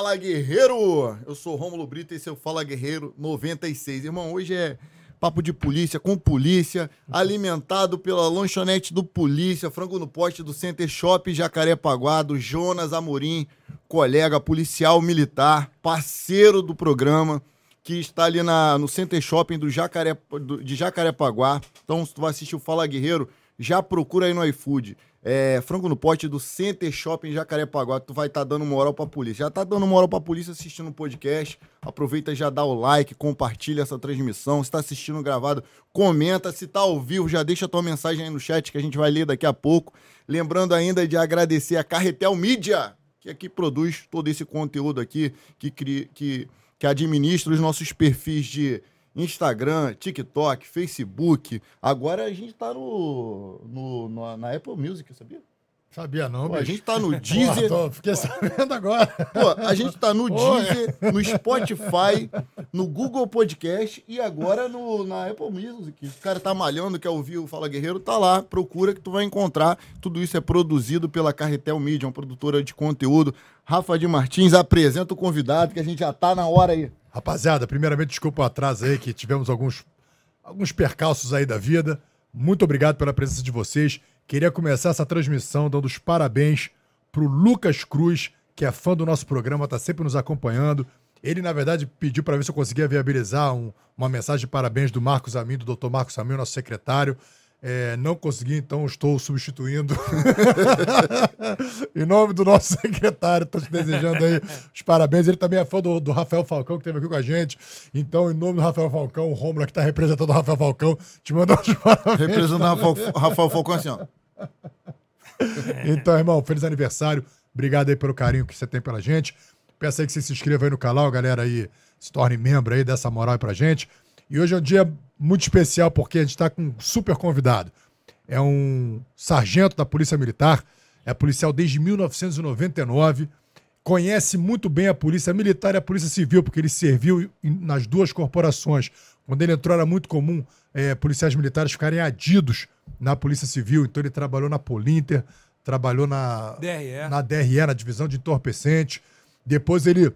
Fala Guerreiro! Eu sou Rômulo Brito e esse é o Fala Guerreiro 96. Irmão, hoje é papo de polícia com polícia, alimentado pela lanchonete do Polícia, frango no poste do Center Shop Jacarepaguá, do Jonas Amorim, colega policial militar, parceiro do programa, que está ali na, no Center Shopping do Jacaré, do, de Jacarepaguá. Então, se tu vai assistir o Fala Guerreiro, já procura aí no iFood. É, frango no pote do Center Shopping Jacarepaguá. Tu vai estar tá dando moral pra polícia. Já tá dando moral pra polícia assistindo o podcast. Aproveita já dá o like, compartilha essa transmissão. Se tá assistindo gravado, comenta. Se tá ao vivo, já deixa tua mensagem aí no chat que a gente vai ler daqui a pouco. Lembrando ainda de agradecer a Carretel Mídia, que aqui produz todo esse conteúdo aqui, que, cria, que, que administra os nossos perfis de Instagram, TikTok, Facebook. Agora a gente tá no, no, no na Apple Music, sabia? Sabia não, Pô, A gente tá no Deezer. Porra, tô, fiquei sabendo agora. Pô, a gente tá no Deezer, no Spotify, no Google Podcast e agora no, na Apple Music. O cara tá malhando, quer ouvir o Fala Guerreiro, tá lá, procura que tu vai encontrar. Tudo isso é produzido pela Carretel Media, uma produtora de conteúdo. Rafa de Martins apresenta o convidado, que a gente já tá na hora aí. Rapaziada, primeiramente, desculpa o atraso aí, que tivemos alguns, alguns percalços aí da vida. Muito obrigado pela presença de vocês. Queria começar essa transmissão dando os parabéns pro Lucas Cruz, que é fã do nosso programa, tá sempre nos acompanhando. Ele, na verdade, pediu para ver se eu conseguia viabilizar um, uma mensagem de parabéns do Marcos Amin, do Dr. Marcos Amin, nosso secretário. É, não consegui, então estou substituindo. em nome do nosso secretário, estou te desejando aí os parabéns. Ele também é fã do, do, Rafael Falcão, que esteve aqui com a gente. Então, em nome do Rafael Falcão, o Romulo que está representando o Rafael Falcão, te manda os parabéns. Representando o Rafael, Rafael Falcão assim, ó. Então, irmão, feliz aniversário. Obrigado aí pelo carinho que você tem pela gente. Peço aí que você se inscreva aí no canal, galera aí se torne membro aí dessa moral aí pra gente. E hoje é um dia muito especial porque a gente está com um super convidado. É um sargento da Polícia Militar, é policial desde 1999, conhece muito bem a Polícia Militar e a Polícia Civil, porque ele serviu nas duas corporações. Quando ele entrou, era muito comum é, policiais militares ficarem adidos na Polícia Civil, então ele trabalhou na Polinter, trabalhou na DRE, na, DRE, na divisão de entorpecentes. Depois ele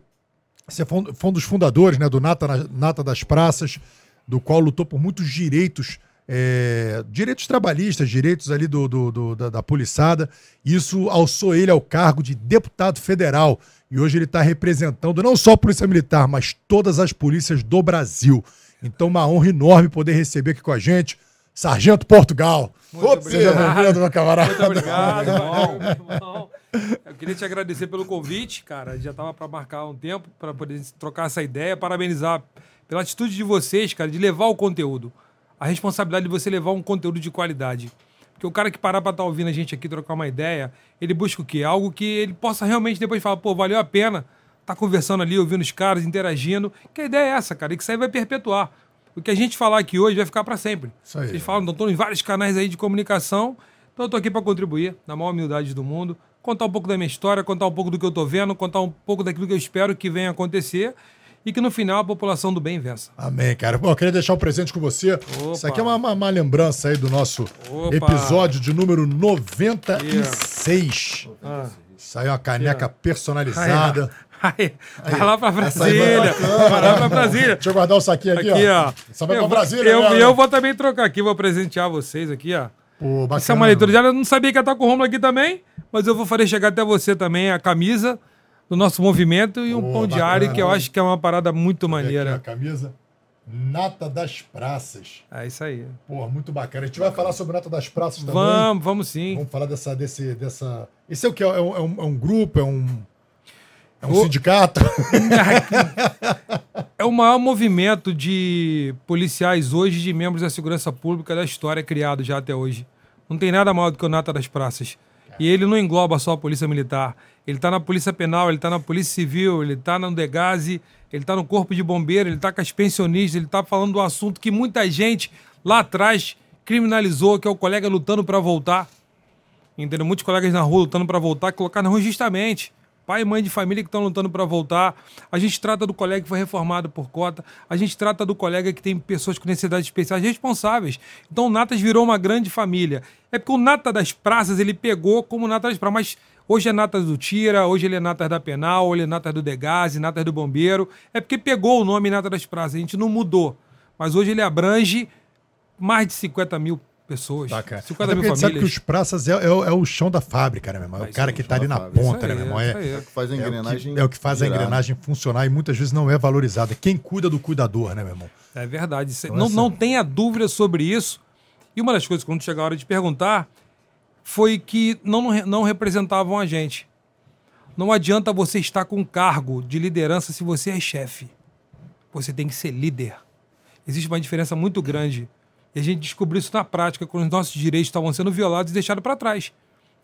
foi um dos fundadores né, do Nata, Nata das Praças do qual lutou por muitos direitos, é, direitos trabalhistas, direitos ali do, do, do da, da poliçada. Isso alçou ele ao cargo de deputado federal. E hoje ele está representando não só a Polícia Militar, mas todas as polícias do Brasil. Então, uma honra enorme poder receber aqui com a gente Sargento Portugal. Muito Seja bem-vindo, meu camarada. Muito obrigado, irmão. irmão. Eu queria te agradecer pelo convite, cara. Já estava para marcar um tempo para poder trocar essa ideia. Parabenizar pela atitude de vocês, cara, de levar o conteúdo. A responsabilidade de você levar um conteúdo de qualidade. Porque o cara que parar pra estar tá ouvindo a gente aqui trocar uma ideia, ele busca o quê? Algo que ele possa realmente depois falar, pô, valeu a pena tá conversando ali, ouvindo os caras, interagindo. Que a ideia é essa, cara, e que isso aí vai perpetuar. O que a gente falar aqui hoje vai ficar para sempre. Isso aí. Vocês falam, então, estão em vários canais aí de comunicação, então eu tô aqui para contribuir, na maior humildade do mundo, contar um pouco da minha história, contar um pouco do que eu tô vendo, contar um pouco daquilo que eu espero que venha acontecer e que no final a população do bem vença. Amém, cara. Bom, eu queria deixar um presente com você. Opa. Isso aqui é uma, uma, uma lembrança aí do nosso Opa. episódio de número 96. Ah. Saiu uma caneca personalizada. Vai, vai lá pra Brasília. Vai lá pra Brasília. Deixa eu guardar o saquinho aqui, aqui ó. ó. Só vai pra Brasília, eu, né, eu vou também trocar aqui, vou presentear vocês aqui, ó. Pô, Isso é uma leitura. Já não sabia que ia estar com o Romulo aqui também, mas eu vou fazer chegar até você também a camisa do nosso movimento e um pão bacana, diário que eu acho que é uma parada muito maneira. Aqui a camisa Nata das Praças. É isso aí. Pô, muito bacana. A gente vai falar sobre Nata das Praças também. Vamos, vamos sim. Vamos falar dessa, desse, dessa. Esse é o que? É um, é um, é um grupo? É um. É um o... sindicato? é o maior movimento de policiais hoje, de membros da segurança pública da história criado já até hoje. Não tem nada maior do que o Nata das Praças. E ele não engloba só a Polícia Militar. Ele está na Polícia Penal, ele está na Polícia Civil, ele está no Degase, ele está no Corpo de Bombeiro, ele está com as pensionistas, ele está falando do assunto que muita gente lá atrás criminalizou, que é o colega lutando para voltar. Entendeu? Muitos colegas na rua lutando para voltar, colocar na rua justamente pai e mãe de família que estão lutando para voltar. A gente trata do colega que foi reformado por cota. A gente trata do colega que tem pessoas com necessidades especiais responsáveis. Então o Natas virou uma grande família. É porque o Nata das Praças ele pegou como Nata das Praças, mas hoje é Natas do Tira, hoje ele é Natas da Penal, hoje ele é Natas do Degase, Natas do Bombeiro. É porque pegou o nome Nata das Praças, a gente não mudou. Mas hoje ele abrange mais de 50 mil pessoas. Bacana. 50 Até mil gente sabe que famílias. os praças é, é o- é o chão da fábrica, né, meu irmão? É o cara que tá chão ali na fábrica. ponta, né, meu irmão? É. É o que faz a é engrenagem. é o que faz a engrenagem funcionar e muitas vezes não é valorizado. É quem cuida do cuidador, né, meu irmão? É verdade. Então, não, essa- não tenha dúvida sobre isso. E uma das coisas, quando chega a hora de perguntar, foi que não, não representavam a gente. Não adianta você estar com um cargo de liderança se você é chefe. Você tem que ser líder. Existe uma diferença muito grande. E a gente descobriu isso na prática, quando os nossos direitos estavam sendo violados e deixados para trás.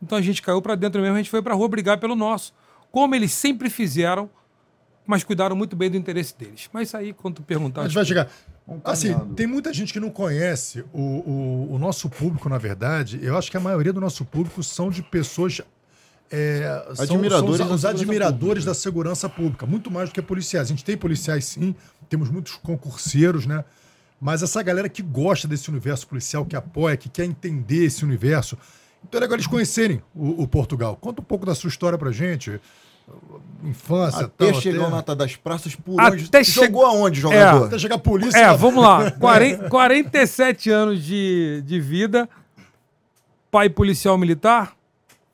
Então a gente caiu para dentro mesmo, a gente foi para a rua brigar pelo nosso. Como eles sempre fizeram, mas cuidaram muito bem do interesse deles. Mas isso aí, quando tu perguntar... A gente vai chegar. Assim, tem muita gente que não conhece o, o, o nosso público, na verdade. Eu acho que a maioria do nosso público são de pessoas. é, são- Admiradores são da os, os segurança admiradores pública. da segurança pública, muito mais do que policiais. A gente tem policiais, sim, temos muitos concurseiros, né? Mas essa galera que gosta desse universo policial, que apoia, que quer entender esse universo. Então é legal eles conhecerem o, o Portugal. Conta um pouco da sua história pra gente. Infância, Até tal, chegar o até- Nata das Praças, por Até onde? che- Jogou aonde, jogador? Até chegar a polícia. É, lá- vamos lá. Quaren- 47 anos de, de vida. Pai policial militar.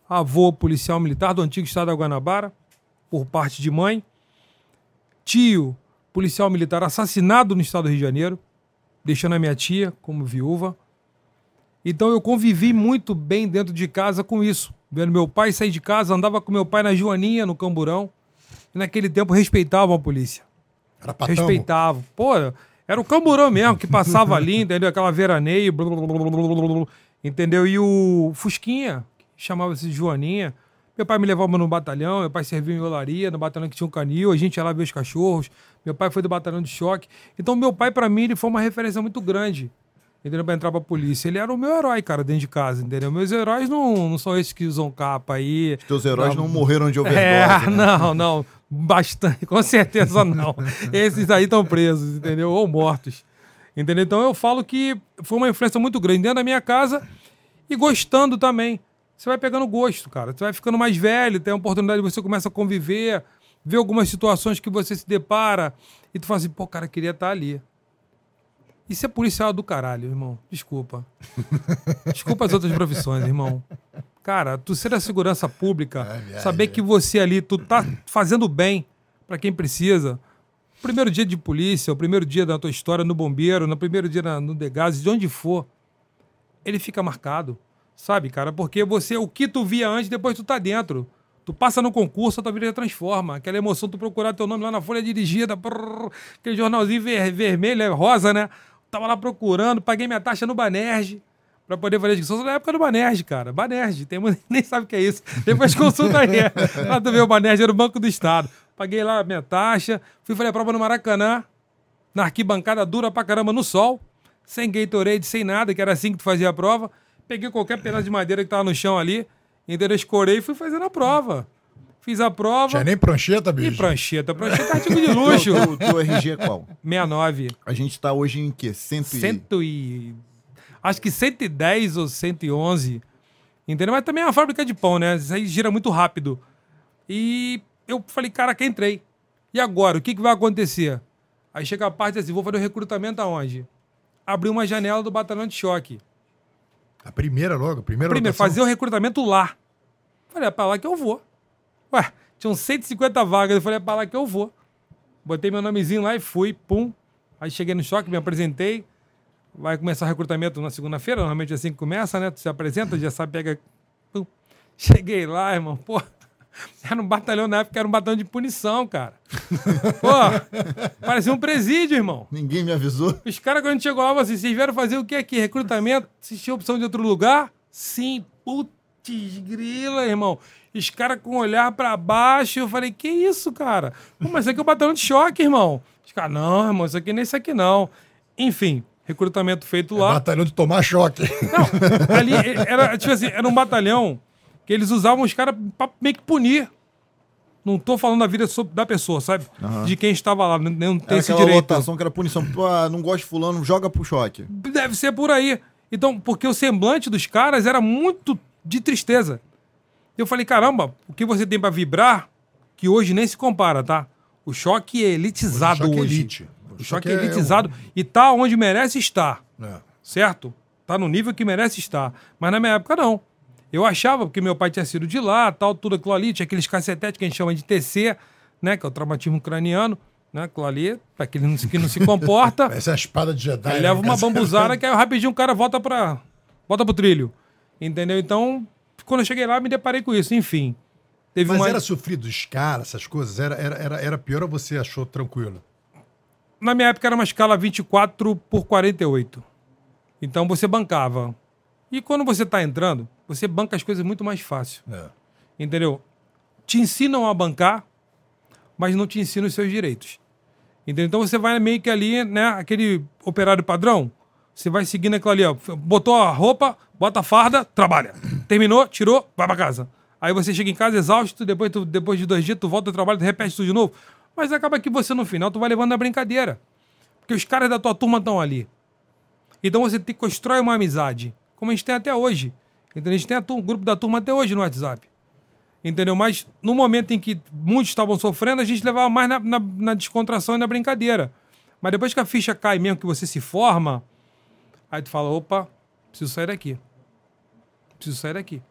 Avô policial militar do antigo estado da Guanabara, por parte de mãe. Tio policial militar assassinado no estado do Rio de Janeiro, deixando a minha tia como viúva. Então eu convivi muito bem dentro de casa com isso. Vendo meu pai sair de casa, andava com meu pai na Joaninha, no Camburão. E naquele tempo respeitavam a polícia. Era patamo. Respeitavam. Pô, era o camburão mesmo que passava ali, entendeu? Aquela veraneio, blá, blá, blá, blá, blá, blá, blá, entendeu? E o Fusquinha, que chamava-se Joaninha. Meu pai me levava no batalhão, meu pai servia em olaria, no batalhão que tinha um canil, a gente ia lá ver os cachorros. Meu pai foi do batalhão de choque. Então, meu pai, pra mim, ele foi uma referência muito grande. Entendeu? Pra entrar pra polícia. Ele era o meu herói, cara, dentro de casa, entendeu? Meus heróis não, não são esses que usam capa aí. Teus heróis não morreram de overdose. É, né? não, não. Bastante, com certeza não. Esses aí estão presos, entendeu? Ou mortos. Entendeu? Então eu falo que foi uma influência muito grande dentro da minha casa e gostando também. Você vai pegando gosto, cara. Você vai ficando mais velho, tem a oportunidade, você começa a conviver, ver algumas situações que você se depara e tu fala assim, pô, cara, queria estar ali. Isso é policial do caralho, irmão. Desculpa. Desculpa as outras profissões, irmão. Cara, tu ser da segurança pública, saber que você ali, tu tá fazendo bem pra quem precisa. Primeiro dia de polícia, o primeiro dia da tua história no bombeiro, no primeiro dia na- no Degase, de onde for, ele fica marcado. Sabe, cara? Porque você, o que tu via antes, depois tu tá dentro. Tu passa no concurso, a tua vida transforma. Aquela emoção, tu procurar teu nome lá na folha dirigida, prrr, aquele jornalzinho ver- vermelho, é rosa, né? Tava lá procurando, paguei minha taxa no Banerj pra poder fazer a inscrição. Da época do Banerj, cara. Banerj, tem nem sabe o que é isso. Depois consulta aí. Lá tu vê o Banerj, era o Banco do Estado. Paguei lá minha taxa, fui fazer a prova no Maracanã, na arquibancada dura pra caramba no sol, sem Gatorade, sem nada, que era assim que tu fazia a prova. Peguei qualquer pedaço de madeira que tava no chão ali, entendeu? Escorei e fui fazendo a prova. Fiz a prova. Tinha nem prancheta, E bicho. prancheta, prancheta é artigo de luxo. Teu, teu RG é qual? 69. A gente tá hoje em quê? Cento e... Cento e... Acho que 110 ou 111. Entendeu? Mas também é uma fábrica de pão, né? Isso aí gira muito rápido. E eu falei, caraca, entrei. E agora? O que, que vai acontecer? Aí chega a parte assim, vou fazer o recrutamento aonde? Abrir uma janela do batalhão de choque. A primeira logo, a primeira Primeiro, fazer o recrutamento lá. Falei, é pra lá que eu vou. Ué, tinham 150 vagas. Eu falei, é pra lá que eu vou. Botei meu nomezinho lá e fui, pum. Aí cheguei no choque, me apresentei. Vai começar o recrutamento na segunda-feira, normalmente é assim que começa, né? Tu se apresenta, já sabe, pega. Pum. Cheguei lá, irmão, pô. Era um batalhão na época, era um batalhão de punição, cara. Pô, parecia um presídio, irmão. Ninguém me avisou. Os caras, quando a gente chegou lá, falaram assim: vocês vieram fazer o que aqui? Recrutamento? Vocês tinham opção de outro lugar? Sim. Putz, grila, irmão. Os caras com o olhar pra baixo. Eu falei: que isso, cara? Pô, mas isso aqui é o batalhão de choque, irmão. Os caras: não, irmão, isso aqui nem isso aqui não. Enfim, recrutamento feito lá. Batalhão de tomar choque. Não, ali era, tipo assim, era um batalhão que eles usavam os caras pra meio que punir. Não tô falando da vida da pessoa, sabe? De quem estava lá, não, tem Era esse aquela direito. lotação que era punição. Pô, ah, não gosta de fulano, joga pro choque. Deve ser por aí. Então, porque o semblante dos caras era muito de tristeza. Eu falei, caramba, o que você tem pra vibrar, que hoje nem se compara, tá? O choque é elitizado Hoje o choque é hoje. elite. O choque é elitizado e tá onde merece estar, É. certo? Tá no nível que merece estar. Mas na minha época, não. Eu achava, porque meu pai tinha sido de lá, tal, tudo aquilo ali, tinha aqueles cacetetes que a gente chama de TC, né? Que é o traumatismo craniano, né? Aquilo ali, pra aquele que não se comporta. Essa é a espada de Jedi. Aí né, leva uma cara? bambuzada que aí rapidinho o cara volta para volta pro trilho. Entendeu? Então, quando eu cheguei lá, me deparei com isso. Enfim. Teve Mas uma... era sofrido, escala, essas coisas? Era, era, era, era pior ou você achou tranquilo? Na minha época era uma escala 24 por 48. Então você bancava. E quando você tá entrando, você banca as coisas muito mais fácil. É. Entendeu? Te ensinam a bancar, mas não te ensinam os seus direitos. Entendeu? Então você vai meio que ali, né? Aquele operário padrão, você vai seguindo aquilo ali, ó. Botou a roupa, bota a farda, trabalha. Terminou, tirou, vai pra casa. Aí você chega em casa exausto, depois, tu- depois de dois dias tu volta ao trabalho, tu repete tudo de novo. Mas acaba que você no final tu vai levando a brincadeira. Porque os caras da tua turma estão ali. Então você te, constrói uma amizade, como a gente tem até hoje. Então a gente tem o grupo da turma até hoje no WhatsApp. Entendeu? Mas no momento em que muitos estavam sofrendo, a gente levava mais na, na- na descontração e na brincadeira. Mas depois que a ficha cai mesmo, que você se forma, aí tu fala, opa, preciso sair daqui. Preciso sair daqui.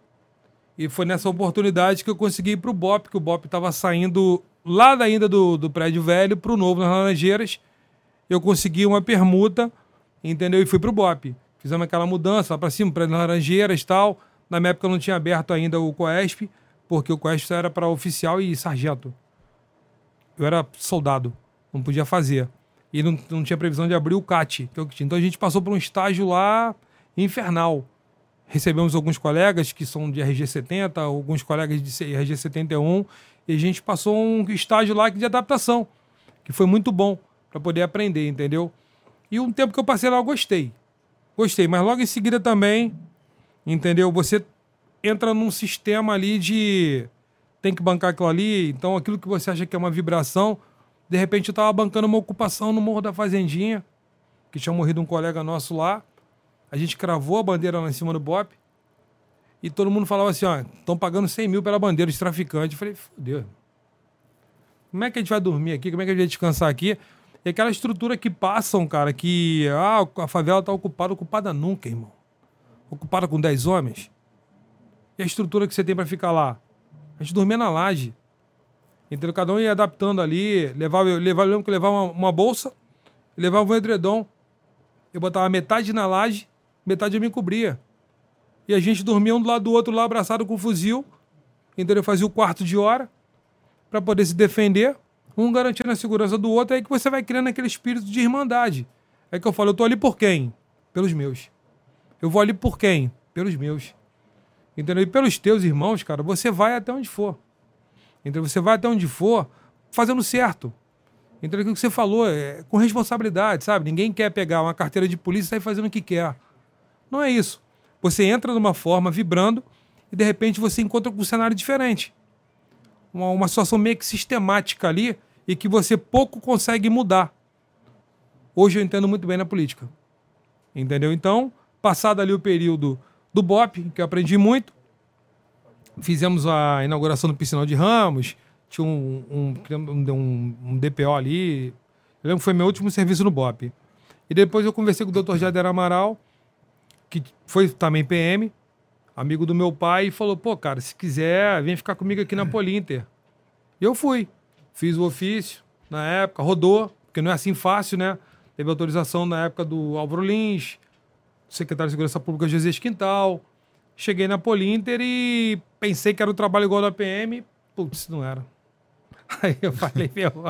E foi nessa oportunidade que eu consegui ir pro BOP, que o BOP estava saindo lá da ainda do, do prédio velho pro novo nas Laranjeiras. Eu consegui uma permuta, entendeu? E fui pro BOP. Fizemos aquela mudança lá pra cima, prédio das Laranjeiras e tal. Na minha época eu não tinha aberto ainda o Coesp, porque o Coesp era para oficial e sargento. Eu era soldado, não podia fazer. E não, não tinha previsão de abrir o CAT, que é o que tinha. Então a gente passou por um estágio lá infernal. Recebemos alguns colegas que são de RG70, alguns colegas de RG71, e a gente passou um estágio lá de adaptação, que foi muito bom para poder aprender, entendeu? E um tempo que eu passei lá eu gostei. Gostei, mas logo em seguida também, entendeu? Você entra num sistema ali de tem que bancar aquilo ali, então aquilo que você acha que é uma vibração, de repente eu tava bancando uma ocupação no Morro da Fazendinha, que tinha morrido um colega nosso lá. A gente cravou a bandeira lá em cima do BOP. E todo mundo falava assim, ó, estão pagando 100 mil pela bandeira de traficante. Eu falei, fodeu. Como é que a gente vai dormir aqui? Como é que a gente vai descansar aqui? E aquela estrutura que passam, cara, que ah, a favela tá ocupada, ocupada nunca, irmão. Ocupada com 10 homens. E a estrutura que você tem para ficar lá? A gente dormia na laje. Entendeu? Cada um ia adaptando ali. Levava, eu levava, eu lembro que eu levava uma, uma bolsa, levava um edredom. Eu botava metade na laje, metade eu me cobria. E a gente dormia um do lado do outro lá, abraçado com um fuzil. Entendeu? Fazia o quarto de hora para poder se defender. Um garantindo a segurança do outro. É aí que você vai criando aquele espírito de irmandade. É que eu falo, eu tô ali por quem? Pelos meus. Eu vou ali por quem? Pelos meus. Entendeu? E pelos teus irmãos, cara, você vai até onde for. Entendeu? Você vai até onde for fazendo certo. Entendeu? Aquilo que você falou, é com responsabilidade, sabe? Ninguém quer pegar uma carteira de polícia e sair fazendo o que quer. Não é isso. Você entra de uma forma vibrando e de repente você encontra um cenário diferente. Uma, uma situação meio que sistemática ali e que você pouco consegue mudar. Hoje eu entendo muito bem na política. Entendeu? Então, passado ali o período do BOP, que eu aprendi muito, fizemos a inauguração do Piscinal de Ramos, tinha um, um, um, um DPO ali. Eu lembro que foi meu último serviço no BOP. E depois eu conversei com o Dr. Jader Amaral, que foi também PM, amigo do meu pai, e falou: pô, cara, se quiser, vem ficar comigo aqui na Polinter. E eu fui. Fiz o ofício na época, rodou, porque não é assim fácil, né? Teve autorização na época do Álvaro Lins, secretário de Segurança Pública José Quintal. Cheguei na Polinter e pensei que era um trabalho igual da PM. Putz, não era. Aí eu falei, meu.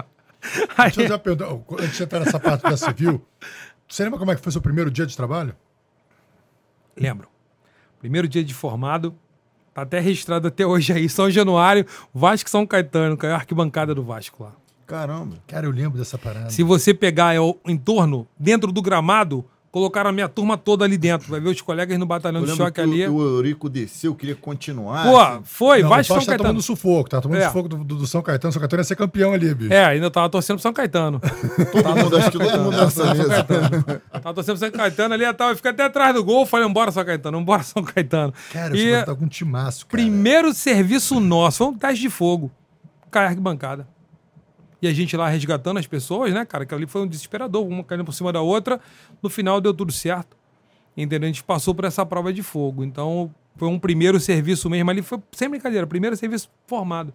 Aí, Deixa eu já perguntar, antes de entrar nessa parte da civil, você lembra como é que foi seu primeiro dia de trabalho? lembro. Primeiro dia de formado, tá até registrado até hoje aí, São Januário, Vasco São Caetano, que é a arquibancada do Vasco lá. Caramba. Cara, eu lembro dessa parada. Se você pegar é, o entorno, dentro do gramado, Colocaram a minha turma toda ali dentro. Vai ver os colegas no batalhão Eu de choque que ali. o, o Eurico desceu, queria continuar. Pô, assim. foi, Não, vai o São tá Caetano. tomando sufoco, tá tomando É. sufoco do, do- do São Caetano. São Caetano ia ser campeão ali, bicho. É, ainda tava torcendo pro São Caetano. todo mundo, acho que todo mundo nessa mesa. tava torcendo pro São Caetano ali, tava, eu fiquei até atrás do gol. Falei, bora São Caetano, bora São Caetano. Cara, o e tá com um timaço, cara. primeiro serviço nosso foi um teste de fogo. Cai a arquibancada. E a gente lá resgatando as pessoas, né, cara? Que ali foi um desesperador, uma caindo por cima da outra. No final deu tudo certo. Entendeu? A gente passou por essa prova de fogo. Então, foi um primeiro serviço mesmo ali. Foi sem brincadeira, primeiro serviço formado.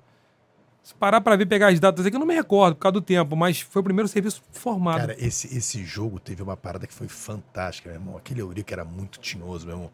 Se parar pra ver, pegar as datas aqui, eu não me recordo por causa do tempo, mas foi o primeiro serviço formado. Cara, esse, esse jogo teve uma parada que foi fantástica, meu irmão. Aquele Eurico era muito tinhoso, meu irmão.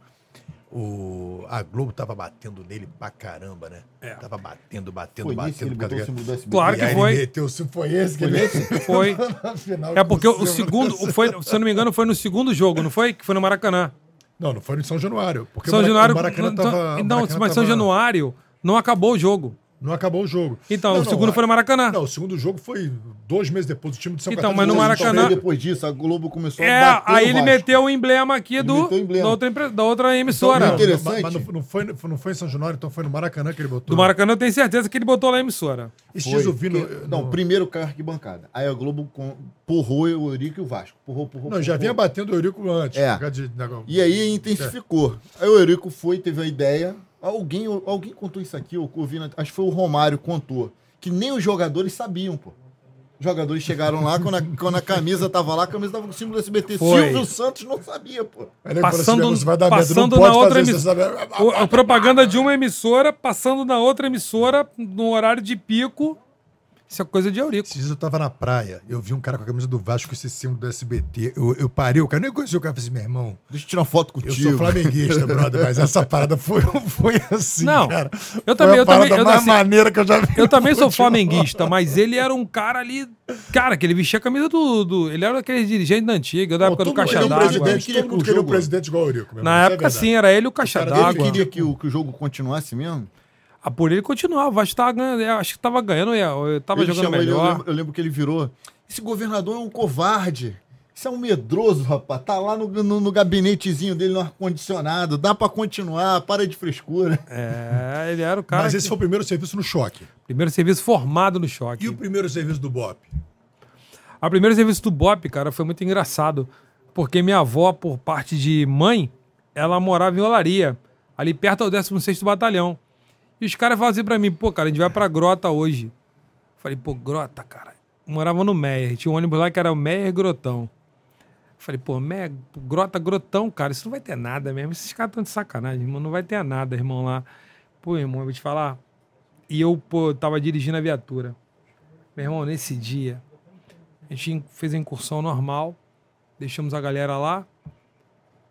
O, a Globo tava batendo nele pra caramba, né? É. Tava batendo, batendo, Foi isso que batendo. ele por causa botou SBT. Claro E que aí foi. Ele meteu, se foi esse que ele Foi. na final É porque o símbolo segundo, do- foi, se eu não me engano, foi no segundo jogo, não foi? Que foi no Maracanã. Não, não foi no São Januário. Porque São o Mara- Januário. o Maracanã tava. não, Maracanã mas São tava- Januário não acabou o jogo. Não acabou o jogo. Então, Não, o não, segundo a- foi no Maracanã. Não, o segundo jogo foi dois meses depois. O time de São Então, Caetano mas no Maracanã- Então, depois disso, a Globo começou É, a bater aí no ele Vasco. meteu o emblema aqui do, o emblema. Da, outra, da outra emissora. Não, não, Interessante. Mas não, não foi, não foi em São Januário, então foi no Maracanã que ele botou. Do Maracanã eu tenho certeza que ele botou lá a emissora. Vi no. porque- Não, primeiro caiu a arquibancada. Aí a Globo com- porrou o Eurico e o Vasco. Porrou, porrou, Não, já porrou. vinha batendo o Eurico antes. É. por causa de E aí intensificou. Aí o Eurico foi, teve a ideia. Alguém, alguém contou isso aqui, eu ouvi acho que foi o Romário contou. Que nem os jogadores sabiam, pô. Os jogadores chegaram lá, quando a, quando a camisa tava lá, a camisa tava com o símbolo do SBT. Foi. Silvio Santos não sabia, pô. Aí ele falou assim, Passando- "Meu, você vai dar merda, passando não pode na outra fazer emiss- isso, sabe?" O- a propaganda de uma emissora passando na outra emissora no horário de pico. Isso é coisa de Eurico. Esses dias eu tava na praia, eu vi um cara com a camisa do Vasco esse símbolo do SBT. Eu, eu parei, o cara nem conhecia o cara. Eu falei assim, meu irmão, Deixa eu tirar uma foto eu contigo. sou flamenguista, brother, mas essa parada foi, foi assim, Não, cara. eu também- Foi a eu também- eu mais assim, maneira que eu já vi. Eu também sou flamenguista, mas ele era um cara ali. Cara, que ele vestia a camisa do. do- ele era aquele dirigente da antiga, da época do todo mundo- Caixa Ele é d'água. Queria todo que mundo o queria um jogo- presidente igual o Eurico. meu irmão, Na é época, verdade. sim, era ele o Caixa cara Ele d'água. queria que o, que o jogo continuasse mesmo? Ah, por ele continuava. O Vasco tava ganhando. eu Acho que tava ganhando. Eu eu tava Ele jogando chamou ele, eu, melhor. lembro, eu lembro que ele virou. Esse governador é um covarde. Isso é um medroso, rapaz. Tá lá no, no, no gabinetezinho dele, no ar-condicionado. Dá pra continuar, para de frescura. É, ele era o cara. Mas que- esse foi o primeiro serviço no choque. Primeiro serviço formado no choque. E o primeiro serviço do BOP? A primeiro serviço do Bop, cara, foi muito engraçado. Porque minha avó, por parte de mãe, ela morava em Olaria, ali perto do 16º Batalhão. E os caras falavam assim pra mim, pô, cara, a gente vai pra Grota hoje. Falei, pô, Grota, cara. Morava no Meyer, tinha um ônibus lá que era o Meyer Grotão. Falei, pô, Meyer, Grota, Grotão, cara, isso não vai ter nada mesmo. Esses caras estão de sacanagem, irmão, não vai ter nada, irmão, lá. Pô, irmão, eu vou te falar. E eu, pô, tava dirigindo a viatura. Meu irmão, nesse dia, a gente fez a incursão normal, deixamos a galera lá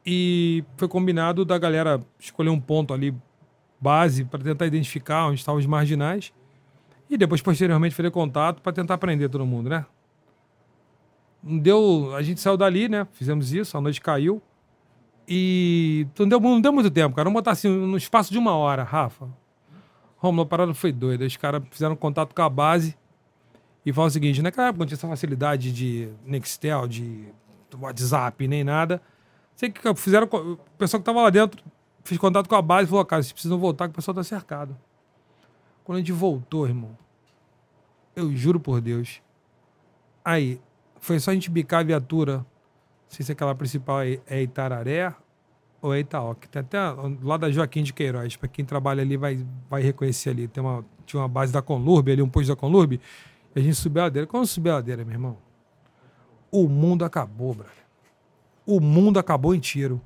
e foi combinado da galera escolher um ponto ali, base, para tentar identificar onde estavam os marginais e depois, posteriormente, fazer contato para tentar prender todo mundo, né? Não Deu, a gente saiu dali, né? Fizemos isso, a noite caiu e não deu, não deu muito tempo, cara. Vamos botar assim, no espaço de uma hora, Rafa. Romulo, a parada foi doida. Os caras fizeram contato com a base e falam o seguinte: naquela época não tinha essa facilidade de Nextel, de WhatsApp, nem nada. Sei que fizeram. O pessoal que tava lá dentro fez contato com a base e falou: cara, vocês precisam voltar que o pessoal tá cercado. Quando a gente voltou, irmão, eu juro por Deus. Aí, foi só a gente bicar a viatura. Não sei se aquela principal é é Itararé ou é Itaoca. Tem até lá da Joaquim de Queiroz. Para quem trabalha ali vai, vai reconhecer ali. Tem uma, tinha uma base da Conlurb ali, um posto da Conlurb. E a gente subiu a ladeira. Quando subiu a ladeira, meu irmão, o mundo acabou, brother. O mundo acabou em tiro.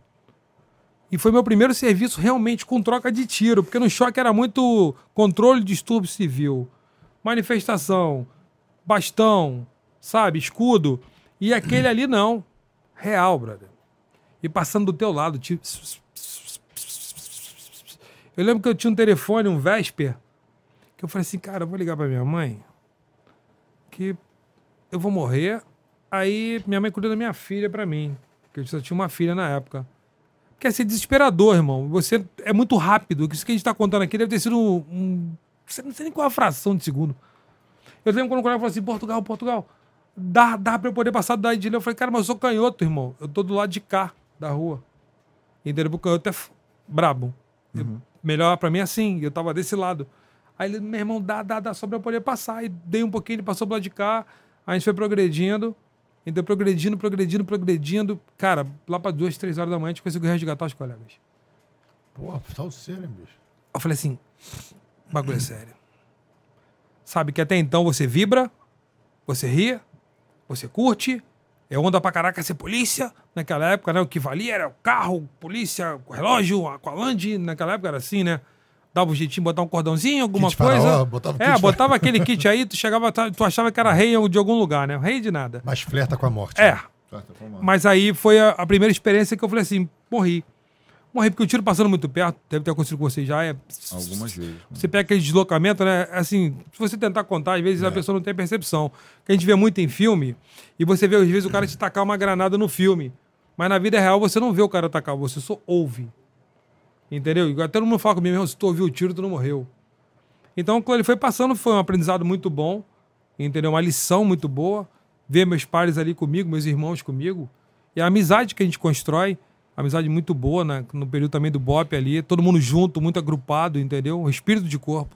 E foi meu primeiro serviço realmente com troca de tiro, porque no choque era muito controle de distúrbio civil, manifestação, bastão, sabe, escudo. E aquele ali não. Real, brother. E passando do teu lado, tipo. Eu lembro que eu tinha um telefone, um Vesper, que eu falei assim, cara, eu vou ligar pra minha mãe, que eu vou morrer. Aí minha mãe cuidou da minha filha pra mim, porque eu só tinha uma filha na época. Quer ser desesperador, irmão. Você é muito rápido. Isso que a gente tá contando aqui deve ter sido um. um- não sei nem qual a fração de segundo. Eu lembro quando o colega falou assim: Portugal, Portugal. Dá, dá pra eu poder passar do lado de lá. Eu falei, cara, mas eu sou canhoto, irmão. Eu tô do lado de cá da rua. Entendeu? Porque o canhoto é f- brabo. Eu- melhor pra mim é assim, eu tava desse lado. Aí ele, meu irmão, dá, dá, dá, só pra eu poder passar. E dei um pouquinho, ele passou pro lado de cá. A gente foi progredindo. Então, progredindo, progredindo, progredindo. Cara, lá pra duas, três horas da manhã, a gente conseguiu resgatar os colegas. Porra, tá o sério, hein, bicho. Eu falei assim, bagulho é sério. Sabe que até então você vibra, você ri, você curte, é onda pra caraca ser polícia. Naquela época, né? O que valia era o carro, polícia, o relógio, a Aqualand. Naquela época era assim, né? Dava um jeitinho, botar um cordãozinho, alguma Kit coisa. faraó, botava é, kit botava aquele kit aí, tu chegava, tu achava que era rei de algum lugar, né? Rei de nada. Mas flerta com a morte. É, né? Mas aí foi a, a primeira experiência que eu falei assim, morri. Morri porque o tiro passando muito perto, deve ter acontecido com você já. É, Algumas vezes. você pega aquele deslocamento, né? Assim, se você tentar contar, às vezes a pessoa não tem percepção. Que a gente vê muito em filme, e você vê, às vezes, o cara te tacar uma granada no filme. Mas na vida real você não vê o cara atacar, você só ouve. Entendeu? Igual Todo mundo fala comigo, meu, se tu ouviu o tiro, tu não morreu. Então, quando ele foi passando, foi um aprendizado muito bom, entendeu? Uma lição muito boa. Ver meus pares ali comigo, meus irmãos comigo. E a amizade que a gente constrói, amizade muito boa, né? no período também do BOP ali, todo mundo junto, muito agrupado, entendeu? O espírito de corpo.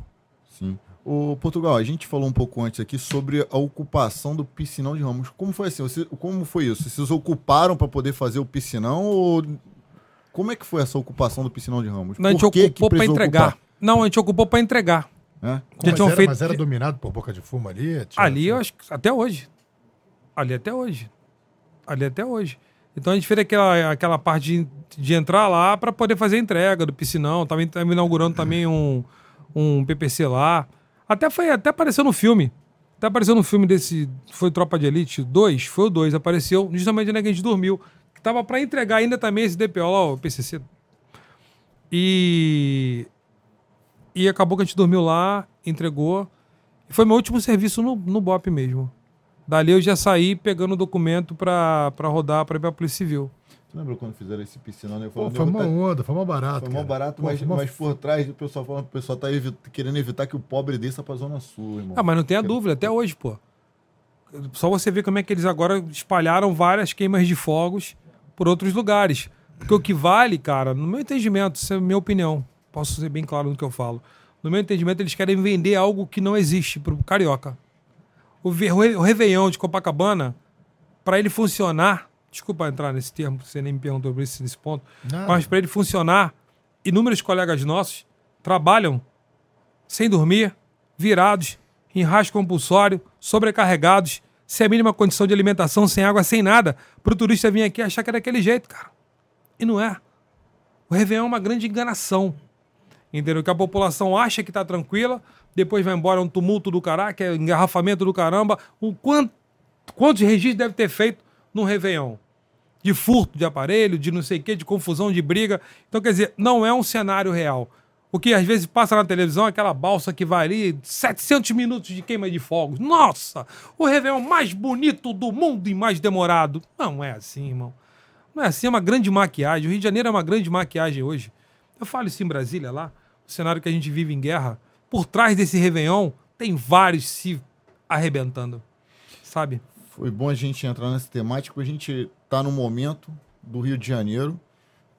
Sim. Ô, Portugal, a gente falou um pouco antes aqui sobre a ocupação do piscinão de Ramos. Como foi assim? Você- como foi isso? Vocês ocuparam para poder fazer o piscinão ou como é que foi essa ocupação do piscinão de Ramos? Não, a gente Por que que ocupou para entregar. ocupar? Não, a gente ocupou para entregar. É? Mas, era, feito- mas era dominado por boca de fumo ali? tinha- Ali, eu acho que até hoje. Ali até hoje. Ali até hoje. Então a gente fez aquela, aquela parte de, de entrar lá para poder fazer a entrega do piscinão. Tava, tava inaugurando também um, um PPC lá. Até foi, até apareceu no filme. Até apareceu no filme desse. Foi Tropa de Elite 2? Foi o 2. Apareceu justamente onde a gente dormiu. Tava para entregar ainda também esse DPO lá, o PCC. E. E acabou que a gente dormiu lá, entregou. E foi meu último serviço no, no BOP mesmo. Dali eu já saí pegando o documento pra, pra rodar pra ir pra Polícia Civil. Você lembra quando fizeram esse piscinão? Né? Pô, Falando, foi "Nego, uma tá- onda, foi uma barato. Foi barato, Pô, mas, uma- mas por trás o pessoal falando, o pessoal tá evi- querendo evitar que o pobre desça pra Zona Sul, irmão. Ah, mas não tem a dúvida, até hoje, pô. Só você ver como é que eles agora espalharam várias queimas de fogos por outros lugares. Porque o que vale, cara, no meu entendimento, isso é a minha opinião, posso ser bem claro no que eu falo. No meu entendimento, eles querem vender algo que não existe carioca. O, ve- o Réveillon de Copacabana, para ele funcionar, desculpa entrar nesse termo, você nem me perguntou sobre isso nesse ponto, mas para ele funcionar, inúmeros colegas nossos trabalham sem dormir, virados, em rasgo compulsório, sobrecarregados, sem a mínima condição de alimentação, sem água, sem nada, para o turista vir aqui achar que é daquele jeito, cara. E não é. O Réveillon é uma grande enganação. Entendeu? Que a população acha que tá tranquila, depois vai embora um tumulto do que é engarrafamento do caramba. Um, quant, quantos registros deve ter feito num Réveillon? De furto de aparelho, de não sei o quê, de confusão, de briga. Então, quer dizer, não é um cenário real. O que às vezes passa na televisão é aquela balsa que vai ali, 700 minutos de queima de fogos. Nossa! O Réveillon mais bonito do mundo e mais demorado. Não é assim, irmão. Não é assim, é uma grande maquiagem. O Rio de Janeiro é uma grande maquiagem hoje. Eu falo isso em Brasília lá, o cenário que a gente vive em guerra. Por trás desse Réveillon, tem vários se arrebentando. Sabe? Foi bom a gente entrar nessa temática, porque a gente tá no momento do Rio de Janeiro,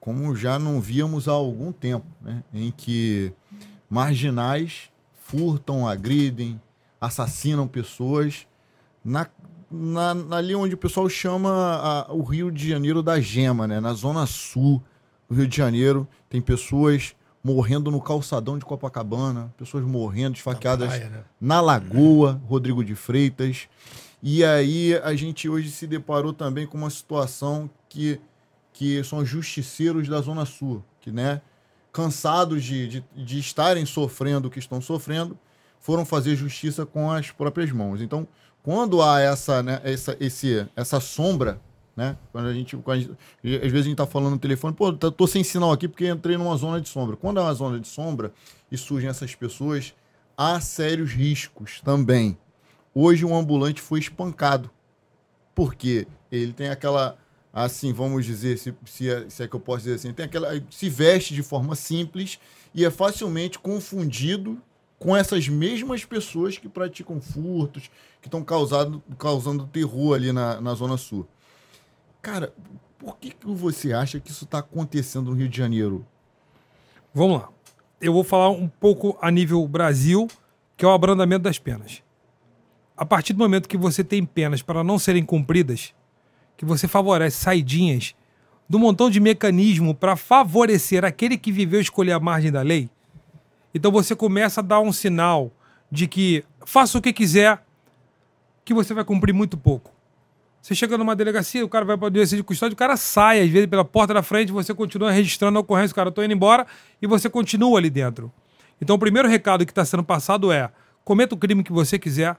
como já não víamos há algum tempo, né? Em que marginais furtam, agridem, assassinam pessoas na, na, ali onde o pessoal chama a- o Rio de Janeiro da gema, né? Na zona sul do Rio de Janeiro, tem pessoas morrendo no calçadão de Copacabana, pessoas morrendo, esfaqueadas praia, né? na Lagoa, Rodrigo de Freitas. E aí a gente hoje se deparou também com uma situação que, que são os justiceiros da Zona Sul, que, né, cansados de, de, de estarem sofrendo o que estão sofrendo, foram fazer justiça com as próprias mãos. Então, quando há essa, né, essa, esse, essa sombra, né, quando a gente, quando a gente- às vezes a gente tá falando no telefone, pô, tô tô sem sinal aqui porque entrei numa zona de sombra. Quando é uma zona de sombra e surgem essas pessoas, há sérios riscos também. Hoje um ambulante foi espancado. Porque ele tem aquela, assim, vamos dizer, se, se, é, se é que eu posso dizer assim, tem aquela, se veste de forma simples e é facilmente confundido com essas mesmas pessoas que praticam furtos, que estão causando, causando terror ali na, na Zona Sul. Cara, por que, que você acha que isso está acontecendo no Rio de Janeiro? Vamos lá. Eu vou falar um pouco a nível Brasil, que é o abrandamento das penas. A partir do momento que você tem penas para não serem cumpridas, que você favorece saidinhas do montão de mecanismo para favorecer aquele que viveu escolher a margem da lei, então você começa a dar um sinal de que faça o que quiser, que você vai cumprir muito pouco. Você chega numa delegacia, o cara vai para a delegacia de custódia, o cara sai, às vezes, pela porta da frente, você continua registrando a ocorrência, o cara, tô indo embora, e você continua ali dentro. Então, o primeiro recado que está sendo passado é: cometa o crime que você quiser,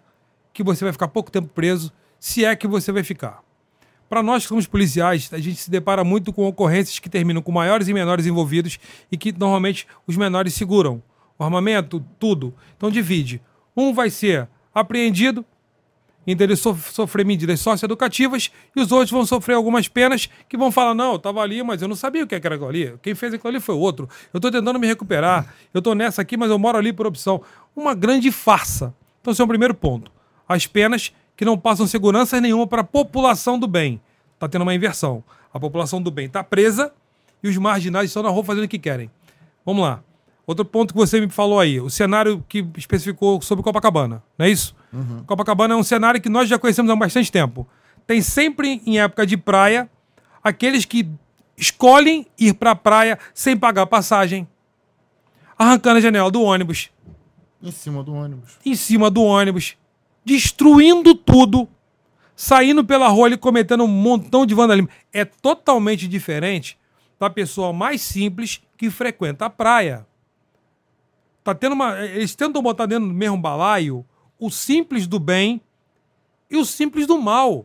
que você vai ficar pouco tempo preso, se é que você vai ficar. Para nós que somos policiais, a gente se depara muito com ocorrências que terminam com maiores e menores envolvidos e que normalmente os menores seguram. O armamento, tudo. Então divide. Um vai ser apreendido, entendeu? sofrer medidas socioeducativas e os outros vão sofrer algumas penas que vão falar: não, eu estava ali, mas eu não sabia o que era aquilo ali. Quem fez aquilo ali foi outro. Eu estou tentando me recuperar. Eu estou nessa aqui, mas eu moro ali por opção. Uma grande farsa. Então, esse é o primeiro ponto. As penas que não passam segurança nenhuma para a população do bem. Está tendo uma inversão. A população do bem está presa e os marginais estão na rua fazendo o que querem. Vamos lá. Outro ponto que você me falou aí, o cenário que especificou sobre Copacabana, não é isso? Uhum. Copacabana é um cenário que nós já conhecemos há bastante tempo. Tem sempre, em época de praia, aqueles que escolhem ir para a praia sem pagar passagem, arrancando a janela do ônibus. Em cima do ônibus. Em cima do ônibus. Destruindo tudo. Saindo pela rua e cometendo um montão de vandalismo. É totalmente diferente da pessoa mais simples que frequenta a praia. Tá tendo uma. Eles tentam botar dentro do mesmo balaio o simples do bem e o simples do mal.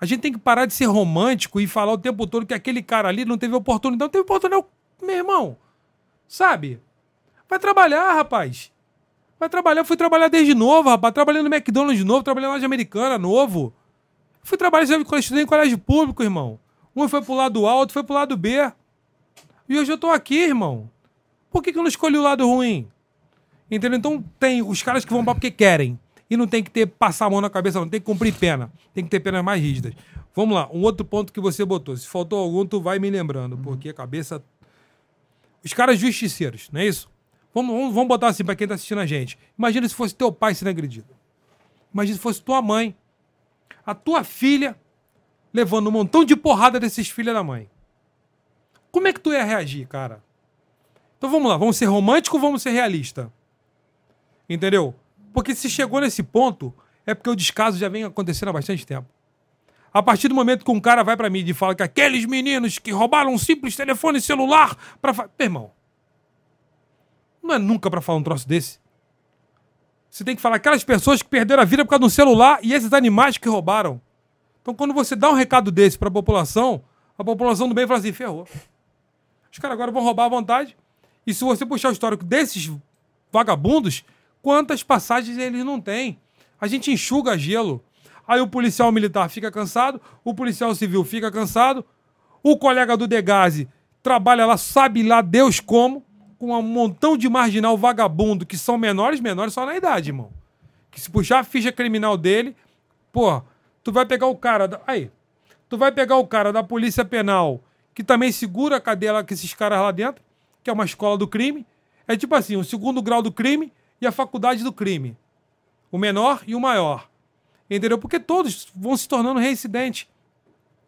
A gente tem que parar de ser romântico e falar o tempo todo que aquele cara ali não teve oportunidade. Não teve oportunidade, meu irmão. Sabe? Vai trabalhar, rapaz. Vai trabalhar. Fui trabalhar desde novo, rapaz. Trabalhando no McDonald's de novo, trabalhando na loja americana novo. Fui trabalhar estudei em colégio público, irmão. Um foi pro lado A, outro foi pro lado B. E hoje eu tô aqui, irmão. Por que, que eu não escolhi o lado ruim? Entendeu? Então tem os caras que vão para porque querem. E não tem que ter passar a mão na cabeça, não. Tem que cumprir pena. Tem que ter penas mais rígidas. Vamos lá, um outro ponto que você botou. Se faltou algum, tu vai me lembrando, porque a cabeça. Os caras justiceiros, não é isso? Vamos, vamos, vamos botar assim para quem tá assistindo a gente. Imagina se fosse teu pai sendo agredido. Imagina se fosse tua mãe. A tua filha levando um montão de porrada desses filhos da mãe. Como é que tu ia reagir, cara? Então vamos lá, vamos ser romântico ou vamos ser realista? Entendeu? Porque se chegou nesse ponto, é porque o descaso já vem acontecendo há bastante tempo. A partir do momento que um cara vai para mim e fala que aqueles meninos que roubaram um simples telefone celular para. Meu irmão, não é nunca para falar um troço desse. Você tem que falar aquelas pessoas que perderam a vida por causa de um celular e esses animais que roubaram. Então, quando você dá um recado desse para a população, a população do bem fala assim: ferrou. Os caras agora vão roubar à vontade. E se você puxar o histórico desses vagabundos, quantas passagens eles não têm? A gente enxuga gelo. Aí o policial militar fica cansado, o policial civil fica cansado, o colega do Degase trabalha lá, sabe lá Deus como, com um montão de marginal vagabundo que são menores, menores só na idade, irmão. Que se puxar a ficha criminal dele, pô, tu vai pegar o cara. Da... Aí, tu vai pegar o cara da Polícia Penal, que também segura a cadeia lá com esses caras lá dentro, que é uma escola do crime. É tipo assim, o segundo grau do crime e a faculdade do crime. O menor e o maior. Entendeu? Porque todos vão se tornando reincidentes.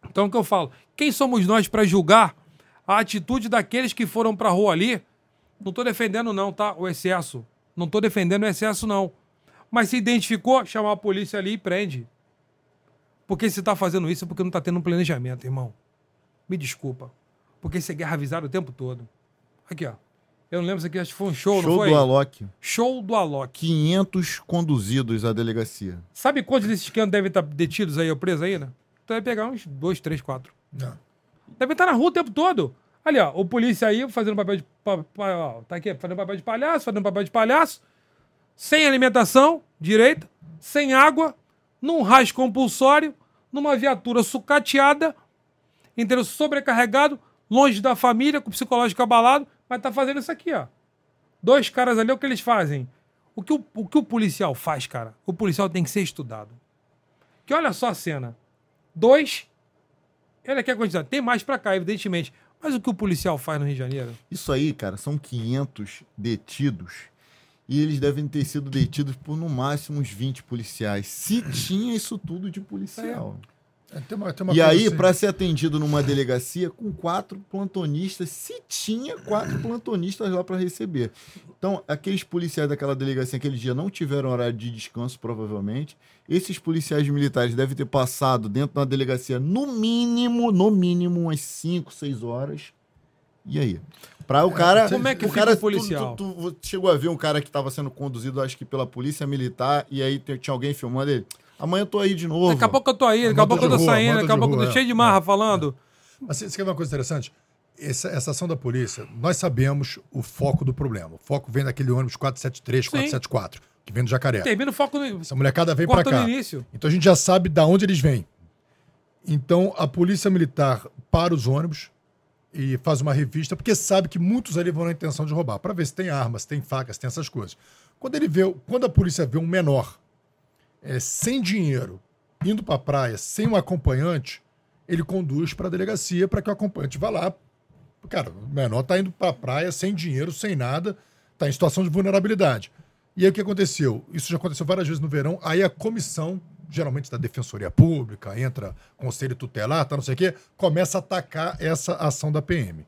Então, o que eu falo? Quem somos nós para julgar a atitude daqueles que foram para a rua ali? Não estou defendendo, não, tá? O excesso. Não estou defendendo o excesso, não. Mas se identificou, chamar a polícia ali e prende. Porque se está fazendo isso é porque não está tendo um planejamento, irmão. Me desculpa. Porque isso é guerra avisada o tempo todo. Aqui, ó. Eu não lembro se aqui, acho que foi um show, show não foi? do Alok. Show do Alok. 500 conduzidos à delegacia. Sabe quantos desses que devem estar detidos aí ou presos aí, né? Então vai pegar uns dois, três, quatro. Não. Devem estar na rua o tempo todo. Ali, ó, o polícia aí fazendo papel de. Ó, tá aqui, fazendo papel de palhaço, fazendo papel de palhaço, sem alimentação direita, sem água, num raio compulsório, numa viatura sucateada, entendeu? Sobrecarregado, longe da família, com o psicológico abalado, mas tá fazendo isso aqui, ó. Dois caras ali, o que eles fazem? O que o, o que o policial faz, cara? O policial tem que ser estudado. Que olha só a cena. Dois. Olha aqui a quantidade. Tem mais pra cá, evidentemente. Mas o que o policial faz no Rio de Janeiro? Isso aí, cara, são 500 detidos e eles devem ter sido detidos por no máximo uns 20 policiais. Se tinha isso tudo de policial. É, tem uma- tem uma E aí, assim- para ser atendido numa delegacia com quatro plantonistas, se tinha quatro plantonistas lá para receber. Então, aqueles policiais daquela delegacia aquele dia não tiveram horário de descanso, provavelmente. Esses policiais militares devem ter passado dentro da delegacia, no mínimo, no mínimo, umas 5, 6 horas. E aí? Para o cara. Como é que o fica cara, o policial? Tu, tu- tu chegou a ver um cara que estava sendo conduzido, acho que pela polícia militar, e aí tinha alguém filmando ele. Amanhã eu tô aí de novo. Daqui a pouco eu tô aí, daqui a pouco eu tô de saindo, daqui a de pouco eu tô é. cheio de marra falando. Mas você quer ver uma coisa interessante? Essa, essa ação da polícia, nós sabemos o foco do problema. O foco vem daquele ônibus 473, 474, que vem do Jacaré. Termina o foco no. Essa molecada vem pra Corta cá. Então a gente já sabe da onde eles vêm. Então a polícia militar para os ônibus e faz uma revista, porque sabe que muitos ali vão na intenção de roubar, para ver se tem armas, tem facas, tem essas coisas. Quando ele vê, quando a polícia vê um menor é, sem dinheiro indo para a praia, sem um acompanhante, ele conduz para a delegacia para que o acompanhante vá lá. Cara, o menor tá indo para a praia sem dinheiro, sem nada, tá em situação de vulnerabilidade. E aí o que aconteceu? Isso já aconteceu várias vezes no verão. Aí a comissão, geralmente da Defensoria Pública, entra conselho tutelar, tá não sei o quê, começa a atacar essa ação da PM.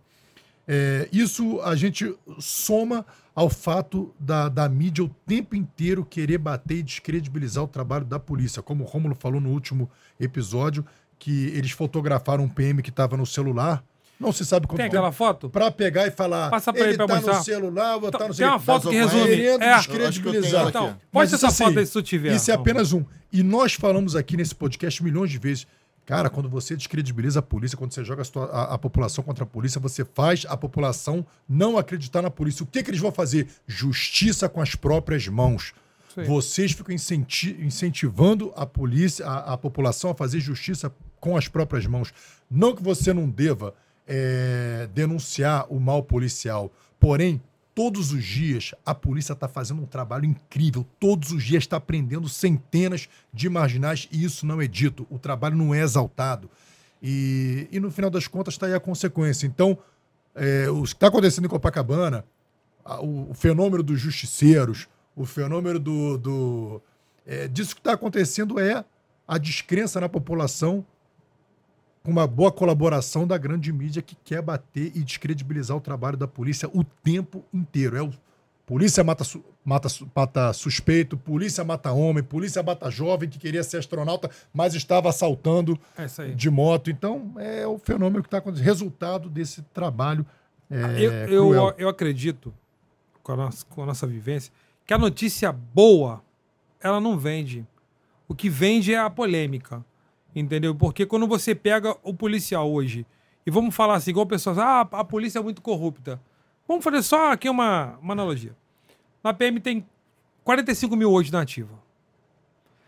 É, isso a gente soma ao fato da, da mídia o tempo inteiro querer bater e descredibilizar o trabalho da polícia. Como o Rômulo falou no último episódio, que eles fotografaram um PM que estava no celular. Não se sabe quanto Tem aquela foto? Pra pegar e falar. Passa pra ele ele pra tá mostrar. no celular, ou tá no Tem sei uma o quê. foto que resume. Querendo É. descredibilizar. Então, Então, Mas posta essa isso, foto assim, aí se tu tiver. Isso é apenas um. E nós falamos aqui nesse podcast milhões de vezes. Cara, quando você descredibiliza a polícia, quando você joga a, a- a população contra a polícia, você faz a população não acreditar na polícia. O que, que eles vão fazer? Justiça com as próprias mãos. Aí. Vocês ficam incenti- incentivando a polícia, a, a população a fazer justiça com as próprias mãos. Não que você não deva é, denunciar o mal policial, porém, todos os dias a polícia está fazendo um trabalho incrível. Todos os dias está prendendo centenas de marginais e isso não é dito. O trabalho não é exaltado. E, e no final das contas está aí a consequência. Então, é, o que está acontecendo em Copacabana, a- o, o fenômeno dos justiceiros, o fenômeno do. do é, disso que está acontecendo é a descrença na população com uma boa colaboração da grande mídia que quer bater e descredibilizar o trabalho da polícia o tempo inteiro. É o polícia mata, su- mata, su- mata suspeito, polícia mata homem, polícia mata jovem que queria ser astronauta, mas estava assaltando É de moto. Então, é o fenômeno que está acontecendo. Resultado desse trabalho é, eu, eu, cruel. eu acredito, com a, nossa, com a nossa vivência, que a notícia boa, ela não vende. O que vende é a polêmica. Entendeu? Porque quando você pega o policial hoje, e vamos falar assim, igual pessoas, ah, a polícia é muito corrupta. Vamos fazer só aqui uma, uma analogia. Na PM tem 45 mil hoje na ativa.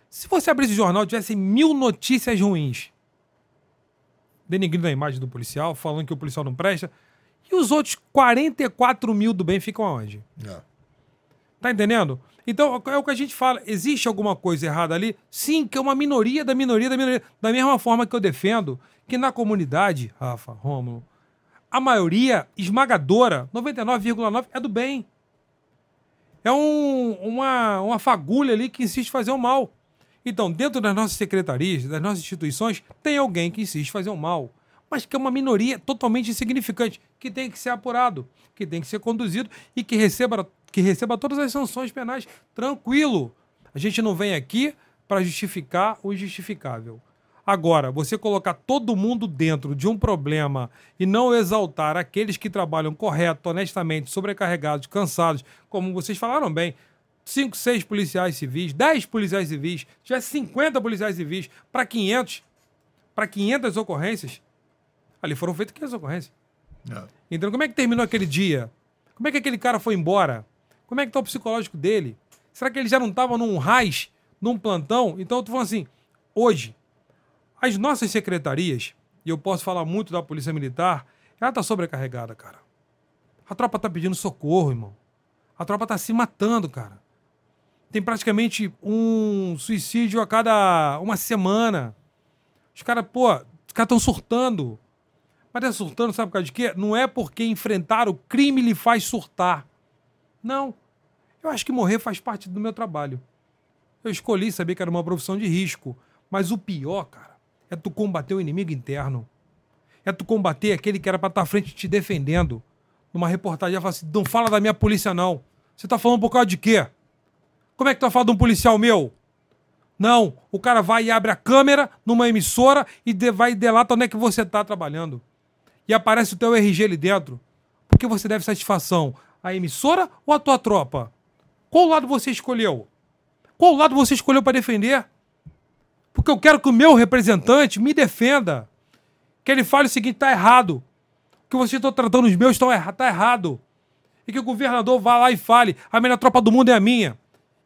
Se você abrisse o jornal e tivesse mil notícias ruins, denigrindo a imagem do policial, falando que o policial não presta, e os outros 44 mil do bem ficam aonde? É. Tá entendendo? Então, é o que a gente fala. Existe alguma coisa errada ali? Sim, que é uma minoria da minoria da minoria. Da mesma forma que eu defendo que na comunidade, Rafa, Rômulo, a maioria esmagadora, 99,9%, é do bem. É um- uma, uma fagulha ali que insiste em fazer o mal. Então, dentro das nossas secretarias, das nossas instituições, tem alguém que insiste em fazer o mal. Mas que é uma minoria totalmente insignificante, que tem que ser apurado, que tem que ser conduzido e que receba, que receba todas as sanções penais tranquilo. A gente não vem aqui para justificar o injustificável. Agora, você colocar todo mundo dentro de um problema e não exaltar aqueles que trabalham correto, honestamente, sobrecarregados, cansados, como vocês falaram bem, 5, 6 policiais civis, 10 policiais civis, tivesse 50 policiais civis para 500, para 500 ocorrências, ali foram feitas 500 ocorrências. É. Então, como é que terminou aquele dia? Como é que aquele cara foi embora? Como é que tá o psicológico dele? Será que ele já não estava num raiz, num plantão? Então, eu tô falando assim, hoje, as nossas secretarias, e eu posso falar muito da Polícia Militar, ela tá sobrecarregada, cara. A tropa tá pedindo socorro, irmão. A tropa tá se matando, cara. tem praticamente um suicídio a cada uma semana. Os caras, pô, os caras estão surtando. Mas é surtando, sabe por causa de quê? Não é porque enfrentar o crime lhe faz surtar. Não. Eu acho que morrer faz parte do meu trabalho. Eu escolhi saber que era uma profissão de risco. Mas o pior, cara, é tu combater o inimigo interno. É tu combater aquele que era pra estar à frente te defendendo. Numa reportagem, ela fala assim: não fala da minha polícia, não. Você tá falando por causa de quê? Como é que tu vai falar de um policial meu? Não, o cara vai e abre a câmera numa emissora e de, vai e delata onde é que você tá trabalhando. E aparece o teu RG ali dentro. Por que você deve satisfação? A emissora ou a tua tropa? Qual lado você escolheu? Qual lado você escolheu para defender? Porque eu quero que o meu representante me defenda. Que ele fale o seguinte: tá errado. O que vocês estão tratando os meus estão erra tá errado. E que o governador vá lá e fale: a melhor tropa do mundo é a minha.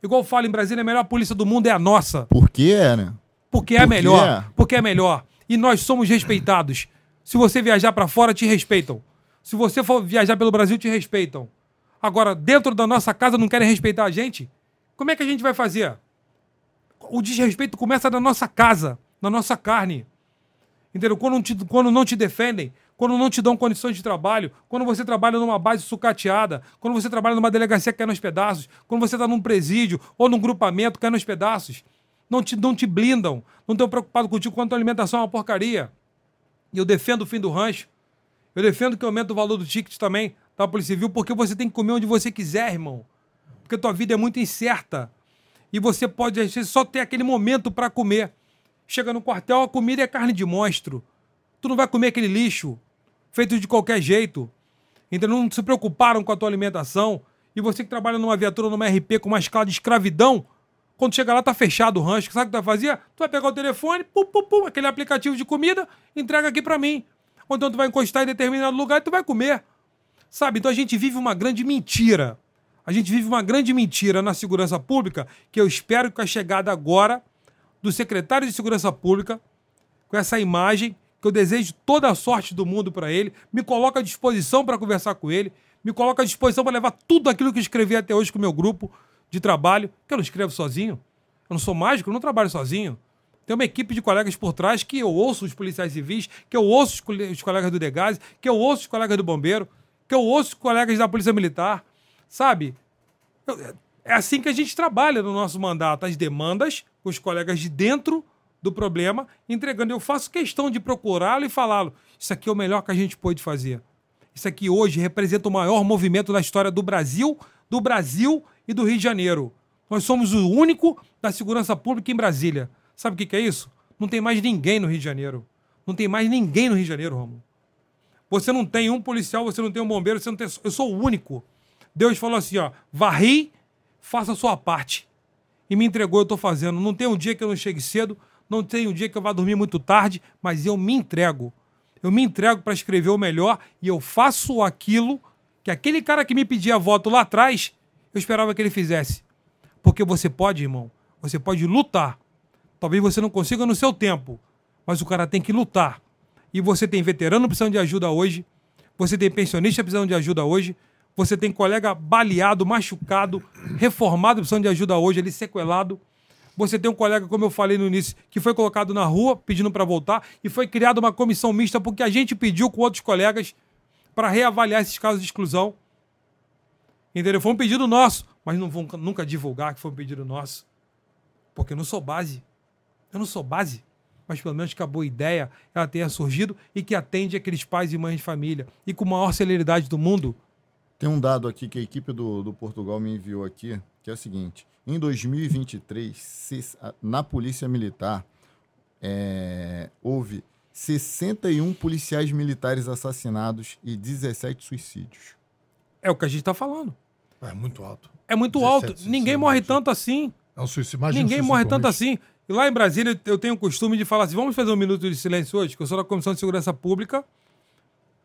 Igual fala em Brasília, a melhor polícia do mundo é a nossa. Por que é, né? Porque é Por melhor. quê? Porque é melhor. E nós somos respeitados. Se você viajar pra fora, te respeitam. Se você for viajar pelo Brasil, te respeitam. Agora, dentro da nossa casa, não querem respeitar a gente? Como é que a gente vai fazer? O desrespeito começa na nossa casa, na nossa carne. Entendeu? Quando não, te, quando não te defendem, quando não te dão condições de trabalho, quando você trabalha numa base sucateada, quando você trabalha numa delegacia que cai nos pedaços, quando você está num presídio ou num grupamento que cai nos pedaços, não te, não te blindam, não estão preocupados contigo quando a alimentação é uma porcaria. E eu defendo o fim do rancho. Eu defendo que aumente o valor do ticket também da Polícia Civil, porque você tem que comer onde você quiser, irmão. Porque tua vida é muito incerta. E você pode, vezes, só ter aquele momento para comer. Chega no quartel, a comida é carne de monstro. Tu não vai comer aquele lixo feito de qualquer jeito. Então não se preocuparam com a tua alimentação. E você que trabalha numa viatura, numa RP com uma escala de escravidão, quando chega lá tá fechado o rancho. Sabe o que tu vai fazer? Tu vai pegar o telefone, pum, pum, pum, aquele aplicativo de comida, entrega aqui para mim. Ou então tu vai encostar em determinado lugar e tu vai comer. Sabe? Então a gente vive uma grande mentira. A gente vive uma grande mentira na segurança pública que eu espero que com a chegada agora do secretário de Segurança Pública, com essa imagem, que eu desejo toda a sorte do mundo para ele, me coloca à disposição para conversar com ele, me coloca à disposição para levar tudo aquilo que escrevi até hoje com o meu grupo de trabalho, que eu não escrevo sozinho. Eu não sou mágico, eu não trabalho sozinho. Tem uma equipe de colegas por trás que eu ouço os policiais civis, que eu ouço os, cole- os colegas do Degase, que eu ouço os colegas do Bombeiro, que eu ouço os colegas da Polícia Militar. Sabe? Eu- é assim que a gente trabalha no nosso mandato, as demandas, com os colegas de dentro do problema, entregando. Eu faço questão de procurá-lo e falá-lo. Isso aqui é o melhor que a gente pode fazer. Isso aqui hoje representa o maior movimento da história do Brasil, do Brasil e do Rio de Janeiro. Nós somos o único da segurança pública em Brasília. Sabe o que, é isso? Não tem mais ninguém no Rio de Janeiro. Não tem mais ninguém no Rio de Janeiro, Romulo. Você não tem um policial, você não tem um bombeiro, você não tem. Eu sou o único. Deus falou assim: ó, varri, faça a sua parte. E me entregou, eu tô fazendo. Não tem um dia que eu não chegue cedo, não tem um dia que eu vá dormir muito tarde, mas eu me entrego. Eu me entrego para escrever o melhor e eu faço aquilo que aquele cara que me pedia voto lá atrás, eu esperava que ele fizesse. Porque você pode, irmão, você pode lutar. Talvez você não consiga no seu tempo, mas o cara tem que lutar. E você tem veterano precisando de ajuda hoje, você tem pensionista precisando de ajuda hoje, você tem colega baleado, machucado, reformado precisando de ajuda hoje, ele sequelado. Você tem um colega, como eu falei no início, que foi colocado na rua pedindo para voltar e foi criada uma comissão mista porque a gente pediu com outros colegas para reavaliar esses casos de exclusão. Entendeu? Foi um pedido nosso, mas não vão nunca divulgar que foi um pedido nosso. Porque eu não sou base. Eu não sou base. Mas pelo menos que a boa ideia ela tenha surgido e que atende aqueles pais e mães de família. E com a maior celeridade do mundo. Tem um dado aqui que a equipe do, do Portugal me enviou aqui, que é o seguinte: em 2023, se- a- na Polícia Militar, é, houve 61 policiais militares assassinados e 17 suicídios. É o que a gente está falando. É muito alto. É muito 17 alto. suicídios, Ninguém morre imagina. tanto assim. É um suicídio. Imagina Ninguém um morre suicídio tanto comum. assim. E lá em Brasília eu tenho o costume de falar assim: vamos fazer um minuto de silêncio hoje, que eu sou da Comissão de Segurança Pública,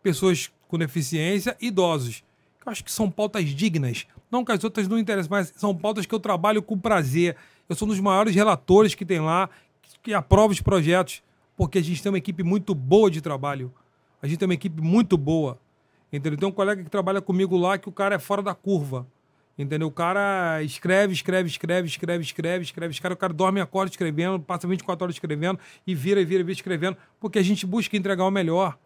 pessoas com deficiência, idosos. Eu acho que são pautas dignas. Não que as outras não interessem, mas são pautas que eu trabalho com prazer. Eu sou um dos maiores relatores que tem lá, que aprova os projetos, porque a gente tem uma equipe muito boa de trabalho. A gente tem uma equipe muito boa. Entendeu? Tem um colega que trabalha comigo lá que o cara é fora da curva. Entendeu? O cara escreve, escreve, escreve, escreve, escreve, escreve. escreve. O cara dorme acorda escrevendo, passa 24 horas escrevendo e vira, vira, vira escrevendo, porque a gente busca entregar o melhor.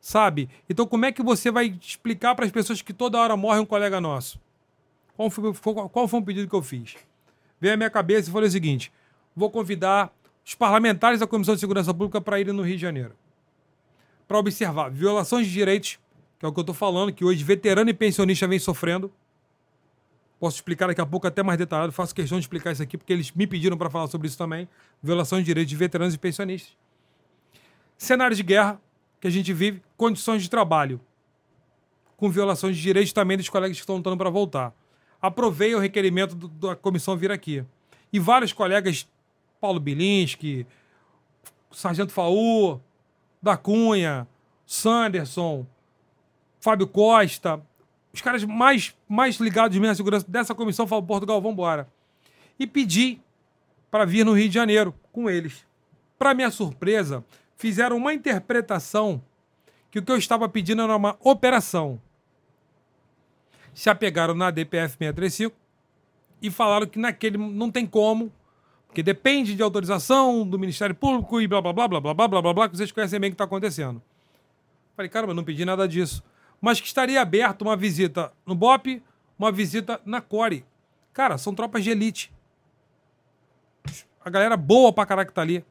Sabe? Então, como é que você vai explicar para as pessoas que toda hora morre um colega nosso? Qual foi, qual foi um pedido que eu fiz? Veio à minha cabeça e falei o seguinte: vou convidar os parlamentares da Comissão de Segurança Pública para irem no Rio de Janeiro para observar violações de direitos, que é o que eu estou falando, que hoje veterano e pensionista vem sofrendo. Posso explicar daqui a pouco até mais detalhado, faço questão de explicar isso aqui, porque eles me pediram para falar sobre isso também. Violações de direitos de veteranos e pensionistas. Cenário de guerra que a gente vive, condições de trabalho, com violações de direitos também dos colegas que estão lutando para voltar. Aprovei o requerimento do, da comissão vir aqui. E vários colegas, Paulo Bilinski, Sargento Faú, da Cunha, Sanderson, Fábio Costa, os caras mais, mais ligados mesmo à segurança dessa comissão falaram, Portugal, vamos embora. E pedi para vir no Rio de Janeiro com eles. Para minha surpresa, fizeram uma interpretação que o que eu estava pedindo era uma operação. Se apegaram na DPF 635 e falaram que naquele não tem como, porque depende de autorização do Ministério Público e blá blá blá blá blá blá blá blá, blá que vocês conhecem bem o que está acontecendo. Falei, caramba, não pedi nada disso. Mas que estaria aberto uma visita no BOP, uma visita na CORE. Cara, são tropas de elite. A galera boa pra caraca que tá ali.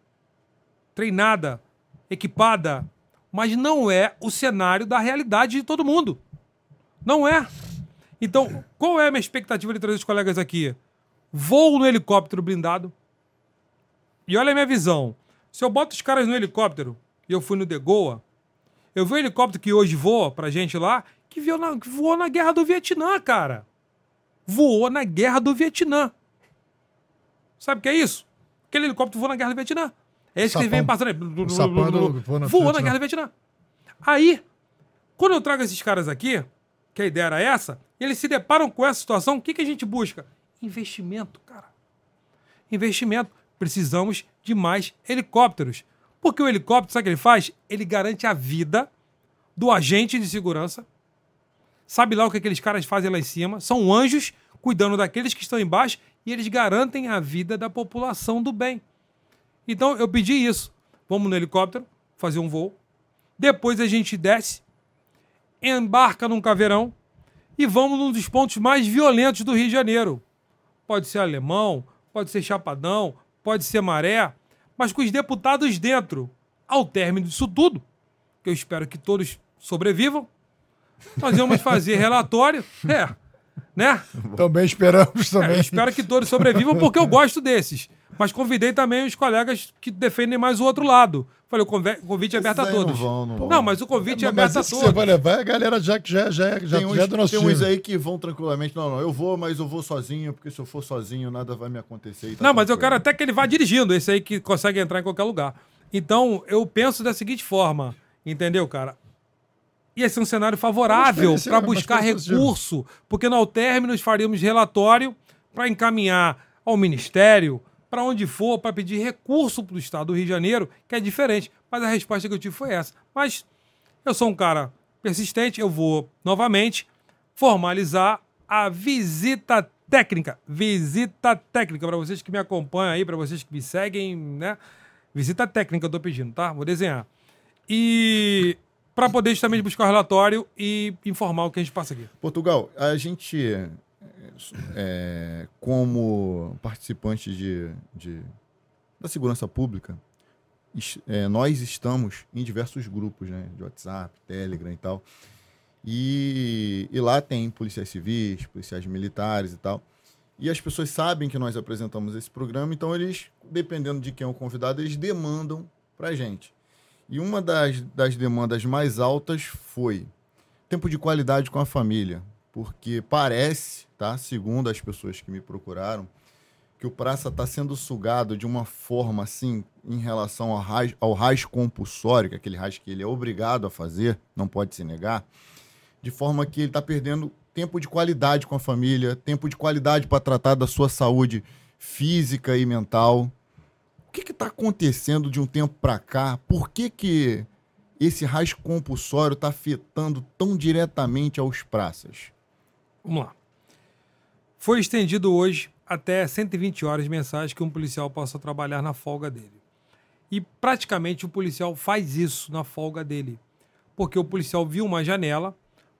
Treinada, equipada. Mas não é o cenário da realidade de todo mundo. Não é. Então, qual é a minha expectativa de trazer os colegas aqui? Voo no helicóptero blindado. E olha a minha visão. Se eu boto os caras no helicóptero e eu fui no Degoa, eu vi o helicóptero que hoje voa pra gente lá, que voou na, que voou na guerra do Vietnã, cara. Voou na guerra do Vietnã. Sabe o que é isso? Aquele helicóptero voou na guerra do Vietnã. É esse que eles vêm passando aí. Sapando, voou na guerra do Vietnã. Aí, quando eu trago esses caras aqui, que a ideia era essa, eles se deparam com essa situação, o que, que a gente busca? Investimento, cara. Investimento precisamos de mais helicópteros. Porque o helicóptero, sabe o que ele faz? Ele garante a vida do agente de segurança. Sabe lá o que aqueles caras fazem lá em cima? São anjos cuidando daqueles que estão embaixo e eles garantem a vida da população do bem. Então eu pedi isso. Vamos no helicóptero, fazer um voo. Depois a gente desce, embarca num caveirão e vamos num dos pontos mais violentos do Rio de Janeiro. Pode ser alemão, pode ser chapadão, pode ser maré, mas com os deputados dentro. Ao término disso tudo, que eu espero que todos sobrevivam, nós vamos fazer relatório. É, né? Também esperamos também. É, espero que todos sobrevivam, porque eu gosto desses. Mas convidei também os colegas que defendem mais o outro lado. Falei, o convite é aberto a todos. Não, vão, não, vão. não, mas o convite é aberto a todos. Você vai levar a galera já que já, já, já, tem uns, já é do nosso Tem time. uns aí que vão tranquilamente. Não, não, eu vou, mas eu vou sozinho, porque se eu for sozinho, nada vai me acontecer. Tá não, mas eu quero até que ele vá dirigindo, esse aí que consegue entrar em qualquer lugar. Então, eu penso da seguinte forma, entendeu, cara? Ia ser um cenário favorável para buscar recurso, porque no término faríamos relatório para encaminhar ao Ministério, para onde for, para pedir recurso para o Estado do Rio de Janeiro, que é diferente. Mas a resposta que eu tive foi essa. Mas eu sou um cara persistente, eu vou novamente formalizar a visita técnica. Visita técnica para vocês que me acompanham aí, para vocês que me seguem, né? Visita técnica eu tô pedindo, tá? Vou desenhar. E para poder justamente buscar o relatório e informar o que a gente passa aqui. Portugal, a gente é, como participante de, de, da segurança pública, é, nós estamos em diversos grupos, né, de WhatsApp, Telegram e tal. E, e lá tem policiais civis, policiais militares e tal. E as pessoas sabem que nós apresentamos esse programa, então eles, dependendo de quem é o convidado, eles demandam para gente. E uma das, das demandas mais altas foi tempo de qualidade com a família, porque parece tá? Segundo as pessoas que me procuraram, que o praça está sendo sugado de uma forma assim em relação ao raiz, ao raiz compulsório, que é aquele raiz que ele é obrigado a fazer, não pode se negar, de forma que ele está perdendo tempo de qualidade com a família, tempo de qualidade para tratar da sua saúde física e mental. O que está acontecendo de um tempo para cá? Por que, que esse raiz compulsório está afetando tão diretamente aos praças? Vamos lá. Foi estendido hoje até 120 horas mensais que um policial possa trabalhar na folga dele. E praticamente o policial faz isso na folga dele. Porque o policial viu uma janela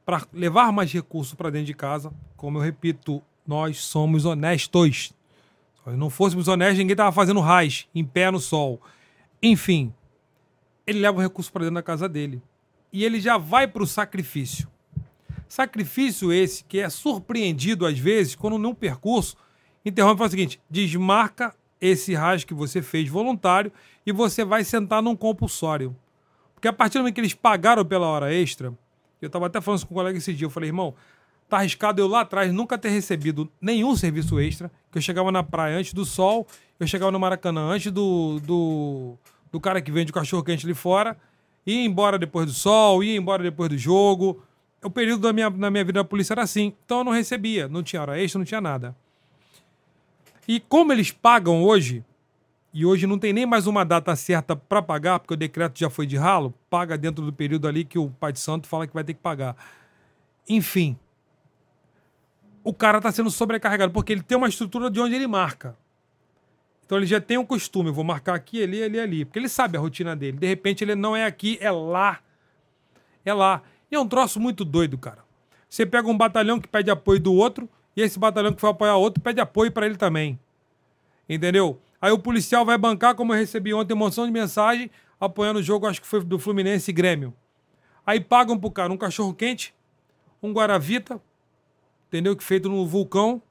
para levar mais recursos para dentro de casa. Como eu repito, nós somos honestos. Não fôssemos honestos, ninguém estava fazendo raiz, em pé no sol. Enfim, ele leva o recurso para dentro da casa dele. E ele já vai para o sacrifício. Sacrifício esse que é surpreendido às vezes quando num percurso interrompe e fala o seguinte: desmarca esse rasgo que você fez voluntário e você vai sentar num compulsório. Porque a partir do momento que eles pagaram pela hora extra, eu estava até falando com um colega esse dia, eu falei, irmão, tá arriscado eu lá atrás nunca ter recebido nenhum serviço extra, que eu chegava na praia antes do sol, eu chegava no Maracanã antes do, do, do cara que vende o cachorro quente ali fora, ia embora depois do sol, ia embora depois do jogo. O período da minha, na minha vida na polícia era assim. Então eu não recebia, não tinha hora extra, não tinha nada. E como eles pagam hoje, e hoje não tem nem mais uma data certa para pagar, porque o decreto já foi de ralo, paga dentro do período ali que o Pai de Santo fala que vai ter que pagar. Enfim, o cara está sendo sobrecarregado, porque ele tem uma estrutura de onde ele marca. Então ele já tem um costume, vou marcar aqui, ali, ali, ali, porque ele sabe a rotina dele. De repente ele não é aqui, é lá. É lá. E é um troço muito doido, cara. Você pega um batalhão que pede apoio do outro, e esse batalhão que foi apoiar outro pede apoio para ele também. Entendeu? Aí o policial vai bancar, como eu recebi ontem, moção de mensagem, apoiando o jogo, acho que foi do Fluminense e Grêmio. Aí pagam pro cara um cachorro quente, um Guaravita, entendeu? Que feito no vulcão,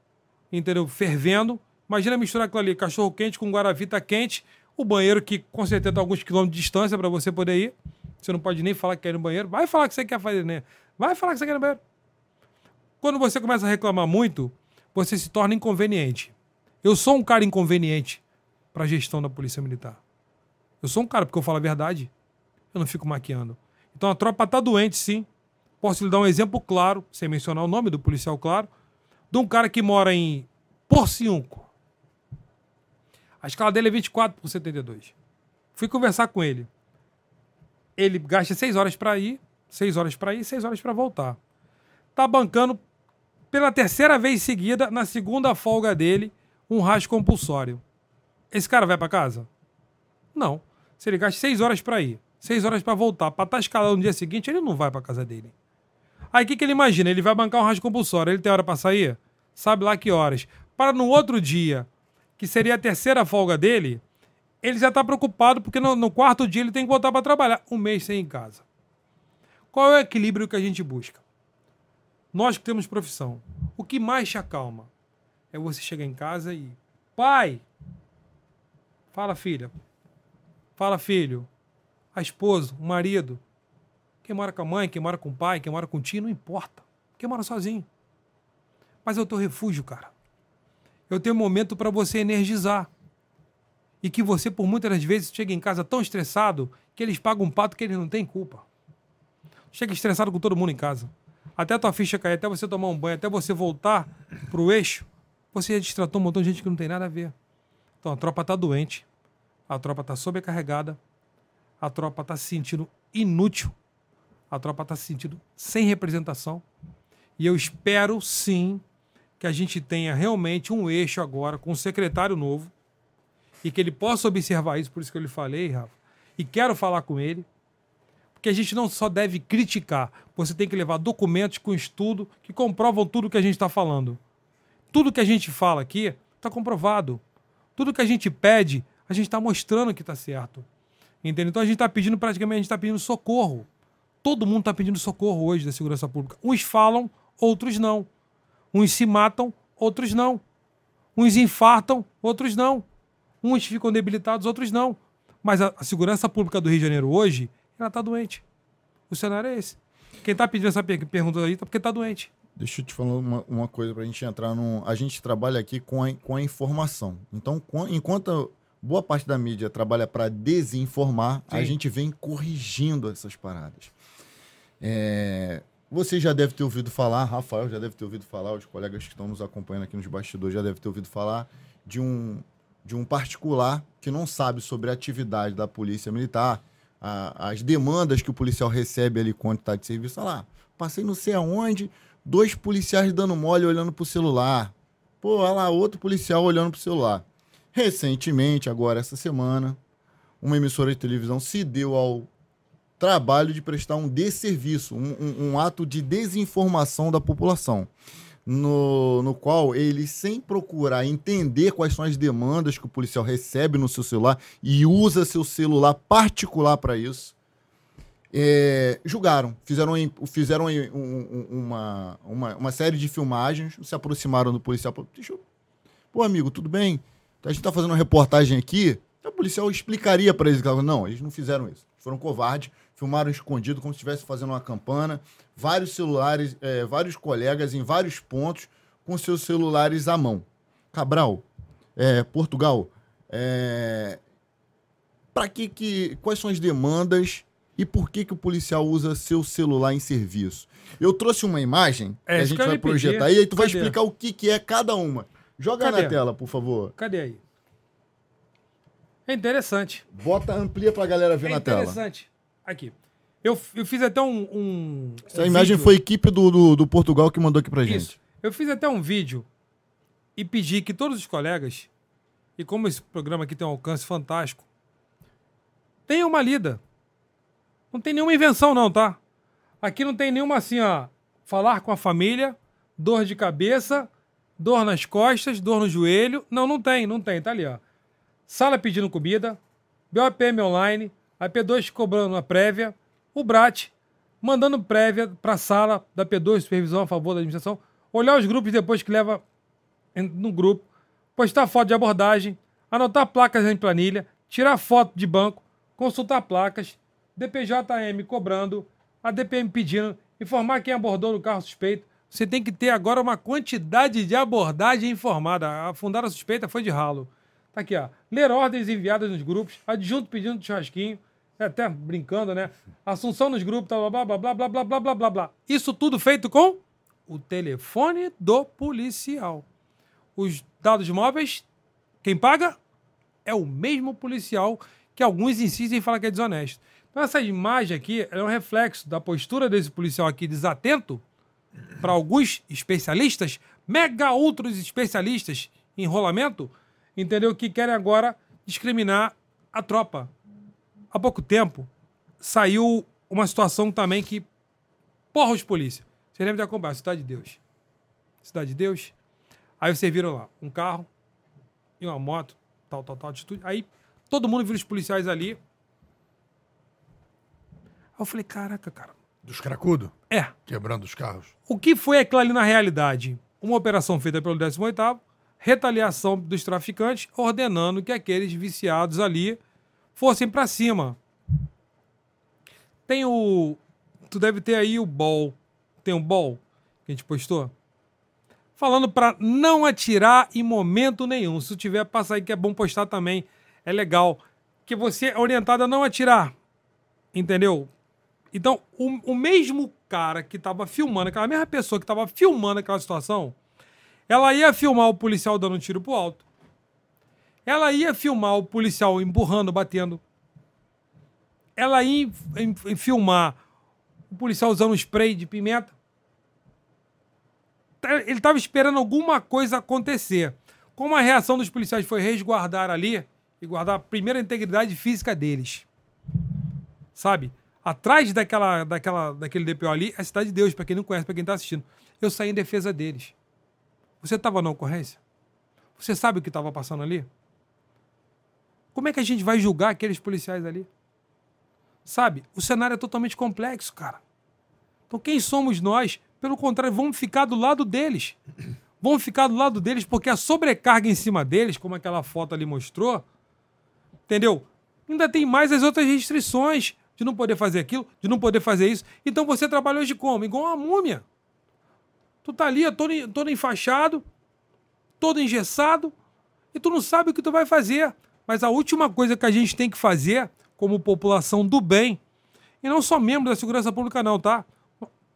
entendeu? Fervendo. Imagina misturar aquilo ali, cachorro quente com Guaravita quente, o banheiro que com certeza tem alguns quilômetros de distância para você poder ir. Você não pode nem falar que quer ir no banheiro. Vai falar que você quer fazer, né? Vai falar que você quer ir no banheiro. Quando você começa a reclamar muito, você se torna inconveniente. Eu sou um cara inconveniente para a gestão da Polícia Militar. Eu sou um cara porque eu falo a verdade. Eu não fico maquiando. Então a tropa está doente, sim. Posso lhe dar um exemplo claro, sem mencionar o nome do policial, claro, de um cara que mora em Porciúnco. A escala dele é 24 por 72. Fui conversar com ele. Ele gasta 6 horas para ir, 6 horas para ir, 6 horas para voltar tá bancando pela terceira vez seguida, na segunda folga dele, um rasgo compulsório. Esse cara vai para casa? Não. Se ele gasta seis horas para ir, seis horas para voltar, para estar tá escalando no dia seguinte, ele não vai para casa dele. Aí o que, que ele imagina? Ele vai bancar um rasgo compulsório, ele tem hora para sair? Sabe lá que horas. Para no outro dia, que seria a terceira folga dele, ele já está preocupado porque no, no, quarto dia ele tem que voltar para trabalhar. Um mês sem ir em casa. Qual é o equilíbrio que a gente busca? Nós que temos profissão, o que mais te acalma é você chegar em casa e. Pai! Fala, filha. Fala, filho. A esposa, o marido. Quem mora com a mãe, quem mora com o pai, quem mora com o tio, não importa. Quem mora sozinho. Mas o teu refúgio, cara. É o teu momento para você energizar. E que você, por muitas das vezes, chega em casa tão estressado que eles pagam um pato que eles não têm culpa. Chega estressado com todo mundo em casa até a tua ficha cair, até você tomar um banho, até você voltar pro eixo, você já destratou um montão de gente que não tem nada a ver. Então a tropa tá doente, a tropa tá sobrecarregada, a tropa tá se sentindo inútil, a tropa tá se sentindo sem representação. E eu espero sim que a gente tenha realmente um eixo agora com um secretário novo e que ele possa observar isso, por isso que eu lhe falei, Rafa, e quero falar com ele que a gente não só deve criticar, você tem que levar documentos com estudo que comprovam tudo que a gente está falando. Tudo que a gente fala aqui está comprovado. Tudo que a gente pede, a gente está mostrando que está certo. Entendeu? Então a gente está pedindo, praticamente, a gente está pedindo socorro. Todo mundo está pedindo socorro hoje da segurança pública. Uns falam, outros não. Uns se matam, outros não. Uns infartam, outros não. Uns ficam debilitados, outros não. Mas a, a segurança pública do Rio de Janeiro hoje ela tá doente. O cenário é esse. Quem tá pedindo essa pergunta aí tá porque tá doente. Deixa eu te falar uma, uma coisa pra gente entrar no. A gente trabalha aqui com a, com a informação. Então, com, enquanto boa parte da mídia trabalha para desinformar, Sim. a gente vem corrigindo essas paradas. É, você já deve ter ouvido falar, Rafael já deve ter ouvido falar, os colegas que estão nos acompanhando aqui nos bastidores já devem ter ouvido falar de um, de um particular que não sabe sobre a atividade da Polícia Militar a, as demandas que o policial recebe ali quando está de serviço. Olha lá, passei não sei aonde, dois policiais dando mole olhando para o celular. Pô, olha lá, outro policial olhando pro celular. Recentemente, agora essa semana, uma emissora de televisão se deu ao trabalho de prestar um desserviço, um, um, um ato de desinformação da população. No, no qual ele, sem procurar entender quais são as demandas que o policial recebe no seu celular e usa seu celular particular para isso, é, julgaram, fizeram, fizeram um, um, uma, uma, uma, série de filmagens, se aproximaram do policial. Deixa eu... Pô, amigo, tudo bem? A gente tá fazendo uma reportagem aqui. O policial explicaria para eles. Não, eles não fizeram isso. Foram covardes, filmaram escondido, como se estivesse fazendo uma campana. Vários celulares, é, vários colegas em vários pontos com seus celulares à mão. Cabral, é, Portugal, é, para que, que quais são as demandas e por que, que o policial usa seu celular em serviço. Eu trouxe uma imagem é, que a gente vai projetar aí, e aí tu Cadê? vai explicar o que, que é cada uma. Joga Cadê? na tela, por favor. Cadê aí? É interessante. Bota, amplia pra galera ver é na tela. É interessante. Aqui. Eu, eu fiz até um. um Essa um imagem vídeo. foi a equipe do, do, do, Portugal que mandou aqui pra gente. Isso. Eu fiz até um vídeo e pedi que todos os colegas, e como esse programa aqui tem um alcance fantástico, tenham uma lida não tem nenhuma invenção, não, tá? Aqui não tem nenhuma assim, ó. Falar com a família, dor de cabeça, dor nas costas, dor no joelho. Não, não tem, não tem. Tá ali, ó. Sala pedindo comida, BOPM online, a P2 cobrando uma prévia, o BRAT mandando prévia para a sala da P2, supervisão a favor da administração, olhar os grupos depois que leva no grupo, postar foto de abordagem, anotar placas em planilha, tirar foto de banco, consultar placas, DPJM cobrando, a DPM pedindo, informar quem abordou no carro suspeito. Você tem que ter agora uma quantidade de abordagem informada. A fundada suspeita foi de ralo. Tá aqui, ó. Ler ordens enviadas nos grupos, adjunto pedindo churrasquinho, até brincando, né? Assunção nos grupos, blá, blá, blá, blá, blá, blá, blá, blá, blá, blá. Isso tudo feito com o telefone do policial. Os dados móveis, quem paga é o mesmo policial que alguns insistem em falar que é desonesto. Então, essa imagem aqui é um reflexo da postura desse policial aqui desatento para alguns especialistas, mega outros especialistas em rolamento, entendeu? Que querem agora discriminar a tropa. Há pouco tempo saiu uma situação também que porra os polícia. Vocês lembram de acompanhar? Cidade de Deus. Cidade de Deus. Aí vocês viram lá um carro e uma moto, tal, tal, tal, atitude. Aí todo mundo viu os policiais ali Aí eu falei, caraca, cara. Dos cracudos? É. Quebrando os carros. O que foi aquilo ali na realidade? Uma operação feita pelo 18º, retaliação dos traficantes, ordenando que aqueles viciados ali fossem para cima. Tem o... Tu deve ter aí o bol. Tem um bol que a gente postou? Falando para não atirar em momento nenhum. Se tiver, passa aí que é bom postar também. É legal. Que você é orientado a não atirar. Entendeu? Então, o, o mesmo cara que estava filmando, aquela mesma pessoa que estava filmando aquela situação, ela ia filmar o policial dando um tiro pro alto. Ela ia filmar o policial emburrando, batendo. Ela ia filmar o policial usando spray de pimenta. Tá, ele estava esperando alguma coisa acontecer. Como a reação dos policiais foi resguardar ali e guardar a primeira integridade física deles. Sabe? Atrás daquela, daquela, daquele DPO ali, é a Cidade de Deus, para quem não conhece, para quem está assistindo. Eu saí em defesa deles. Você estava na ocorrência? Você sabe o que estava passando ali? Como é que a gente vai julgar aqueles policiais ali? Sabe? O cenário é totalmente complexo, cara. Então, quem somos nós? Pelo contrário, vamos ficar do lado deles. Vamos ficar do lado deles porque a sobrecarga em cima deles, como aquela foto ali mostrou, entendeu? Ainda tem mais as outras restrições de não poder fazer aquilo, de não poder fazer isso. Então você trabalha hoje como? Igual uma múmia. Tu tá ali, todo, todo enfaixado, todo engessado, e tu não sabe o que tu vai fazer. Mas a última coisa que a gente tem que fazer, como população do bem, e não só membro da segurança pública, não, tá?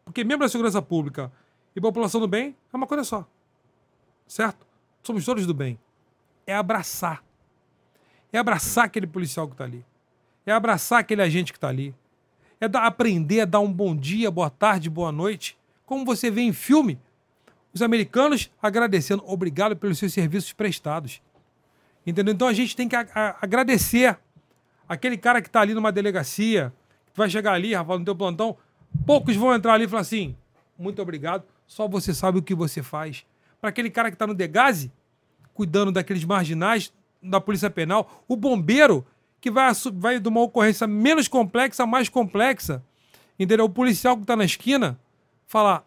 Porque membro da segurança pública e população do bem é uma coisa só. Certo? Somos todos do bem. É abraçar. É abraçar aquele policial que tá ali é abraçar aquele agente que está ali, é dar, aprender a dar um bom dia, boa tarde, boa noite, como você vê em filme. Os americanos agradecendo, obrigado pelos seus serviços prestados. Entendeu? Então a gente tem que a- a- agradecer aquele cara que está ali numa delegacia, que vai chegar ali, Rafael, no teu plantão. Poucos vão entrar ali e falar assim: muito obrigado, só você sabe o que você faz. Para aquele cara que está no Degase, cuidando daqueles marginais da Polícia Penal, o bombeiro que vai, vai de uma ocorrência menos complexa a mais complexa, entendeu? O policial que está na esquina falar: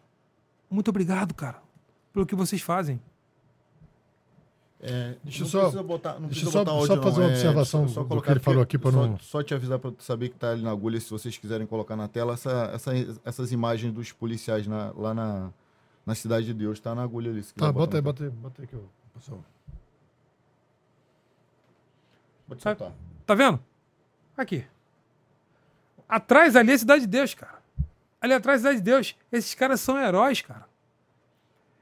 muito obrigado, cara, pelo que vocês fazem. É, Deixa eu só- botar, não deixa só- botar só áudio, fazer não. uma observação só do colocar que ele falou aqui só, não- Só te avisar para saber que tá ali na agulha, se vocês quiserem colocar na tela, essa, essa- essas imagens dos policiais na- lá na, na Cidade de Deus, tá na agulha ali. Tá, bota aí, bota aí, bota aí que eu. pessoal. Pode soltar. Tá vendo? Aqui. Atrás ali é a Cidade de Deus, cara. Ali atrás é a Cidade de Deus. Esses caras são heróis, cara.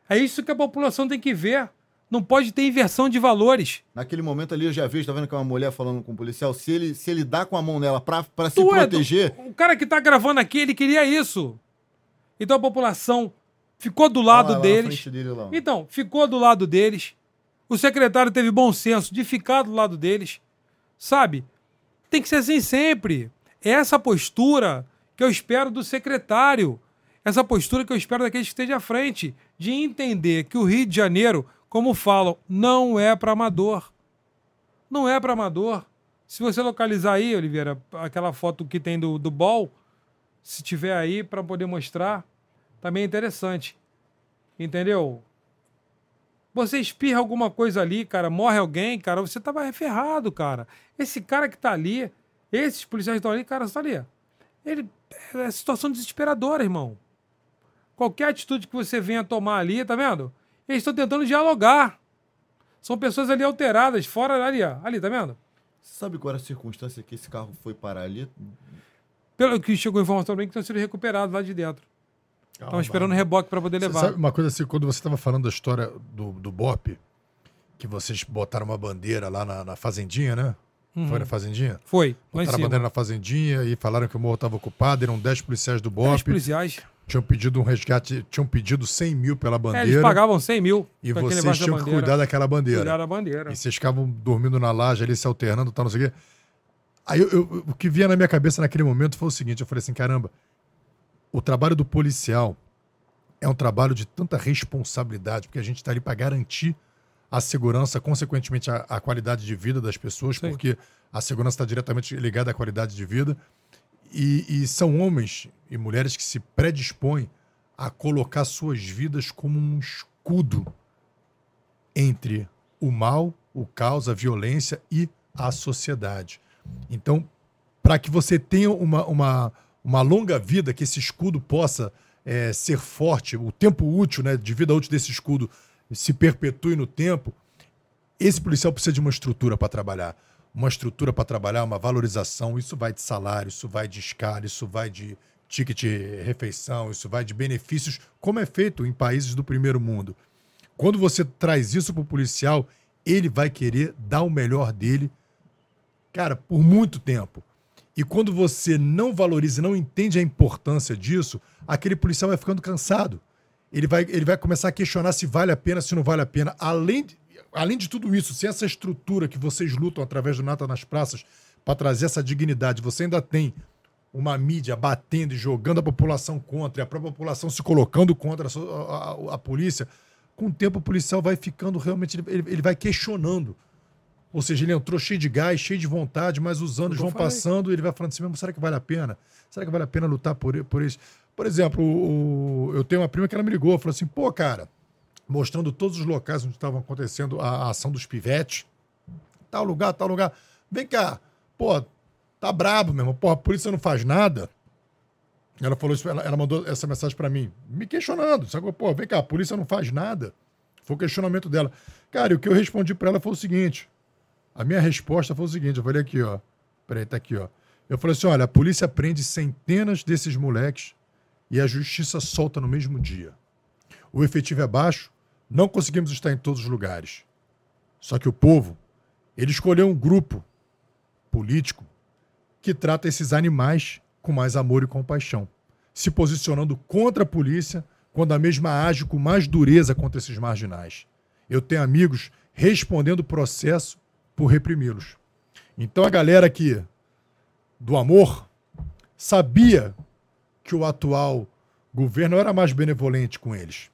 É isso que a população tem que ver. Não pode ter inversão de valores. Naquele momento ali eu já vi, tá vendo que é uma mulher falando com o policial, se ele, se ele dá com a mão nela pra, pra se é- proteger, o cara que tá gravando aqui, ele queria isso. Então a população ficou do lado lá, lá deles. dele lá. Então, ficou do lado deles. O secretário teve bom senso de ficar do lado deles. Sabe? Tem que ser assim sempre. É essa postura que eu espero do secretário. Essa postura que eu espero daqueles que estejam à frente. De entender que o Rio de Janeiro, como falam, não é para amador. Não é para amador. Se você localizar aí, Oliveira, aquela foto que tem do, do bol, se tiver aí para poder mostrar, também é interessante. Entendeu? Você espirra alguma coisa ali, cara, morre alguém, cara, você tava ferrado, cara. Esse cara que tá ali, esses policiais que estão ali, cara, você tá ali. Ele é situação desesperadora, irmão. Qualquer atitude que você venha tomar ali, tá vendo? Eles estão tentando dialogar. São pessoas ali alteradas, fora ali, ó. Ali, tá vendo? Você sabe qual era a circunstância que esse carro foi parar ali? Pelo que chegou a informação também que estão sendo recuperados lá de dentro. Estão esperando o reboque para poder Você levar. sabe uma coisa assim, quando você estava falando da história do, do BOP, que vocês botaram uma bandeira lá na, na Fazendinha, né? Foi na Fazendinha? Foi, Botaram a bandeira na Fazendinha e falaram que o morro estava ocupado, eram 10 policiais do Dez BOP, policiais. Tinham pedido um resgate, tinham pedido 100 mil pela É, bandeira eles pagavam 100 mil. e vocês tinham que cuidar daquela bandeira. Cuidar da bandeira. E vocês ficavam dormindo na laje ali, se alternando, tal, não sei o quê. Aí eu- eu- o que vinha na minha cabeça naquele momento foi o seguinte: eu falei assim, caramba, o trabalho do policial é um trabalho de tanta responsabilidade, porque a gente está ali para garantir a segurança, consequentemente a, a qualidade de vida das pessoas, Sim. porque a segurança está diretamente ligada à qualidade de vida. E, e são homens e mulheres que se predispõem a colocar suas vidas como um escudo entre o mal, o caos, a violência e a sociedade. Então, para que você tenha uma, uma, uma longa vida, que esse escudo possa eh, ser forte, o tempo útil, né, de vida útil desse escudo se perpetue no tempo, esse policial precisa de uma estrutura para trabalhar. Uma estrutura para trabalhar, uma valorização. Isso vai de salário, isso vai de escala, isso vai de ticket refeição, isso vai de benefícios, como é feito em países do primeiro mundo. Quando você traz isso para o policial, ele vai querer dar o melhor dele, cara, por muito tempo. E quando você não valoriza, não entende a importância disso, aquele policial vai ficando cansado. Ele vai, ele vai começar a questionar se vale a pena, se não vale a pena. Além de, além de tudo isso, se essa estrutura que vocês lutam através do Nata nas praças para trazer essa dignidade, você ainda tem uma mídia batendo e jogando a população contra, e a própria população se colocando contra a, a- a- polícia, com o tempo o policial vai ficando realmente, ele, ele vai questionando. Ou seja, ele entrou cheio de gás, cheio de vontade, mas os anos vão falei. passando e ele vai falando assim mesmo, será que vale a pena? Será que vale a pena lutar por, por isso? Por exemplo, o- o- eu tenho uma prima que ela me ligou, falou assim, pô, cara, mostrando todos os locais onde estavam acontecendo a, a ação dos pivetes, tal lugar, tal lugar. Vem cá, pô, tá brabo, irmão, pô, a polícia não faz nada. Ela falou isso, ela, ela mandou essa mensagem pra mim, me questionando, sabe? Pô, vem cá, a polícia não faz nada. Foi o questionamento dela. Cara, e o que eu respondi pra ela foi o seguinte: a minha resposta foi o seguinte: eu falei aqui, ó. Peraí, tá aqui, ó. Eu falei assim: olha, a polícia prende centenas desses moleques e a justiça solta no mesmo dia. O efetivo é baixo, não conseguimos estar em todos os lugares. Só que o povo, ele escolheu um grupo político que trata esses animais com mais amor e compaixão, se posicionando contra a polícia, quando a mesma age com mais dureza contra esses marginais. Eu tenho amigos respondendo processo por reprimi-los. Então a galera aqui do amor sabia que o atual governo era mais benevolente com eles.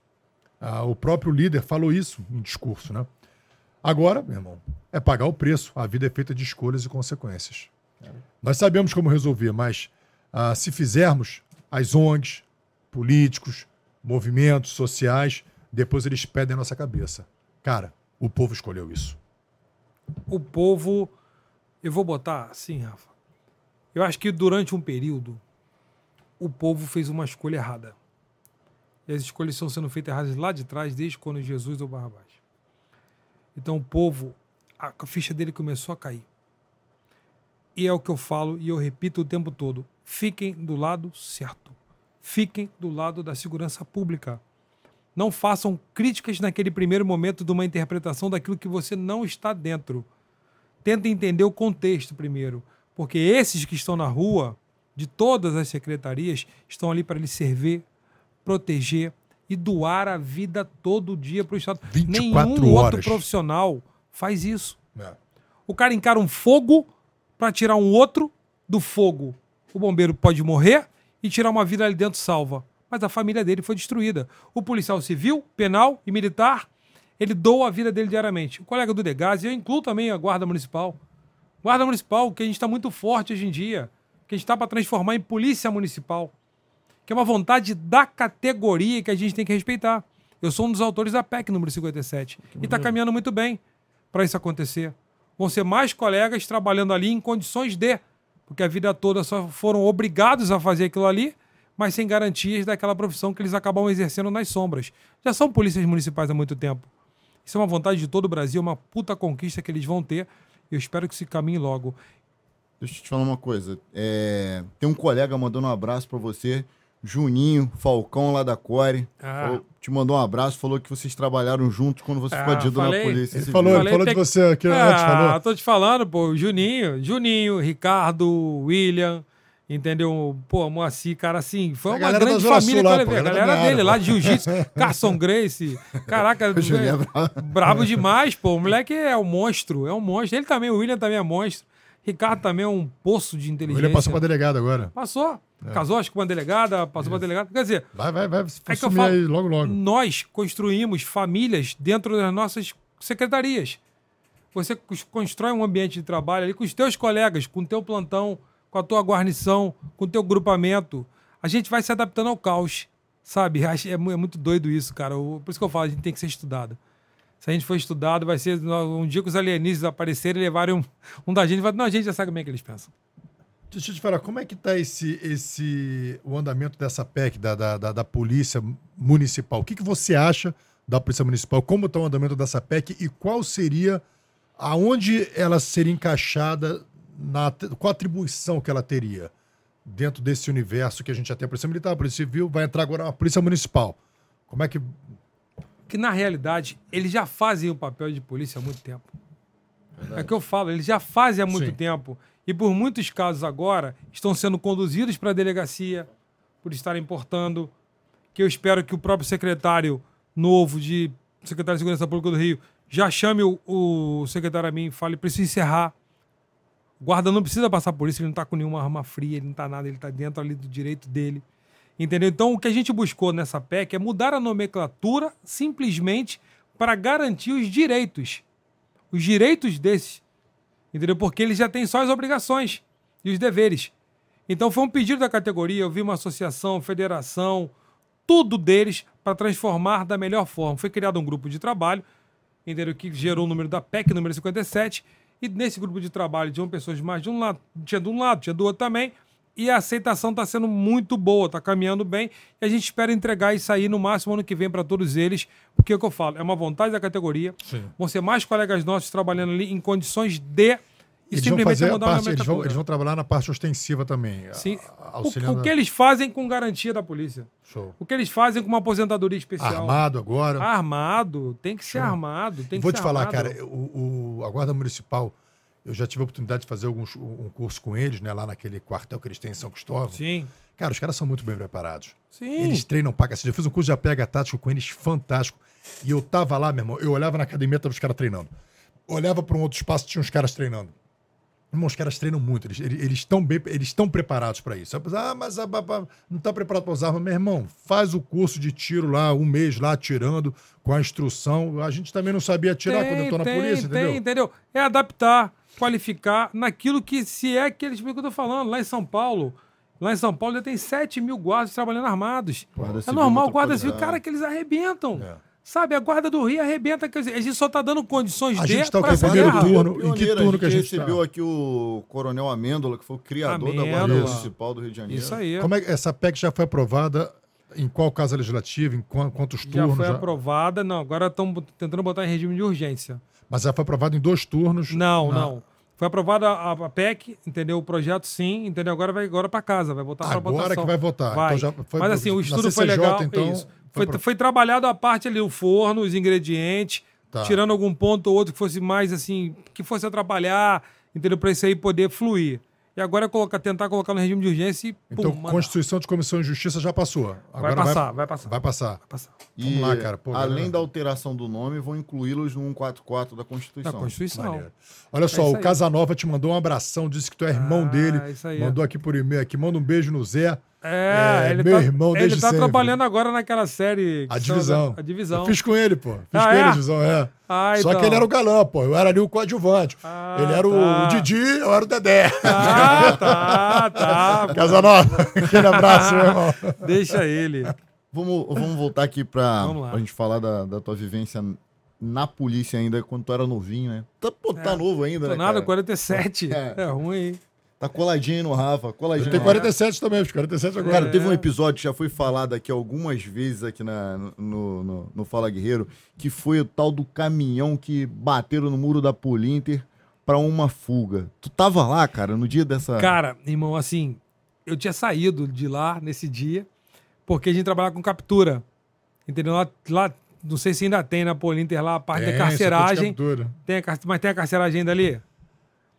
Ah, o próprio líder falou isso em discurso, né? Agora, meu irmão, é pagar o preço. A vida é feita de escolhas e consequências. Nós sabemos como resolver, mas ah, se fizermos, as ONGs, políticos, movimentos sociais, depois eles pedem a nossa cabeça. Cara, o povo escolheu isso. O povo. Eu vou botar assim, Rafa. Eu acho que durante um período, o povo fez uma escolha errada. E as escolhas estão sendo feitas erradas lá de trás, desde quando Jesus ou Barrabás. Então o povo, a ficha dele começou a cair. E é o que eu falo e eu repito o tempo todo: fiquem do lado certo. Fiquem do lado da segurança pública. Não façam críticas naquele primeiro momento de uma interpretação daquilo que você não está dentro. Tentem entender o contexto primeiro, porque esses que estão na rua, de todas as secretarias, estão ali para lhe servir, proteger e doar a vida todo dia para o Estado. 24 Nenhum horas. outro profissional faz isso. O cara encara um fogo para tirar um outro do fogo. O bombeiro pode morrer e tirar uma vida ali dentro salva. Mas a família dele foi destruída. O policial civil, penal e militar, ele doa a vida dele diariamente. O colega do Degás, e eu incluo também a Guarda Municipal. Guarda Municipal, que a gente está muito forte hoje em dia, que a gente está para transformar em Polícia Municipal, que é uma vontade da categoria que a gente tem que respeitar. Eu sou um dos autores da PEC número 57 e está caminhando muito bem para isso acontecer. Vão ser mais colegas trabalhando ali em condições de, porque a vida toda só foram obrigados a fazer aquilo ali, mas sem garantias daquela profissão que eles acabam exercendo nas sombras. Já são polícias municipais há muito tempo. Isso é uma vontade de todo o Brasil, uma puta conquista que eles vão ter. Eu espero que se caminhe logo. Deixa eu te falar uma coisa. É, Tem um colega mandando um abraço pra você, Juninho, Falcão lá da Core. Ah. Falou- Te mandou um abraço, falou que vocês trabalharam juntos quando você ficou Ah, adido na falei. polícia. Ele falou, ele Falei, falou de você aqui antes, Ah, falou. tô te falando, pô, Juninho, Juninho, Ricardo, William, entendeu? Pô, Moacir, cara, assim, foi A uma grande família que lá, eu levei. pô, A galera galera dele área, lá de Jiu-Jitsu, Carson Grace. Caraca, é bravo. brabo demais, pô. O moleque é um monstro, é um monstro. Ele também, o William também é monstro. Ricardo também é um poço de inteligência. William passou pra delegado agora. Passou. Casou, acho que com uma delegada, passou pra delegada. Quer dizer, Vai, vai, vai. é que eu falo, aí logo, logo. nós construímos famílias dentro das nossas secretarias. Você cons- constrói um ambiente de trabalho ali com os teus colegas, com o teu plantão, com a tua guarnição, com o teu grupamento. A gente vai se adaptando ao caos, sabe? É é muito doido isso, cara. Por isso que eu falo, a gente tem que ser estudado. Se a gente for estudado, vai ser um dia que os alienígenas aparecerem e levarem um, um da gente, vai, não, a gente já sabe como é que eles pensam. Deixa eu te falar, como é que tá esse, esse, o andamento dessa PEC, da, da, da, da Polícia Municipal? O que, que você acha da Polícia Municipal? Como está o andamento dessa PEC e qual seria, aonde ela seria encaixada, na, qual a atribuição que ela teria dentro desse universo que a gente já tem a Polícia Militar, a Polícia Civil, vai entrar agora a Polícia Municipal. Como é que... que na realidade eles já fazem o papel de polícia há muito tempo. É o que eu falo, eles já fazem há muito Sim. tempo. E por muitos casos agora estão sendo conduzidos para a delegacia por estarem portando. Que eu espero que o próprio secretário novo de secretário de Segurança Pública do Rio já chame o, o secretário a mim e fale: preciso encerrar. O guarda não precisa passar por isso, ele não está com nenhuma arma fria, ele não está nada, ele está dentro ali do direito dele. Entendeu? Então, o que a gente buscou nessa PEC é mudar a nomenclatura simplesmente para garantir os direitos. Os direitos desses. Entendeu? Porque eles já têm só as obrigações e os deveres. Então, foi um pedido da categoria. Eu vi uma associação, federação, tudo deles para transformar da melhor forma. Foi criado um grupo de trabalho, entendeu? Que gerou o número da PEC, número 57. E nesse grupo de trabalho tinham pessoas de mais de um lado, tinha de um lado, tinha do outro também. E a aceitação está sendo muito boa, está caminhando bem. E a gente espera entregar isso aí no máximo ano que vem para todos eles. Porque é o que eu falo, é uma vontade da categoria. Sim. Vão ser mais colegas nossos trabalhando ali em condições de. E Eles vão, simplesmente fazer a mudar a parte, eles, vão, eles vão trabalhar na parte ostensiva também. Sim. a- O, auxiliando o que eles fazem com garantia da polícia. Show. O que eles fazem com uma aposentadoria especial. Armado agora. Armado, tem que ser armado. Tem Vou te falar, armado. cara, o, o- a Guarda Municipal, eu já tive a oportunidade de fazer alguns, um curso com eles, né, lá naquele quartel que eles têm em São Cristóvão. Sim. Cara, os caras são muito bem preparados. Sim. Eles treinam pra cacete. Eu fiz um curso de apega tático com eles fantástico. E eu tava lá, meu irmão, eu olhava na academia, tava os caras treinando. Olhava para um outro espaço, tinha uns caras treinando. Irmão, os caras treinam muito, eles estão eles, estão bem, eles estão preparados para isso. Ah, mas ah, ah, não está preparado para usar arma. Meu irmão, faz o curso de tiro lá, um mês lá, atirando, com a instrução. A gente também não sabia atirar tem, quando eu tô na tem, polícia, tem, entendeu? entendeu? É adaptar, qualificar naquilo que se é aquele que eu tô falando. Lá em São Paulo, lá em São Paulo já tem 7 mil guardas trabalhando armados. Guarda é normal, guarda civil, poderosa. cara, que eles arrebentam. É. Sabe, a guarda do Rio arrebenta. Quer dizer, a gente só tá dando condições A de gente tá o Primeiro guerra. turno. Em que turno que a gente recebeu tá? aqui o Coronel Amêndola, que foi o criador da Guarda Amêndola. Municipal do Rio de Janeiro. Isso aí. Como é que essa PEC já foi aprovada em qual casa legislativa, em qua- quantos Já turnos? foi já? aprovada. Não, agora estão tentando botar em regime de urgência. Mas já foi aprovada em dois turnos. Não, Na- não. Foi aprovada a, PEC, entendeu? O projeto sim, entendeu? Agora vai agora para casa, vai voltar para Agora votação. que vai votar. Vai. Então foi Mas assim, o estudo foi CCJ, legal. então, isso. foi Foi, foi trabalhado a parte ali, o forno, os ingredientes, Tá. tirando algum ponto ou outro que fosse mais assim, que fosse atrapalhar, entendeu? Para isso aí poder fluir. E agora é colocar, tentar colocar no regime de urgência e. Então, pum. Constituição de Comissão de Justiça já passou. Agora passar, vai passar. Vai passar. Passar. E, Vamos lá, cara. Pô, além galera. da alteração do nome, vão incluí-los no 144 da Da Constituição. Constituição. Maneiro. Olha só, isso o aí. Casanova te mandou um abração, disse que tu é irmão Ah, dele. isso aí. Mandou aqui por e-mail aqui. Manda um beijo no Zé. É, É, ele meu tá, irmão ele desde tá sempre. trabalhando agora naquela série. A são divisão. da- A divisão. Eu fiz com ele, pô. Fiz Ah, com ele é? a divisão, é. Ah, Só então. que ele era o galã, pô. Eu era ali o coadjuvante. Ah, ele era o- tá. o Didi, eu era o Dedé. Ah, tá, tá. Casanova, aquele abraço, meu irmão. Deixa ele. Vamos, vamos voltar aqui pra, pra gente falar da, da tua vivência na polícia ainda, quando tu era novinho, né? Tá, pô, tá É. novo ainda, Tô né, nada, cara? 47. É. É, ruim, hein? Tá coladinho no Rafa, coladinho Eu tenho no Rafa. 47 também, os 47 agora. Cara, teve um episódio que já foi falado aqui algumas vezes aqui na, no, no, no Fala Guerreiro, que foi o tal do caminhão que bateram no muro da Polinter pra uma fuga. Tu tava lá, cara, no dia dessa... Cara, irmão, assim, eu tinha saído de lá nesse dia, porque a gente trabalhava com captura. Entendeu? Lá, lá não sei se ainda tem na Polinter lá a parte Tem, da carceragem. setor de captura. Tem a, mas tem a carceragem ainda ali?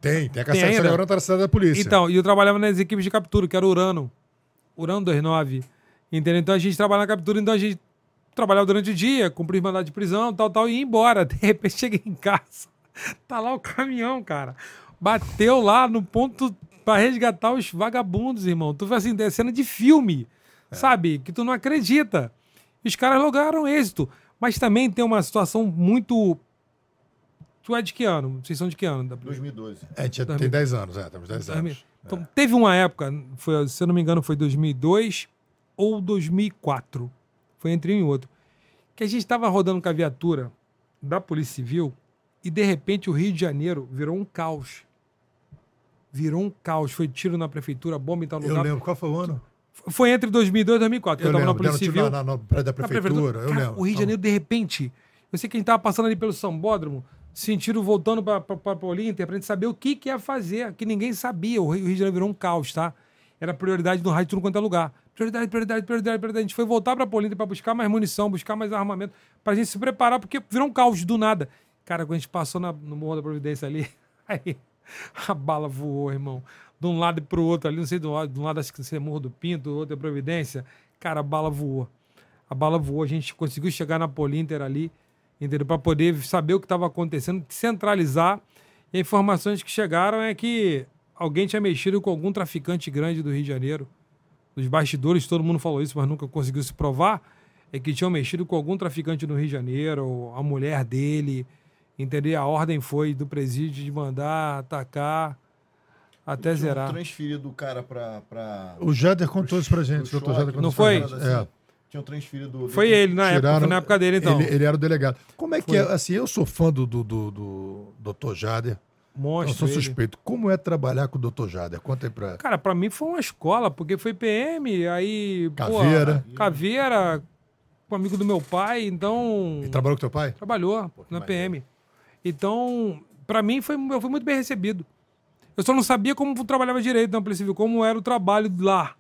Tem, tem a Tem caçada ainda? agora na cidade da polícia. Então, e eu trabalhava nas equipes de captura, que era o Urano. Urano 29. Entendeu? Então a gente trabalhava na captura, então a gente trabalhava durante o dia, cumpria mandado de prisão, tal, tal, e ia embora. De repente cheguei em casa, tá lá o caminhão, cara. Bateu lá no ponto pra resgatar os vagabundos, irmão. Tu vê assim, é cena de filme, sabe? Que tu não acredita. E os caras lograram êxito. Mas também tem uma situação muito. Tu é de que ano? Vocês são de que ano? Da- 2012. É, tinha, tem 10 anos, é, temos 10 anos. então, teve uma época, foi, se eu não me engano, foi 2002 ou 2004. Foi entre um e outro. Que a gente estava rodando com a viatura da Polícia Civil e, de repente, o Rio de Janeiro virou um caos. Virou um caos. Foi tiro na prefeitura, bomba em tal Eu lugar. lembro, qual foi o ano? Foi entre 2002 e 2004. que Eu, Eu estava na Polícia Civil. lá na, na prédio da na prefeitura, eu Cara, lembro. O Rio de Janeiro, de repente, eu sei que a gente tava passando ali pelo Sambódromo, sentiram voltando para a Olinter pra gente saber o que, que ia fazer, que ninguém sabia. O Rio, o de Janeiro virou um caos, tá? Era prioridade no rádio, tudo quanto é lugar. Prioridade, prioridade, prioridade, prioridade. A gente foi voltar pra Polinter para buscar mais munição, buscar mais armamento, pra gente se preparar, porque virou um caos do nada. Cara, quando a gente passou na- no Morro da Providência ali, aí a bala voou, irmão. De um lado pro outro ali, não sei, de um lado, de um lado acho que é Morro do Pinto, do outro é Providência. Cara, a bala voou. A bala voou, a gente conseguiu chegar na Polinter ali, entendeu? Para poder saber o que estava acontecendo, centralizar. E informações que chegaram é que alguém tinha mexido com algum traficante grande do Rio de Janeiro. Nos bastidores, todo mundo falou isso, mas nunca conseguiu se provar. É que tinham mexido com algum traficante no Rio de Janeiro, ou a mulher dele, entendeu? A ordem foi do presídio de mandar atacar até zerar. transferido o cara pra... pra... O Jader contou isso pra gente, o doutor Jader Não foi? gente. É. Tinham transferido... Foi ele na época, foi na época dele, então. Ele, ele era o delegado. Como é que Foi. é? Assim, eu sou fã do, do, do, do Dr. Jader. Eu Monstro. sou ele. suspeito. Como é trabalhar com o Dr. Jader? Conta aí pra. Cara, pra mim foi uma escola, porque foi PM, aí. pô, Caveira. caveira, com amigo do meu pai, então. Ele trabalhou com teu pai? Trabalhou que na maneiro. PM. Então, pra mim, foi, eu fui muito bem recebido. Eu só não sabia como trabalhava direito na Polícia Civil, como era o trabalho lá.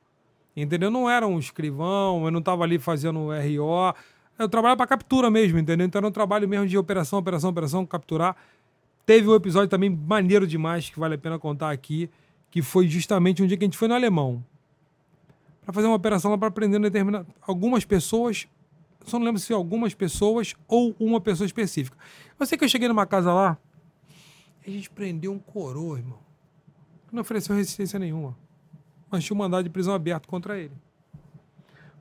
Entendeu? Não era um escrivão, eu não estava ali fazendo RO. Eu trabalhava para captura mesmo, entendeu? Então era um trabalho mesmo de operação, operação, operação, capturar. Teve um episódio também maneiro demais, que vale a pena contar aqui, que foi justamente um dia que a gente foi no Alemão. para fazer uma operação lá para prender determinado, algumas pessoas. Só não lembro se algumas pessoas ou uma pessoa específica. Eu sei que eu cheguei numa casa lá, a gente prendeu um coroa, irmão. Não ofereceu resistência nenhuma. Mas tinha um mandado de prisão aberto contra ele.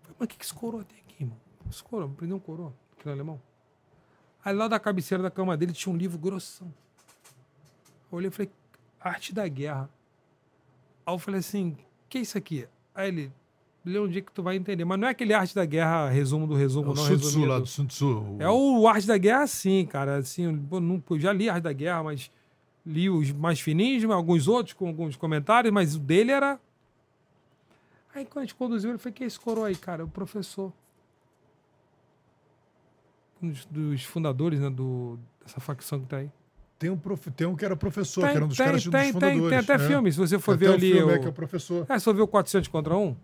Falei, mas o que, que esse coroa tem aqui, irmão? Esse coroa, prendeu um coroa, aqui no alemão. Aí lá da cabeceira da cama dele tinha um livro grossão. Eu olhei e falei, Arte da Guerra. Aí eu falei assim, que é isso aqui? Aí ele, lê um dia que tu vai entender. Mas não é aquele Arte da Guerra, resumo do resumo, É não Sun Tzu lá do Sun Tzu. É o Arte da Guerra, sim, cara. Assim, eu não, eu já li Arte da Guerra, mas li os mais fininhos, alguns outros com alguns comentários, mas o dele era. Aí quando a gente conduziu, ele falou: que é esse coroa aí, cara? É o professor. Um dos, fundadores, né, do, dessa facção que tá aí. Tem um, prof... tem um que era professor, Tem, que era um dos tem, caras tem, dos tem, fundadores. tem até é. filme, se você for Tem ver ali. o filme, o- é, que é o professor. É, você viu 400 contra 1? Não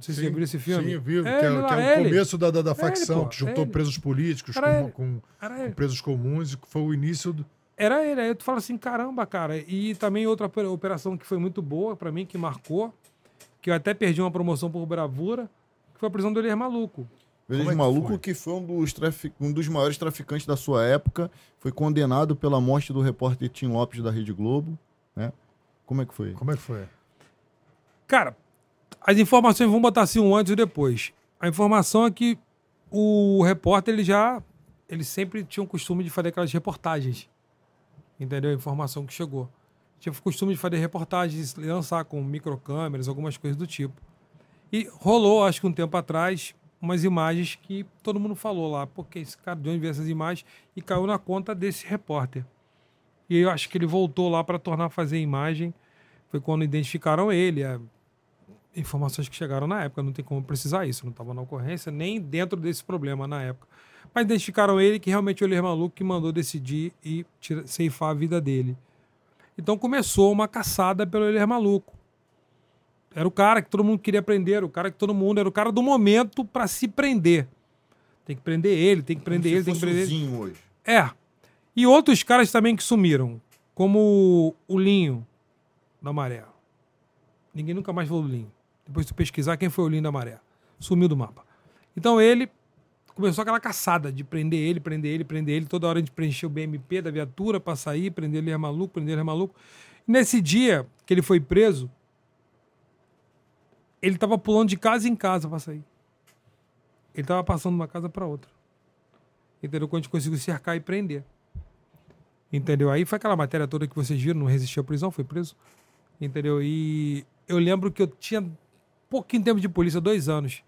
sei se você viu esse filme. Sim, eu vi, É, que é, ele que é o ele. começo da, da, da facção, pô, que juntou ele. presos políticos com, ele. com, com ele. presos comuns, e que foi o início do. Era ele. Aí tu fala assim, caramba, cara. E também outra opera- operação que foi muito boa pra mim, que marcou, que eu até perdi uma promoção por bravura, que foi a prisão do Elias Maluco. Ele Como é que maluco foi? que foi um dos, trafi- um dos maiores traficantes da sua época, foi condenado pela morte do repórter Tim Lopes da Rede Globo, né? Como é que foi? Como é que foi? Cara, as informações vão botar assim um antes e depois. A informação é que o repórter, ele já. Ele sempre tinha o costume de fazer aquelas reportagens. Entendeu? A informação que chegou. Tinha o costume de fazer reportagens, lançar com microcâmeras, algumas coisas do tipo. E rolou, acho que um tempo atrás, umas imagens que todo mundo falou lá. Porque esse cara, de onde veio essas imagens? E caiu na conta desse repórter. E eu acho que ele voltou lá para tornar a fazer a imagem. Foi quando identificaram ele. a- informações que chegaram na época, não tem como precisar isso, não estava na ocorrência, nem dentro desse problema na época. Mas identificaram ele que realmente o Elias Maluco que mandou decidir e tira, ceifar a vida dele. Então começou uma caçada pelo Elias Maluco. Era o cara que todo mundo queria prender, o cara que todo mundo, era o cara do momento para se prender. Tem que prender ele, tem que prender Como ele, tem que prender Zinho hoje. é. E outros caras também que sumiram, como o Linho da Maré. Ninguém nunca mais falou do Linho. Depois tu pesquisar quem foi o Linho da Maré. Sumiu do mapa. Então ele começou aquela caçada de prender ele, prender ele, prender ele. Toda hora a gente preencheu o BMP da viatura pra sair, prender ele é maluco, prender ele é maluco. Nesse dia que ele foi preso, ele tava pulando de casa em casa pra sair. Ele tava passando de uma casa pra outra. Entendeu? Quando a gente conseguiu cercar e prender. Entendeu? Aí foi aquela matéria toda que vocês viram, não resistiu à prisão, foi preso. Entendeu? E eu lembro que eu tinha pouquinho tempo de polícia, dois anos.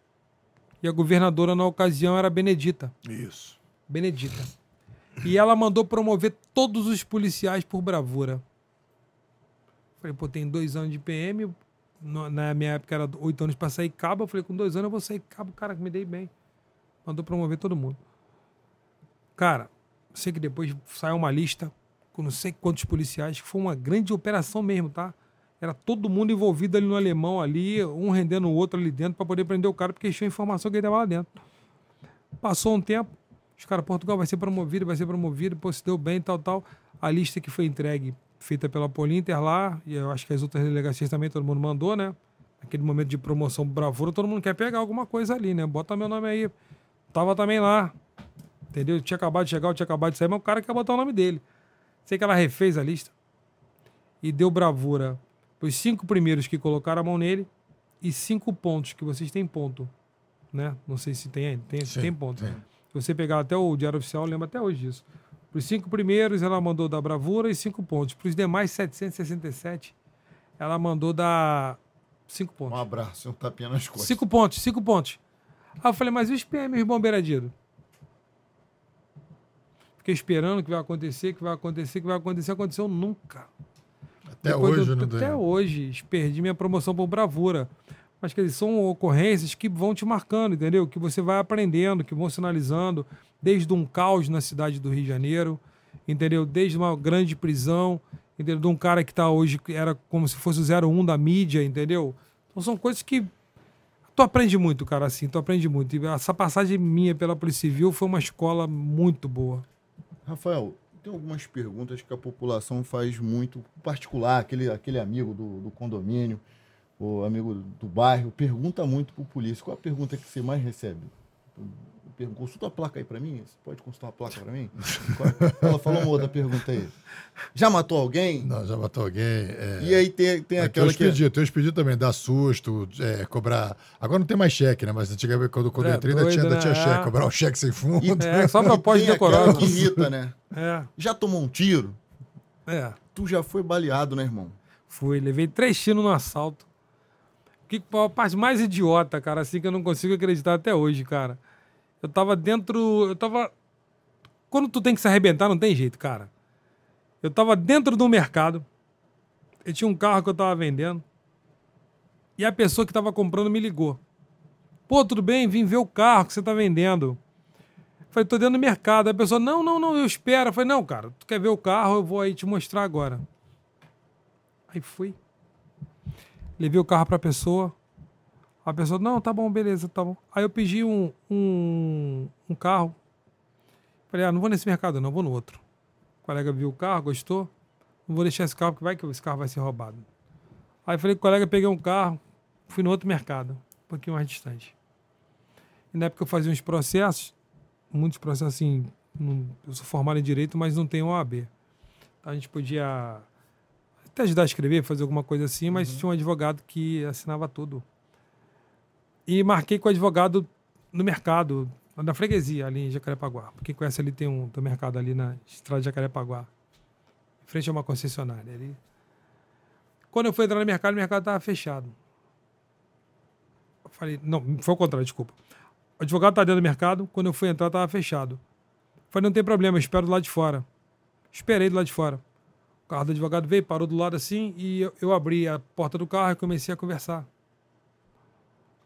E a governadora na ocasião era Benedita. Isso. Benedita. E ela mandou promover todos os policiais por bravura. Falei, pô, tem dois anos de PM. Na minha época era oito anos pra sair cabo. Eu falei, com dois anos eu vou sair cabo. Cara, me dei bem. Mandou promover todo mundo. Cara, sei que depois saiu uma lista com não sei quantos policiais, que foi uma grande operação mesmo, tá? Era todo mundo envolvido ali no alemão ali, um rendendo o outro ali dentro pra poder prender o cara, porque tinha informação que ele tava lá dentro. Passou um tempo, os caras, Portugal vai ser promovido, vai ser promovido, pô, se deu bem, tal, tal. A lista que foi entregue, feita pela Polinter lá, e eu acho que as outras delegacias também todo mundo mandou, né? Naquele momento de promoção bravura, todo mundo quer pegar alguma coisa ali, né? Bota meu nome aí. Tava também lá. Entendeu? Tinha acabado de chegar, eu tinha acabado de sair, mas o cara quer botar o nome dele. Sei que ela refez a lista e deu bravura os cinco primeiros que colocaram a mão nele e cinco pontos, que vocês têm ponto. Né? Não sei se tem, tem, Sim, tem ponto. tem. Se você pegar até o Diário Oficial, eu lembro até hoje disso. Para os cinco primeiros, ela mandou dar bravura e cinco pontos. Para os demais 767, ela mandou dar cinco Um pontos. abraço, um tapinha nas costas. Cinco pontos, cinco pontos. Aí eu falei, mas e os PM e os bombeiradeiros? Fiquei esperando que vai acontecer, que vai acontecer, que vai acontecer. Aconteceu nunca. Até Depois hoje, eu- não Até hoje. Perdi minha promoção por bravura. Mas quer dizer, são ocorrências que vão te marcando, entendeu? Que você vai aprendendo, que vão sinalizando, desde um caos na cidade do Rio de Janeiro, entendeu? Desde uma grande prisão, entendeu? De um cara que está hoje, que era como se fosse o 01 da mídia, entendeu? Então são coisas que tu aprende muito, cara, assim, tu aprende muito. E essa passagem minha pela Polícia Civil foi uma escola muito boa. Rafael, tem algumas perguntas que a população faz muito particular, aquele, aquele amigo do, do condomínio. o amigo do bairro, pergunta muito pro polícia. Qual a pergunta que você mais recebe? Pergunta, consulta a placa aí pra mim. Você pode consultar a placa pra mim? Ela falou uma outra pergunta aí. Já matou alguém? Não, já matou alguém. é. E aí tem, tem Tem aquela os que. pedidos, tem os pedidos também, dar susto, é, cobrar. Agora não tem mais cheque, né? Mas antigamente, quando, quando É, eu entrei, ainda tinha, ainda tinha né? cheque, É. cobrar um cheque sem fundo. É, só tem aquela decorosa. que irrita, né? É, Já tomou um tiro? é. Tu já foi baleado, né, irmão? Fui, levei três tiros no assalto. Que a parte mais idiota, cara, assim que eu não consigo acreditar até hoje, cara. Eu tava dentro. Eu tava. Quando tu tem que se arrebentar, não tem jeito, cara. Eu tava dentro do mercado. Eu tinha um carro que eu tava vendendo. E a pessoa que tava comprando me ligou. Pô, tudo bem? Vim ver o carro que você tá vendendo. Falei, tô dentro do mercado. A pessoa, não, não, não, eu espero. Eu falei, não, cara, tu quer ver o carro? Eu vou aí te mostrar agora. Aí fui. Levei o carro pra pessoa. A pessoa, não, tá bom, beleza, tá bom. Aí eu pedi um, um, um carro. Falei, ah, não vou nesse mercado, não, vou no outro. O colega viu o carro, gostou. Não vou deixar esse carro, porque vai que esse carro vai ser roubado. Aí falei com o colega, peguei um carro, fui no outro mercado, um pouquinho mais distante. E na época eu fazia uns processos, muitos processos assim, não- eu sou formado em direito, mas não tenho OAB. Então a gente podia até ajudar a escrever, fazer alguma coisa assim, mas tinha um advogado que assinava tudo. E marquei com o advogado no mercado, na freguesia, ali em Jacarepaguá. Quem conhece ali tem um, tem mercado ali na estrada de Jacarepaguá. Em frente a uma concessionária. Ali. Quando eu fui entrar no mercado, o mercado estava fechado. Eu falei, não, foi o contrário, desculpa. O advogado está dentro do mercado, quando eu fui entrar, estava fechado. Eu falei, não tem problema, eu espero do lado de fora. Esperei do lado de fora. O carro do advogado veio, parou do lado assim, e eu, eu abri a porta do carro e comecei a conversar.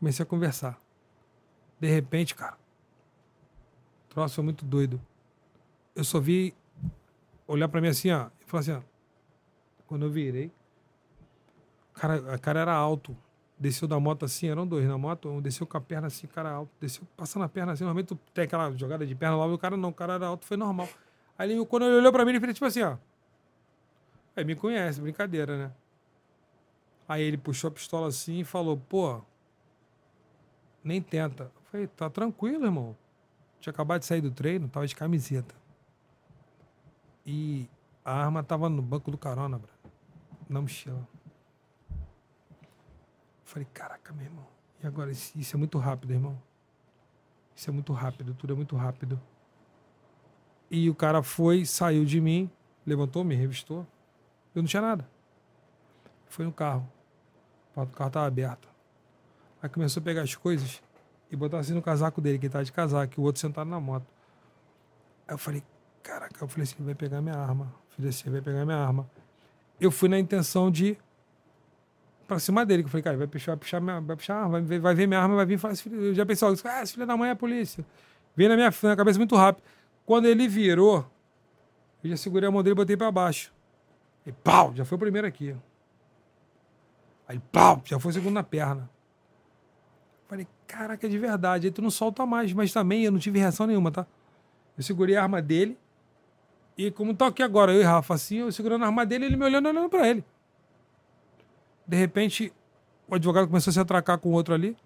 Comecei a conversar. De repente, cara, o troço foi muito doido. Eu só vi olhar pra mim assim, ó, e falar assim, ó. Quando eu virei, cara, o cara era alto. Desceu da moto assim, eram dois na moto, um desceu com a perna assim, cara alto, desceu passando a perna assim. Normalmente tem aquela jogada de perna lá, o cara não, o cara era alto, foi normal. Aí quando ele olhou pra mim, ele fez tipo assim, ó. Aí me conhece, brincadeira, né? Aí ele puxou a pistola assim e falou, pô, nem tenta. Eu falei, tá tranquilo, irmão. Tinha acabado de sair do treino, tava de camiseta. E a arma tava no banco do carona, bro. Na mochila. Falei, caraca, meu irmão. E agora? Isso, é muito rápido, irmão. Isso é muito rápido, tudo é muito rápido. E o cara foi, saiu de mim, levantou, me revistou. Eu não tinha nada. Foi no carro. Do carro estava aberta. Aí começou a pegar as coisas e botar assim no casaco dele, que ele tava de casaco, e o outro sentado na moto. Aí eu falei, caraca, eu falei assim, ele vai pegar minha arma. Eu falei assim, ele vai pegar minha arma. Eu fui na intenção de pra cima dele, que eu falei, cara, vai puxar, puxar, minha, vai puxar, arma, vai, vai ver minha arma, vai vir falar, eu já pensei, ah, esse filho da mãe é a polícia. Veio na minha na cabeça muito rápido. Quando ele virou, eu já segurei a mão dele e botei pra baixo. E pau, já foi o primeiro aqui. Aí pau, já foi o segundo na perna. Caraca, de verdade. Aí tu não solta mais, mas também eu não tive reação nenhuma, tá? Eu segurei a arma dele. E como tô aqui agora, eu e Rafa, assim, eu segurando a arma dele, ele me olhando, olhando pra ele. De repente, o advogado começou a se atracar com o outro ali.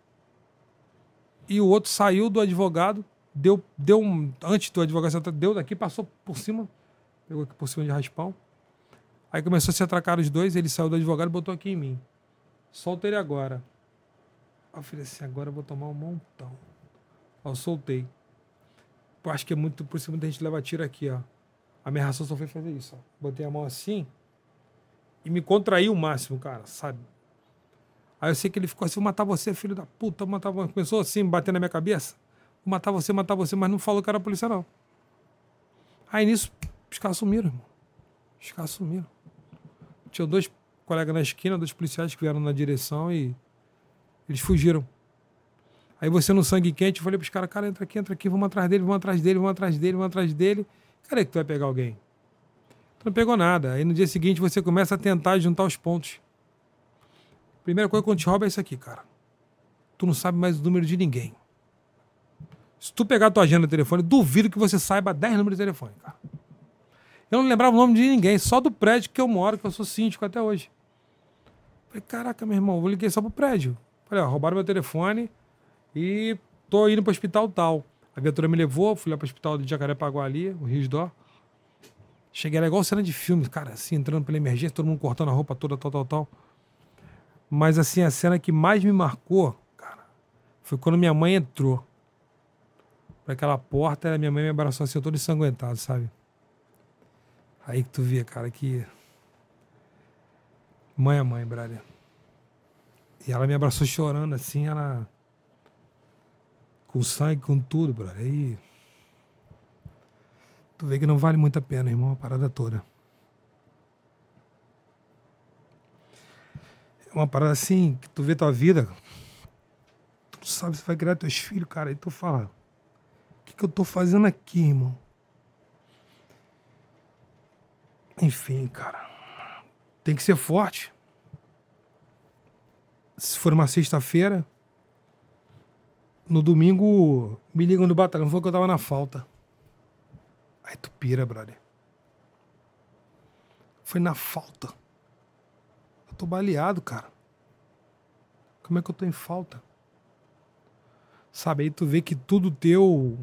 E o outro saiu do advogado, deu, deu um. Antes do advogado se atracar, deu daqui, passou por cima, pegou aqui por cima de raspão. Aí começou a se atracar os dois, ele saiu do advogado e botou aqui em mim. Solta ele agora. Falei assim, agora eu vou tomar um montão. Eu soltei. Eu acho que é muito por cima da gente levar tiro aqui, ó. A minha reação só foi fazer isso, ó. Botei a mão assim e me contraí o máximo, cara, sabe? Aí eu sei que ele ficou assim, vou matar você, filho da puta, matar você. Começou assim, bater na minha cabeça. Vou matar você, matar você, mas não falou que era polícia, não. Aí nisso, os caras sumiram, irmão. Os caras sumiram. Tinha dois colegas na esquina, dois policiais que vieram na direção e eles fugiram. Aí você no sangue quente, eu falei pros caras, cara, entra aqui, entra aqui, vamos atrás dele, vamos atrás dele, vamos atrás dele, vamos atrás dele. Cadê que tu vai pegar alguém? Tu não pegou nada. Aí no dia seguinte você começa a tentar juntar os pontos. Primeira coisa quando te rouba é isso aqui, cara. Tu não sabe mais o número de ninguém. Se tu pegar a tua agenda de telefone, duvido que você saiba 10 números de telefone, cara. Eu não lembrava o nome de ninguém, só do prédio que eu moro, que eu sou síndico até hoje. Falei, caraca, meu irmão, vou liguei só pro prédio. Falei, ó, roubaram meu telefone e tô indo pro hospital tal. A viatura me levou, fui lá pro hospital de Jacarepaguá ali, o Rio de Dó. Cheguei lá igual cena de filme, cara, assim, entrando pela emergência, todo mundo cortando a roupa toda, tal, tal, tal. Mas, assim, a cena que mais me marcou, cara, foi quando minha mãe entrou pra aquela porta, minha mãe me abraçou assim, eu todo ensanguentado, sabe? Aí que tu via, cara, que. Mãe é mãe, brother. E ela me abraçou chorando assim, ela. Com sangue, com tudo, brother. Aí. Tu vê que não vale muito a pena, irmão, a parada toda. É uma parada assim, que tu vê tua vida. Tu sabe se vai criar teus filhos, cara. Aí tu fala. O que, que eu tô fazendo aqui, irmão? Enfim, cara. Tem que ser forte. Se for uma sexta-feira, no domingo me ligam do batalhão, falou que eu tava na falta. Aí tu pira, brother. Foi na falta. Eu tô baleado, cara. Como é que eu tô em falta? Sabe, aí tu vê que tudo teu.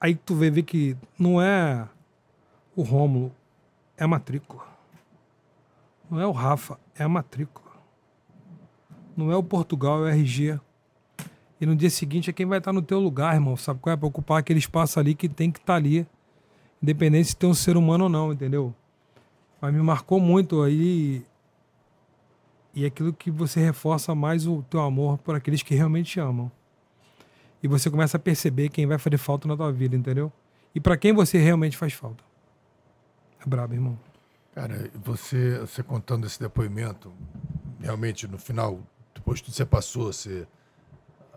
Aí tu vê, vê que não é o Rômulo, é a matrícula. Não é o Rafa, é a matrícula. Não é o Portugal, é o RG. E no dia seguinte é quem vai estar no teu lugar, irmão. Sabe qual é? Pra ocupar aquele espaço ali que tem que estar ali. Independente se tem um ser humano ou não, entendeu? Mas me marcou muito aí. E aquilo que você reforça mais o teu amor por aqueles que realmente te amam. E você começa a perceber quem vai fazer falta na tua vida, entendeu? E para quem você realmente faz falta. É brabo, irmão. Cara, você, você contando esse depoimento, realmente no final, depois de tudo que você passou, você,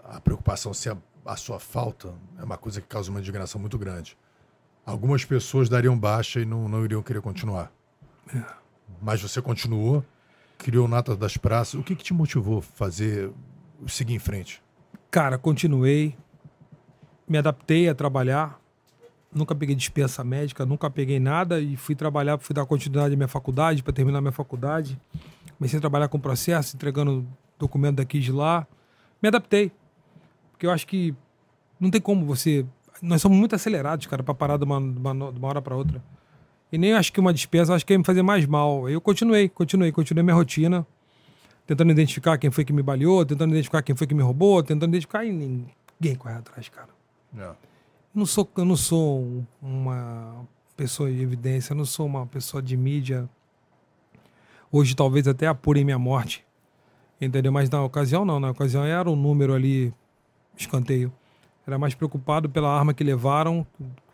a preocupação se a, a sua falta é uma coisa que causa uma indignação muito grande. Algumas pessoas dariam baixa e não, não iriam querer continuar. É. Mas você continuou, criou Nata das Praças. O que, que te motivou a fazer, seguir em frente? Cara, continuei, me adaptei a trabalhar, nunca peguei dispensa médica, nunca peguei nada e fui trabalhar, fui dar continuidade à minha faculdade, para terminar minha faculdade. Comecei a trabalhar com processo, entregando documento daqui de lá. Me adaptei. Porque eu acho que não tem como você. Nós somos muito acelerados, cara, para parar de uma, de uma, de uma hora para outra. E nem acho que uma dispensa, acho que ia me fazer mais mal. Eu continuei, continuei, continuei minha rotina, tentando identificar quem foi que me baleou, tentando identificar quem foi que me roubou, tentando identificar e ninguém corre atrás, cara. É. Não sou, eu não sou um- uma pessoa de evidência, eu não sou uma pessoa de mídia. Hoje talvez até apurem minha morte. Entendeu? Mas na ocasião não, na ocasião era um número ali, escanteio. Era mais preocupado pela arma que levaram,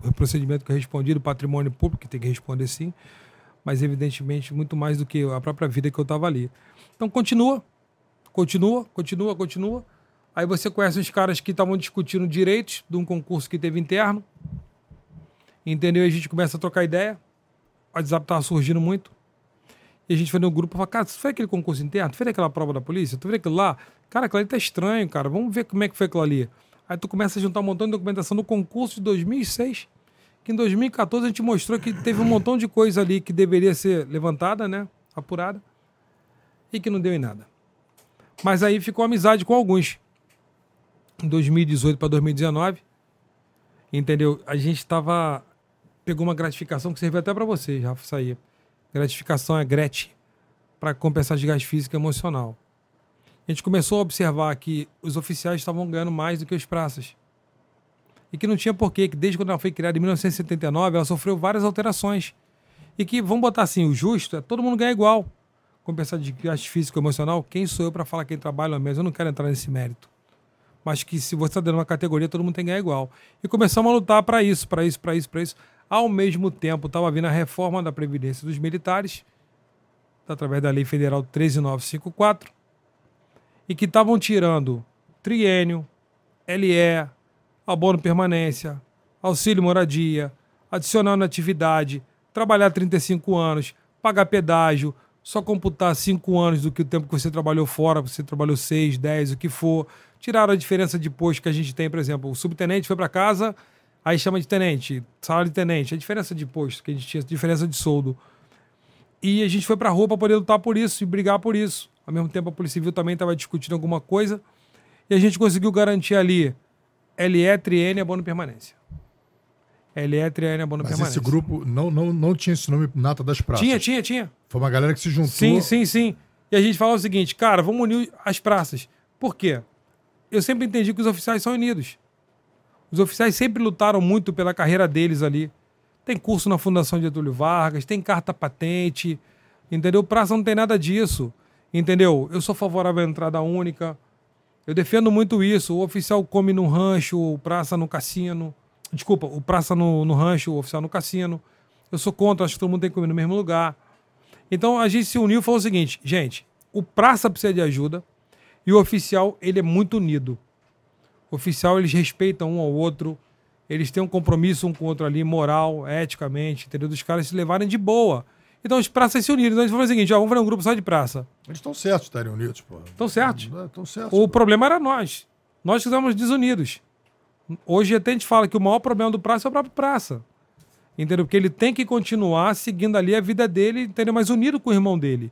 o procedimento que eu respondi, do patrimônio público, que tem que responder sim, mas evidentemente muito mais do que a própria vida que eu estava ali. Então continua, continua, continua, continua. Aí você conhece os caras que estavam discutindo direitos de um concurso que teve interno. Entendeu? E a gente começa a trocar ideia. O WhatsApp tava surgindo muito. E a gente foi no grupo e falou, cara, você fez aquele concurso interno? Tu fez aquela prova da polícia? Tu fez aquilo lá? Cara, aquilo ali tá estranho, cara. Vamos ver como é que foi aquilo ali. Aí tu começa a juntar um montão de documentação do concurso de 2006, que em 2014 a gente mostrou que teve um montão de coisa ali que deveria ser levantada, né? Apurada. E que não deu em nada. Mas aí ficou amizade com alguns. Em 2018 para 2019, entendeu? A gente tava pegou uma gratificação que serviu até para vocês, Rafa, aí. Gratificação é GRET, para compensar desgaste físico e emocional. A gente começou a observar que os oficiais estavam ganhando mais do que os praças. E que não tinha porquê, que desde quando ela foi criada em 1979, ela sofreu várias alterações. E que, vamos botar assim, o justo é todo mundo ganhar igual. Compensar desgaste físico e emocional, quem sou eu para falar quem trabalha mesmo? Eu não quero entrar nesse mérito mas que se você está dando uma categoria, todo mundo tem que ganhar igual. E começamos a lutar para isso, para isso, para isso, para isso. Ao mesmo tempo, estava vindo a reforma da Previdência dos Militares, através da Lei Federal 13954, e que estavam tirando triênio, LE, abono permanência, auxílio moradia, adicional na atividade, trabalhar 35 anos, pagar pedágio, só computar 5 anos do que o tempo que você trabalhou fora, você trabalhou 6, 10, o que for. Tiraram a diferença de posto que a gente tem, por exemplo, o subtenente foi para casa, aí chama de tenente, salário de tenente, a diferença de posto que a gente tinha, diferença de soldo. E a gente foi pra rua pra poder lutar por isso e brigar por isso. Ao mesmo tempo, a Polícia Civil também estava discutindo alguma coisa. E a gente conseguiu garantir ali LE, Triene, abono permanência. LE, Triene, abono Mas permanência. esse grupo não, não, não tinha esse nome Nata das Praças. Tinha, tinha, tinha. Foi uma galera que se juntou. Sim, sim, sim. E a gente falou o seguinte, cara, vamos unir as praças. Por quê? Eu sempre entendi que os oficiais são unidos. Os oficiais sempre lutaram muito pela carreira deles ali. Tem curso na Fundação Getúlio Vargas, tem carta patente, entendeu? Praça não tem nada disso, entendeu? Eu sou favorável à entrada única. Eu defendo muito isso. O oficial come no rancho, o praça no cassino. Desculpa, o praça no, no rancho, o oficial no cassino. Eu sou contra, acho que todo mundo tem que comer no mesmo lugar. Então a gente se uniu e falou o seguinte, gente, o praça precisa de ajuda e o oficial, ele é muito unido. Oficial, eles respeitam um ao outro, eles têm um compromisso um com o outro ali, moral, eticamente, entendeu? Dos caras se levarem de boa. Então os praças se uniram. Então a gente falou o seguinte, ó, vamos fazer um grupo só de praça. Eles estão certos de estarem unidos, pô. Estão certos. Estão certos. O pô. problema era nós. Nós que estávamos desunidos. Hoje até a gente fala que o maior problema do praça é o próprio praça. Entendeu? Porque ele tem que continuar seguindo ali a vida dele, entendeu? Mas unido com o irmão dele.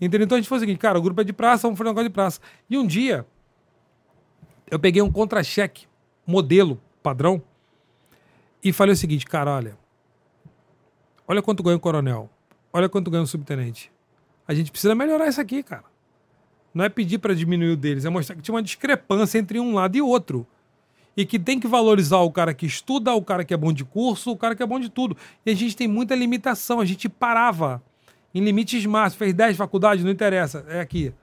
Entendeu? Então a gente falou o seguinte, cara, o grupo é de praça, vamos fazer um negócio de praça. E um dia, eu peguei um contra-cheque, modelo, padrão, e falei o seguinte, cara, olha, olha quanto ganha o coronel, olha quanto ganha o subtenente. A gente precisa melhorar isso aqui, cara. Não é pedir para diminuir o deles, é mostrar que tinha uma discrepância entre um lado e outro. E que tem que valorizar o cara que estuda, o cara que é bom de curso, o cara que é bom de tudo. E a gente tem muita limitação, a gente parava em limites máximos. Fez 10 faculdades, não interessa, é aqui.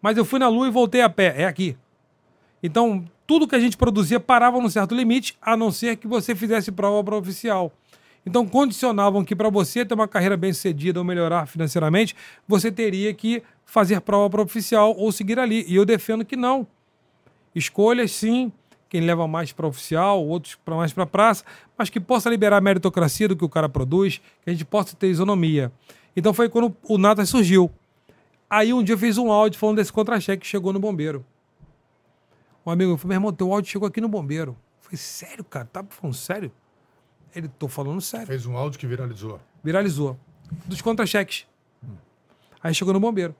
Mas eu fui na lua e voltei a pé, é aqui. Então, tudo que a gente produzia parava num certo limite, a não ser que você fizesse prova para oficial. Então, condicionavam que para você ter uma carreira bem sucedida ou melhorar financeiramente, você teria que fazer prova para oficial ou seguir ali. E eu defendo que não. Escolhas, sim, quem leva mais para oficial, outros para mais para praça, mas que possa liberar a meritocracia do que o cara produz, que a gente possa ter isonomia. Então foi quando o Nata surgiu. Aí um dia eu fiz um áudio falando desse contra-cheque que chegou no bombeiro. Um amigo falou, meu irmão, teu áudio chegou aqui no bombeiro. Eu falei, sério, cara? Tá falando sério? Ele, tô falando sério. Fez um áudio que viralizou. Viralizou. Dos contra-cheques. Aí chegou no bombeiro.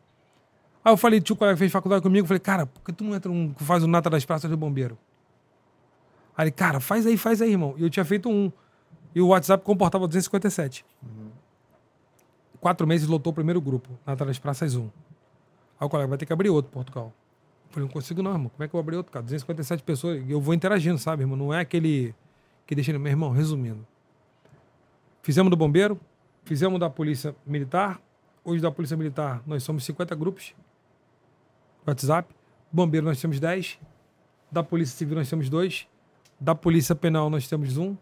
Aí eu falei, tio, colega que fez faculdade comigo, eu falei, cara, por que tu não entra um, faz o Nata das Praças do Bombeiro? Aí ele, cara, faz aí, faz aí, irmão. E eu tinha feito um. E o WhatsApp comportava 257. Quatro meses lotou o primeiro grupo, Nata das Praças 1. Aí o colega vai ter que abrir outro, Portugal. Eu falei, não consigo não, irmão. Como é que eu vou abrir outro, cara? 257 pessoas. Eu vou interagindo, sabe, irmão? Não é aquele que deixa ele... Meu irmão, resumindo. Fizemos do bombeiro, fizemos da polícia militar. Hoje da polícia militar nós somos 50 grupos. WhatsApp. Bombeiro nós temos 10. Da polícia civil nós temos dois. Da polícia penal nós temos um.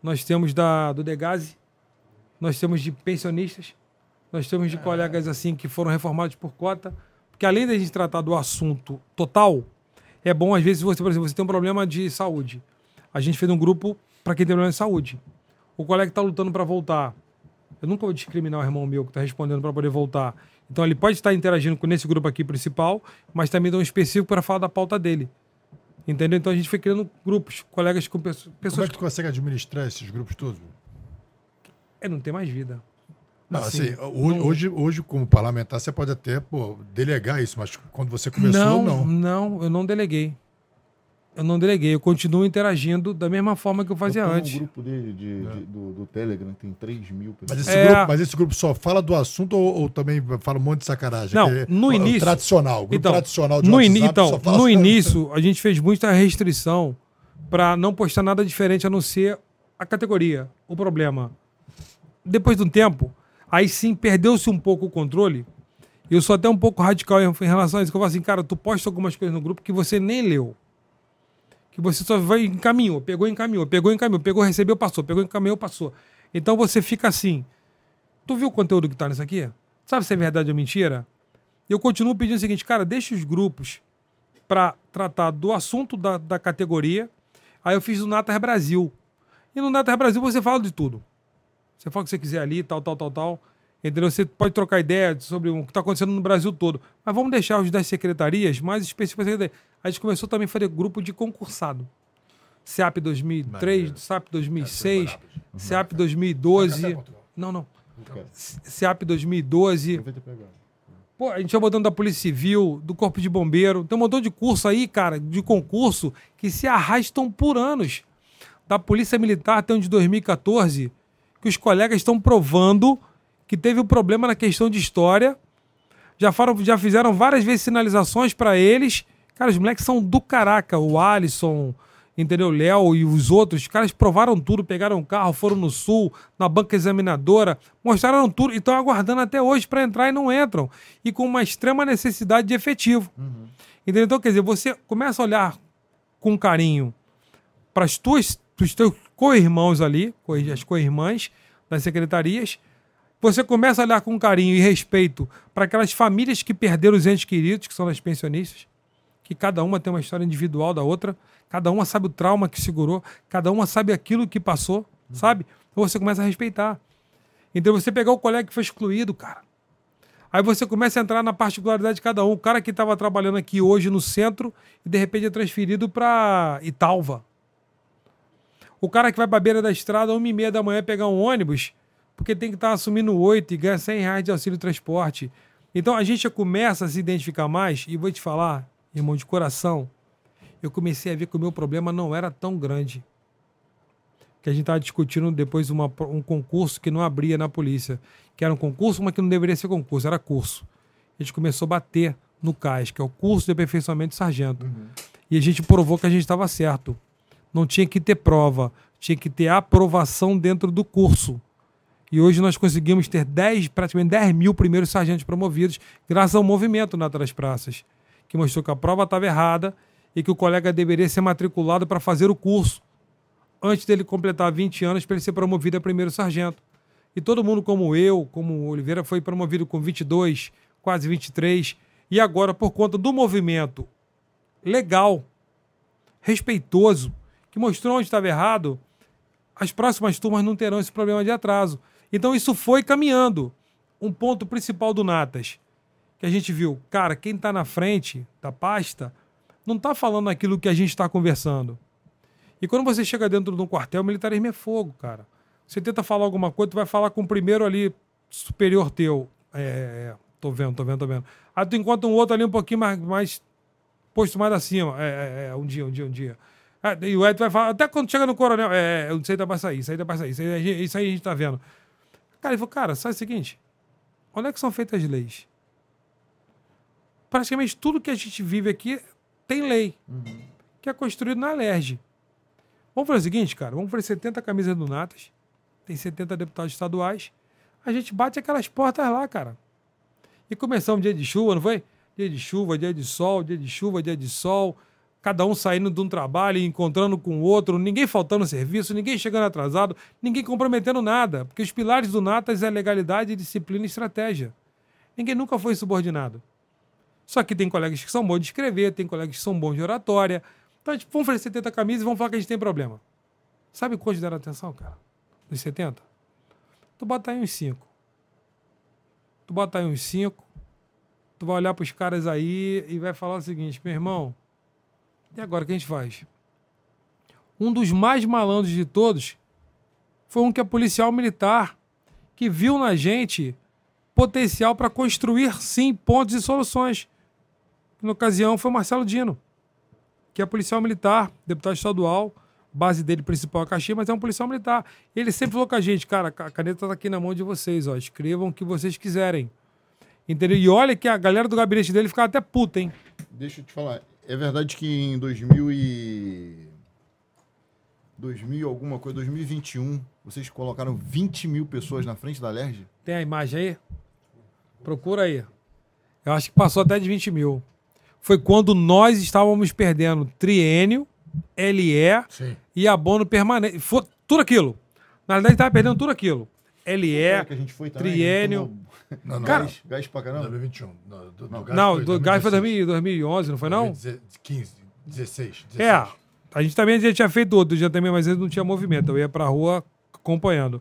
Nós temos da, do Degase. Nós temos de pensionistas. Nós temos de colegas assim que foram reformados por cota. Porque além da gente tratar do assunto total, é bom às vezes você, por exemplo, você tem um problema de saúde. A gente fez um grupo para quem tem problema de saúde. O colega está lutando para voltar. Eu nunca vou discriminar o irmão meu que está respondendo para poder voltar. Então ele pode estar interagindo com nesse grupo aqui principal, mas também dá um específico para falar da pauta dele. Entendeu? Então a gente foi criando grupos, colegas com pessoas. Como é que tu consegue administrar esses grupos todos? É, não tem mais vida. Não, Assim, assim, hoje, hoje, hoje, como parlamentar, você pode até pô, delegar isso, mas quando você começou, não, não. não, eu não deleguei. Eu não deleguei, eu continuo interagindo da mesma forma que eu fazia Eu antes. no grupo dele de, de- do, do Telegram, tem 3 mil Mas pessoas. esse, É. grupo, mas esse grupo só fala do assunto ou, ou também fala um monte de sacanagem? Não, Aquele- no o- o início- tradicional, o grupo Então, tradicional de no, WhatsApp ini- então, só fala- no início, a gente fez muita restrição para não postar nada diferente a não ser a categoria. O problema. Depois de um tempo, aí sim perdeu-se um pouco o controle. Eu sou até um pouco radical em relação a isso, eu falo assim, cara, tu posta algumas coisas no grupo que você nem leu. Que você só vai encaminhou, pegou, encaminhou, pegou, encaminhou, pegou, recebeu, passou, pegou, encaminhou, passou. Então você fica assim. Tu viu o conteúdo que tá nisso aqui? Sabe se é verdade ou mentira? Eu continuo pedindo o seguinte, cara, deixa os grupos para tratar do assunto da, da categoria. Aí eu fiz o Natas Brasil. E no Natas Brasil você fala de tudo. Você fala o que você quiser ali, tal, tal, tal, tal. Entendeu? Você pode trocar ideia sobre o que está acontecendo no Brasil todo. Mas vamos deixar os das secretarias mais específicos. A gente começou também a fazer grupo de concursado. SEAP 2003, Maneiro. SEAP Essa é 2006, braba. SEAP 2012. Café, Portugal. Não, não. SEAP 2012. Pô, a gente já botando da Polícia Civil, do Corpo de Bombeiro. Tem um montão de curso aí, cara, de concurso, que se arrastam por anos. Da Polícia Militar tem um de 2014, que os colegas estão provando que teve um problema na questão de história. Já, foram, já fizeram várias vezes sinalizações para eles. Cara, os moleques são do caraca. O Alisson, entendeu? O Léo e os outros. Os caras provaram tudo, pegaram um carro, foram no sul, na banca examinadora, mostraram tudo e estão aguardando até hoje para entrar e não entram. E com uma extrema necessidade de efetivo. Entendeu? Então, quer dizer, você começa a olhar com carinho para os teus co-irmãos ali, co- as co-irmãs das secretarias. Você começa a olhar com carinho e respeito para aquelas famílias que perderam os entes queridos, que são as pensionistas, que cada uma tem uma história individual da outra, cada uma sabe o trauma que segurou, cada uma sabe aquilo que passou, sabe? Então você começa a respeitar. Então você pegar o colega que foi excluído, cara. Aí você começa a entrar na particularidade de cada um. O cara que estava trabalhando aqui hoje no centro e de repente é transferido para Italva. O cara que vai para beira da estrada, uma e meia da manhã, pegar um ônibus, porque tem que estar assumindo oito e ganha 100 reais de auxílio transporte. Então a gente já começa a se identificar mais, e vou te falar, irmão, de coração, eu comecei a ver que o meu problema não era tão grande. Que a gente estava discutindo depois uma, um concurso que não abria na polícia. Que era um concurso, mas que não deveria ser concurso, era curso. A gente começou a bater no CAIS, que é o curso de aperfeiçoamento de sargento. E a gente provou que a gente estava certo. Não tinha que ter prova, tinha que ter aprovação dentro do curso. E hoje nós conseguimos ter 10, praticamente 10 mil primeiros sargentos promovidos, graças ao movimento na das praças, que mostrou que a prova estava errada e que o colega deveria ser matriculado para fazer o curso, antes dele completar 20 anos, para ele ser promovido a primeiro sargento. E todo mundo, como eu, como Oliveira, foi promovido com 22, quase 23, e agora, por conta do movimento legal, respeitoso, que mostrou onde estava errado, as próximas turmas não terão esse problema de atraso. Então isso foi caminhando. Um ponto principal do Natas, que a gente viu, cara, quem está na frente da pasta não está falando aquilo que a gente está conversando. E quando você chega dentro de um quartel, o militarismo é fogo, cara. Você tenta falar alguma coisa, tu vai falar com o primeiro ali superior teu. É, é, tô vendo, tô vendo, tô vendo. Aí tu encontra um outro ali um pouquinho mais, mais posto mais acima. É, é, é, um dia, um dia, um dia. Ah, e o Ed vai falar, até quando chega no coronel, é, é, isso aí tá pra sair, isso aí pra sair, isso aí, isso aí a gente tá vendo. Cara, ele falou, cara, sabe o seguinte? Onde é que são feitas as leis? Praticamente tudo que a gente vive aqui tem lei, que é construído na LERJ. Vamos fazer o seguinte, cara, vamos fazer 70 camisas do Natas, tem 70 deputados estaduais, a gente bate aquelas portas lá, cara. E começamos dia de chuva, não foi? Dia de chuva, dia de sol, dia de chuva, dia de sol, cada um saindo de um trabalho e encontrando com o outro, ninguém faltando serviço, ninguém chegando atrasado, ninguém comprometendo nada, porque os pilares do Natas é legalidade, disciplina e estratégia. Ninguém nunca foi subordinado. Só que tem colegas que são bons de escrever, tem colegas que são bons de oratória. Então, tipo, vamos fazer 70 camisas e vamos falar que a gente tem problema. Sabe quantos deram atenção, cara? Dos 70? Tu bota aí uns 5. Tu bota aí uns 5. Tu vai olhar pros caras aí e vai falar o seguinte, meu irmão, e agora o que a gente faz? Um dos mais malandros de todos foi um que é policial militar, que viu na gente potencial para construir, sim, pontos e soluções. Na ocasião foi Marcelo Dino, que é policial militar, deputado estadual, base dele principal é Caxias, mas é um policial militar. Ele sempre falou com a gente, cara, a caneta tá aqui na mão de vocês, ó, escrevam o que vocês quiserem. Entendeu? E olha que a galera do gabinete dele ficava até puta, hein? Deixa eu te falar. É verdade que em 2000 e... 2000 alguma coisa, 2021, vocês colocaram 20 mil pessoas na frente da LERJ? Tem a imagem aí? Procura aí. Eu acho que passou até de 20 mil. Foi quando nós estávamos perdendo triênio, LE Sim. e abono permanente. Foi tudo aquilo. Na verdade, estava perdendo tudo aquilo. LE, Será que a gente foi também? triênio. Não, não. Cara, Gás, gás pra caramba? 2021. Não, do, do gás Não, foi do gás foi 2016. 2000 2011, não foi não? 2015, 16, 16. É, a gente também já tinha feito outro, já também, mas ele não tinha movimento. Eu ia pra rua acompanhando.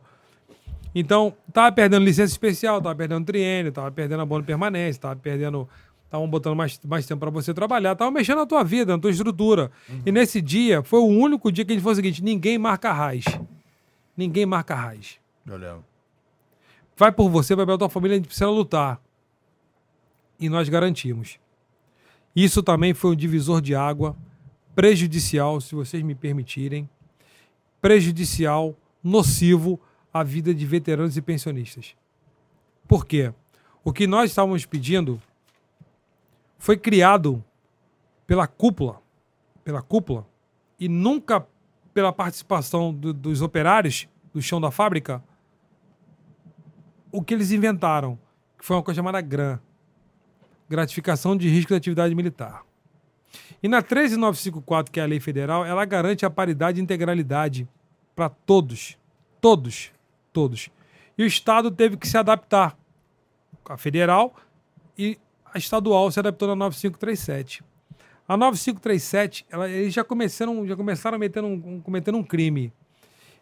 Então, tava perdendo licença especial, tava perdendo triênio, tava perdendo abono permanente, tava perdendo. Estavam botando mais, mais tempo para você trabalhar, tava mexendo na tua vida, na tua estrutura. E nesse dia, foi o único dia que a gente falou o seguinte: ninguém marca raiz. Ninguém marca raiz. Eu lembro. Vai por você, vai pela tua família, a gente precisa lutar. E nós garantimos. Isso também foi um divisor de água prejudicial, se vocês me permitirem, prejudicial, nocivo à vida de veteranos e pensionistas. Por quê? O que nós estávamos pedindo foi criado pela cúpula, pela cúpula, e nunca pela participação do, dos operários do chão da fábrica, o que eles inventaram, que foi uma coisa chamada GRAM, gratificação de risco da atividade militar. E na 13954, que é a lei federal, ela garante a paridade e integralidade para todos. Todos. Todos. E o Estado teve que se adaptar. A federal e a estadual se adaptou na 9537. A 9537, ela, eles já começaram, já começaram metendo um, cometendo um crime.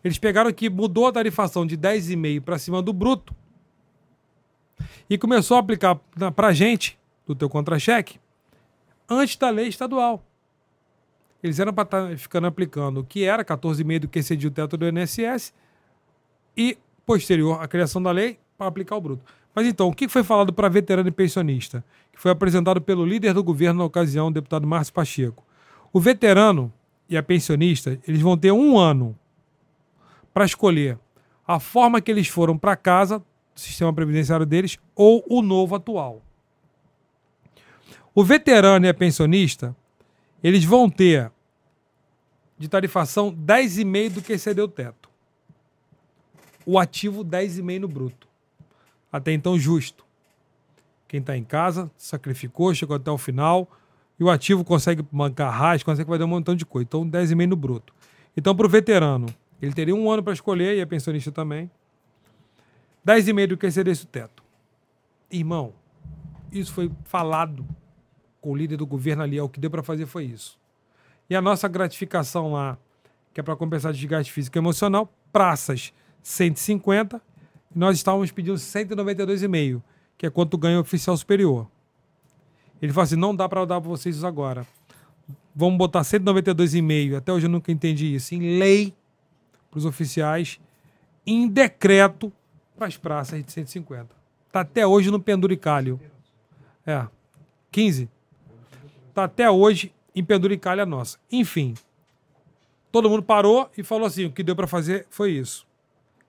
Eles pegaram que mudou a tarifação de 10,5 para cima do bruto e começou a aplicar para gente, do teu contra-cheque, antes da lei estadual. Eles eram para estar tá ficando aplicando o que era 14,5 do que excedia o teto do INSS e, posterior à criação da lei, para aplicar o bruto. Mas então, o que foi falado para veterano e pensionista? Que foi apresentado pelo líder do governo na ocasião, o deputado Márcio Pacheco. O veterano e a pensionista, eles vão ter um ano para escolher a forma que eles foram para casa, sistema previdenciário deles, ou o novo atual. O veterano e a pensionista, eles vão ter de tarifação 10,5 do que excedeu o teto. O ativo 10,5 no bruto. Até então justo. Quem está em casa sacrificou, chegou até o final e o ativo consegue bancar raiz, consegue fazer um montão de coisa. Então 10,5 no bruto. Então para o veterano, ele teria um ano para escolher e a pensionista também. 10,5 do que excedesse o teto. Irmão, isso foi falado com o líder do governo ali, é o que deu para fazer foi isso. E a nossa gratificação lá, que é para compensar desgaste físico e emocional, praças 150, nós estávamos pedindo 192,5, que é quanto ganha o oficial superior. Ele falou assim: não dá para dar para vocês isso agora. Vamos botar 192,5. Até hoje eu nunca entendi isso. Em lei para os oficiais, em decreto para as praças de 150. Está até hoje no penduricalho. É. 15. Está até hoje em penduricalha nossa. Enfim, todo mundo parou e falou assim: o que deu para fazer foi isso.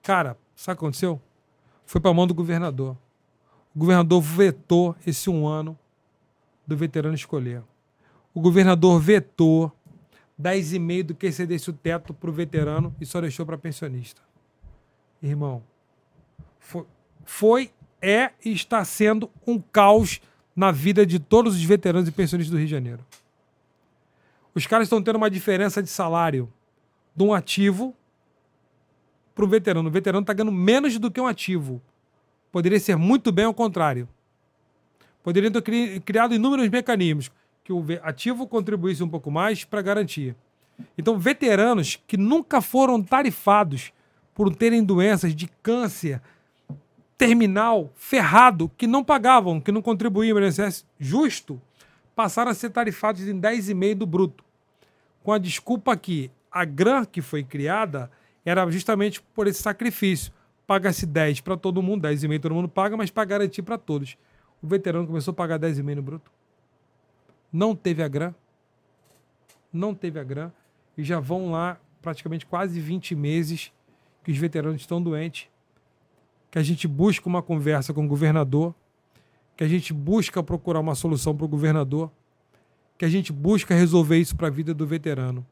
Cara, sabe o que aconteceu? Foi para a mão do governador. O governador vetou esse um ano do veterano escolher. O governador vetou 10,5 do que excedesse o teto para o veterano e só deixou para pensionista. Irmão, foi, foi, é e está sendo um caos na vida de todos os veteranos e pensionistas do Rio de Janeiro. Os caras estão tendo uma diferença de salário de um ativo para o veterano. O veterano está ganhando menos do que um ativo. Poderia ser muito bem ao contrário. Poderiam ter criado inúmeros mecanismos que o ativo contribuísse um pouco mais para garantir. Então, veteranos que nunca foram tarifados por terem doenças de câncer, terminal ferrado que não pagavam, que não contribuíam para o INSS justo, passaram a ser tarifados em 10,5% do bruto. Com a desculpa que a GRAN que foi criada era justamente por esse sacrifício. Paga-se 10 para todo mundo, 10,5 todo mundo paga, mas para garantir para todos. O veterano começou a pagar 10,5 no bruto. Não teve a GRAN. Não teve a GRAN. E já vão lá praticamente quase 20 meses que os veteranos estão doentes que a gente busca uma conversa com o governador, que a gente busca procurar uma solução para o governador, que a gente busca resolver isso para a vida do veterano.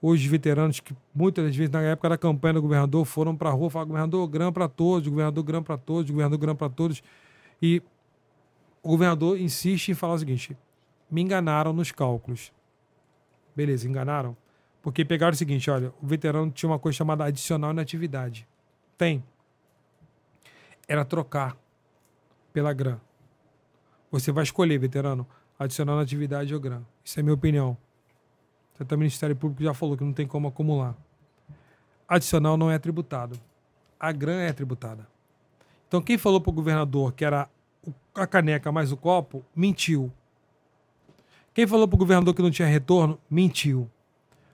Hoje, veteranos que muitas vezes, na época da campanha do governador, foram para a rua falar: governador, grão para todos, governador, grão para todos, governador, grão para todos. E o governador insiste em falar o seguinte: me enganaram nos cálculos. Beleza, enganaram? Porque pegaram o seguinte: olha, o veterano tinha uma coisa chamada adicional na atividade. Tem era trocar pela GRAM. Você vai escolher, veterano, adicionar na atividade ou GRAM. Isso é minha opinião. Até o Ministério Público já falou que não tem como acumular. Adicional não é tributado. A GRAM é tributada. Então, quem falou para o governador que era a caneca mais o copo, mentiu. Quem falou para o governador que não tinha retorno, mentiu.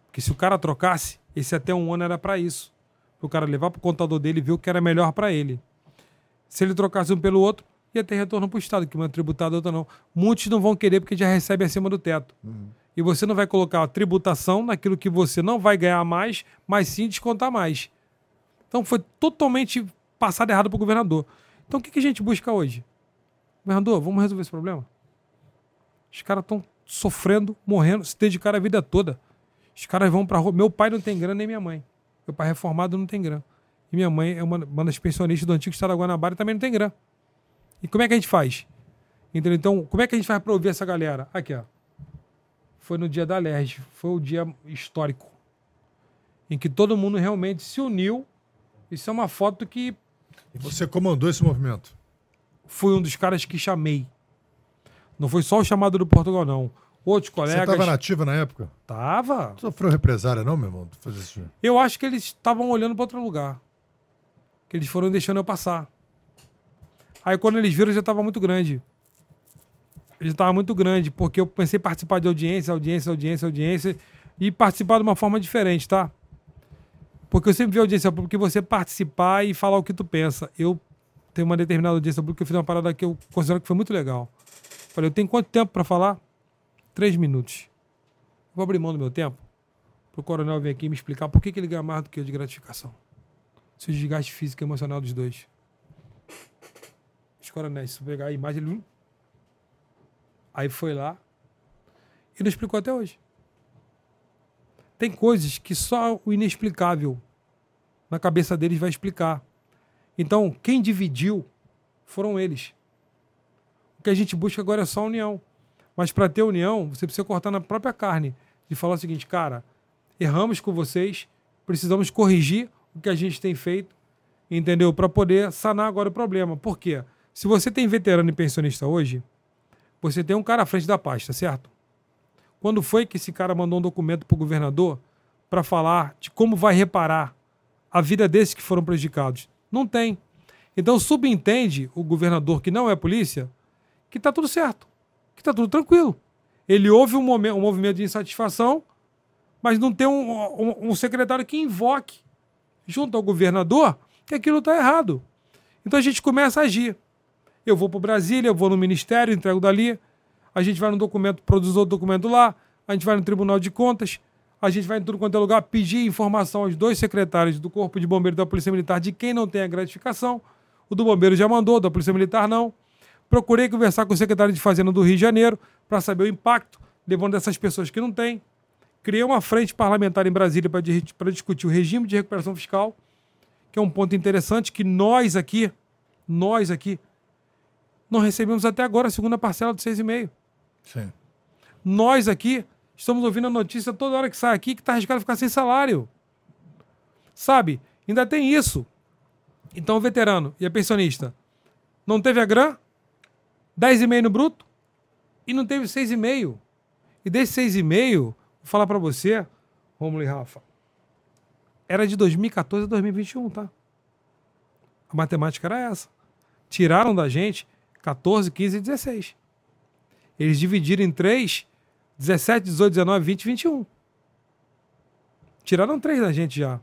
Porque se o cara trocasse, esse até um ano era para isso. Para o cara levar para o contador dele e ver o que era melhor para ele. Se ele trocasse um pelo outro, ia ter retorno para o Estado, que uma tributada, outra não. Muitos não vão querer porque já recebe acima do teto. Uhum. E você não vai colocar a tributação naquilo que você não vai ganhar mais, mas sim descontar mais. Então foi totalmente passado errado para o governador. Então o que, que a gente busca hoje? Governador, vamos resolver esse problema? Os caras estão sofrendo, morrendo, se dedicaram a vida toda. Os caras vão para rua. Meu pai não tem grana, nem minha mãe. Meu pai é reformado não tem grana. E minha mãe é uma, uma das pensionistas do antigo estado da Guanabara e também não tem grana. E como é que a gente faz? Entendeu? Então, como é que a gente vai para ouvir essa galera? Aqui, ó. Foi no dia da LERJ. Foi o dia histórico. Em que todo mundo realmente se uniu. Isso é uma foto que. E você comandou esse movimento? Fui um dos caras que chamei. Não foi só o chamado do Portugal, não. Outros colegas. Você estava nativa na época? Tava. Não sofreu represária, não, meu irmão? Fazer isso? Eu acho que eles estavam olhando para outro lugar. Que eles foram deixando eu passar. Aí quando eles viram, já estava muito grande. Já estava muito grande, porque eu pensei em participar de audiência, audiência, audiência, audiência, e participar de uma forma diferente, tá? Porque eu sempre vi audiência pública que você participar e falar o que tu pensa. Eu tenho uma determinada audiência pública, eu fiz uma parada que eu considero que foi muito legal. Falei, eu tenho quanto tempo para falar? Três minutos. Vou abrir mão do meu tempo para o coronel vir aqui me explicar por que, que ele ganha mais do que eu de gratificação. Se o desgaste físico e emocional dos dois. Os coronéis, se pegar a imagem, ele... Aí foi lá e não explicou até hoje. Tem coisas que só o inexplicável na cabeça deles vai explicar. Então, quem dividiu foram eles. O que a gente busca agora é só união. Mas para ter união, você precisa cortar na própria carne. De falar o seguinte, cara, erramos com vocês, precisamos corrigir o que a gente tem feito, entendeu? Para poder sanar agora o problema. Por quê? Se você tem veterano e pensionista hoje, você tem um cara à frente da pasta, certo? Quando foi que esse cara mandou um documento para o governador para falar de como vai reparar a vida desses que foram prejudicados? Não tem. Então subentende o governador que não é polícia que está tudo certo, que está tudo tranquilo. Ele ouve um, um movimento de insatisfação, mas não tem um, um, um secretário que invoque junto ao governador que aquilo está errado. Então a gente começa a agir. Eu vou para Brasília, eu vou no ministério, entrego dali, a gente vai no documento, produz outro documento lá, a gente vai no Tribunal de Contas, a gente vai em tudo quanto é lugar pedir informação aos dois secretários do Corpo de Bombeiros da Polícia Militar de quem não tem a gratificação. O do Bombeiro já mandou, da Polícia Militar não. Procurei conversar com o secretário de Fazenda do Rio de Janeiro para saber o impacto, levando essas pessoas que não têm. Criei uma frente parlamentar em Brasília para discutir o regime de recuperação fiscal, que é um ponto interessante que nós aqui, nós aqui, não recebemos até agora a segunda parcela do 6,5. Sim. Nós aqui estamos ouvindo a notícia toda hora que sai aqui que está arriscado ficar sem salário. Sabe? Ainda tem isso. Então o veterano e a pensionista não teve a grã, 10,5 no bruto e não teve 6,5. E desse 6,5, vou falar para você, Romulo e Rafa, era de 2014 a 2021, tá? A matemática era essa. Tiraram da gente 14, 15 e 16. Eles dividiram em 3, 17, 18, 19, 20 e 21. Tiraram 3 da gente já.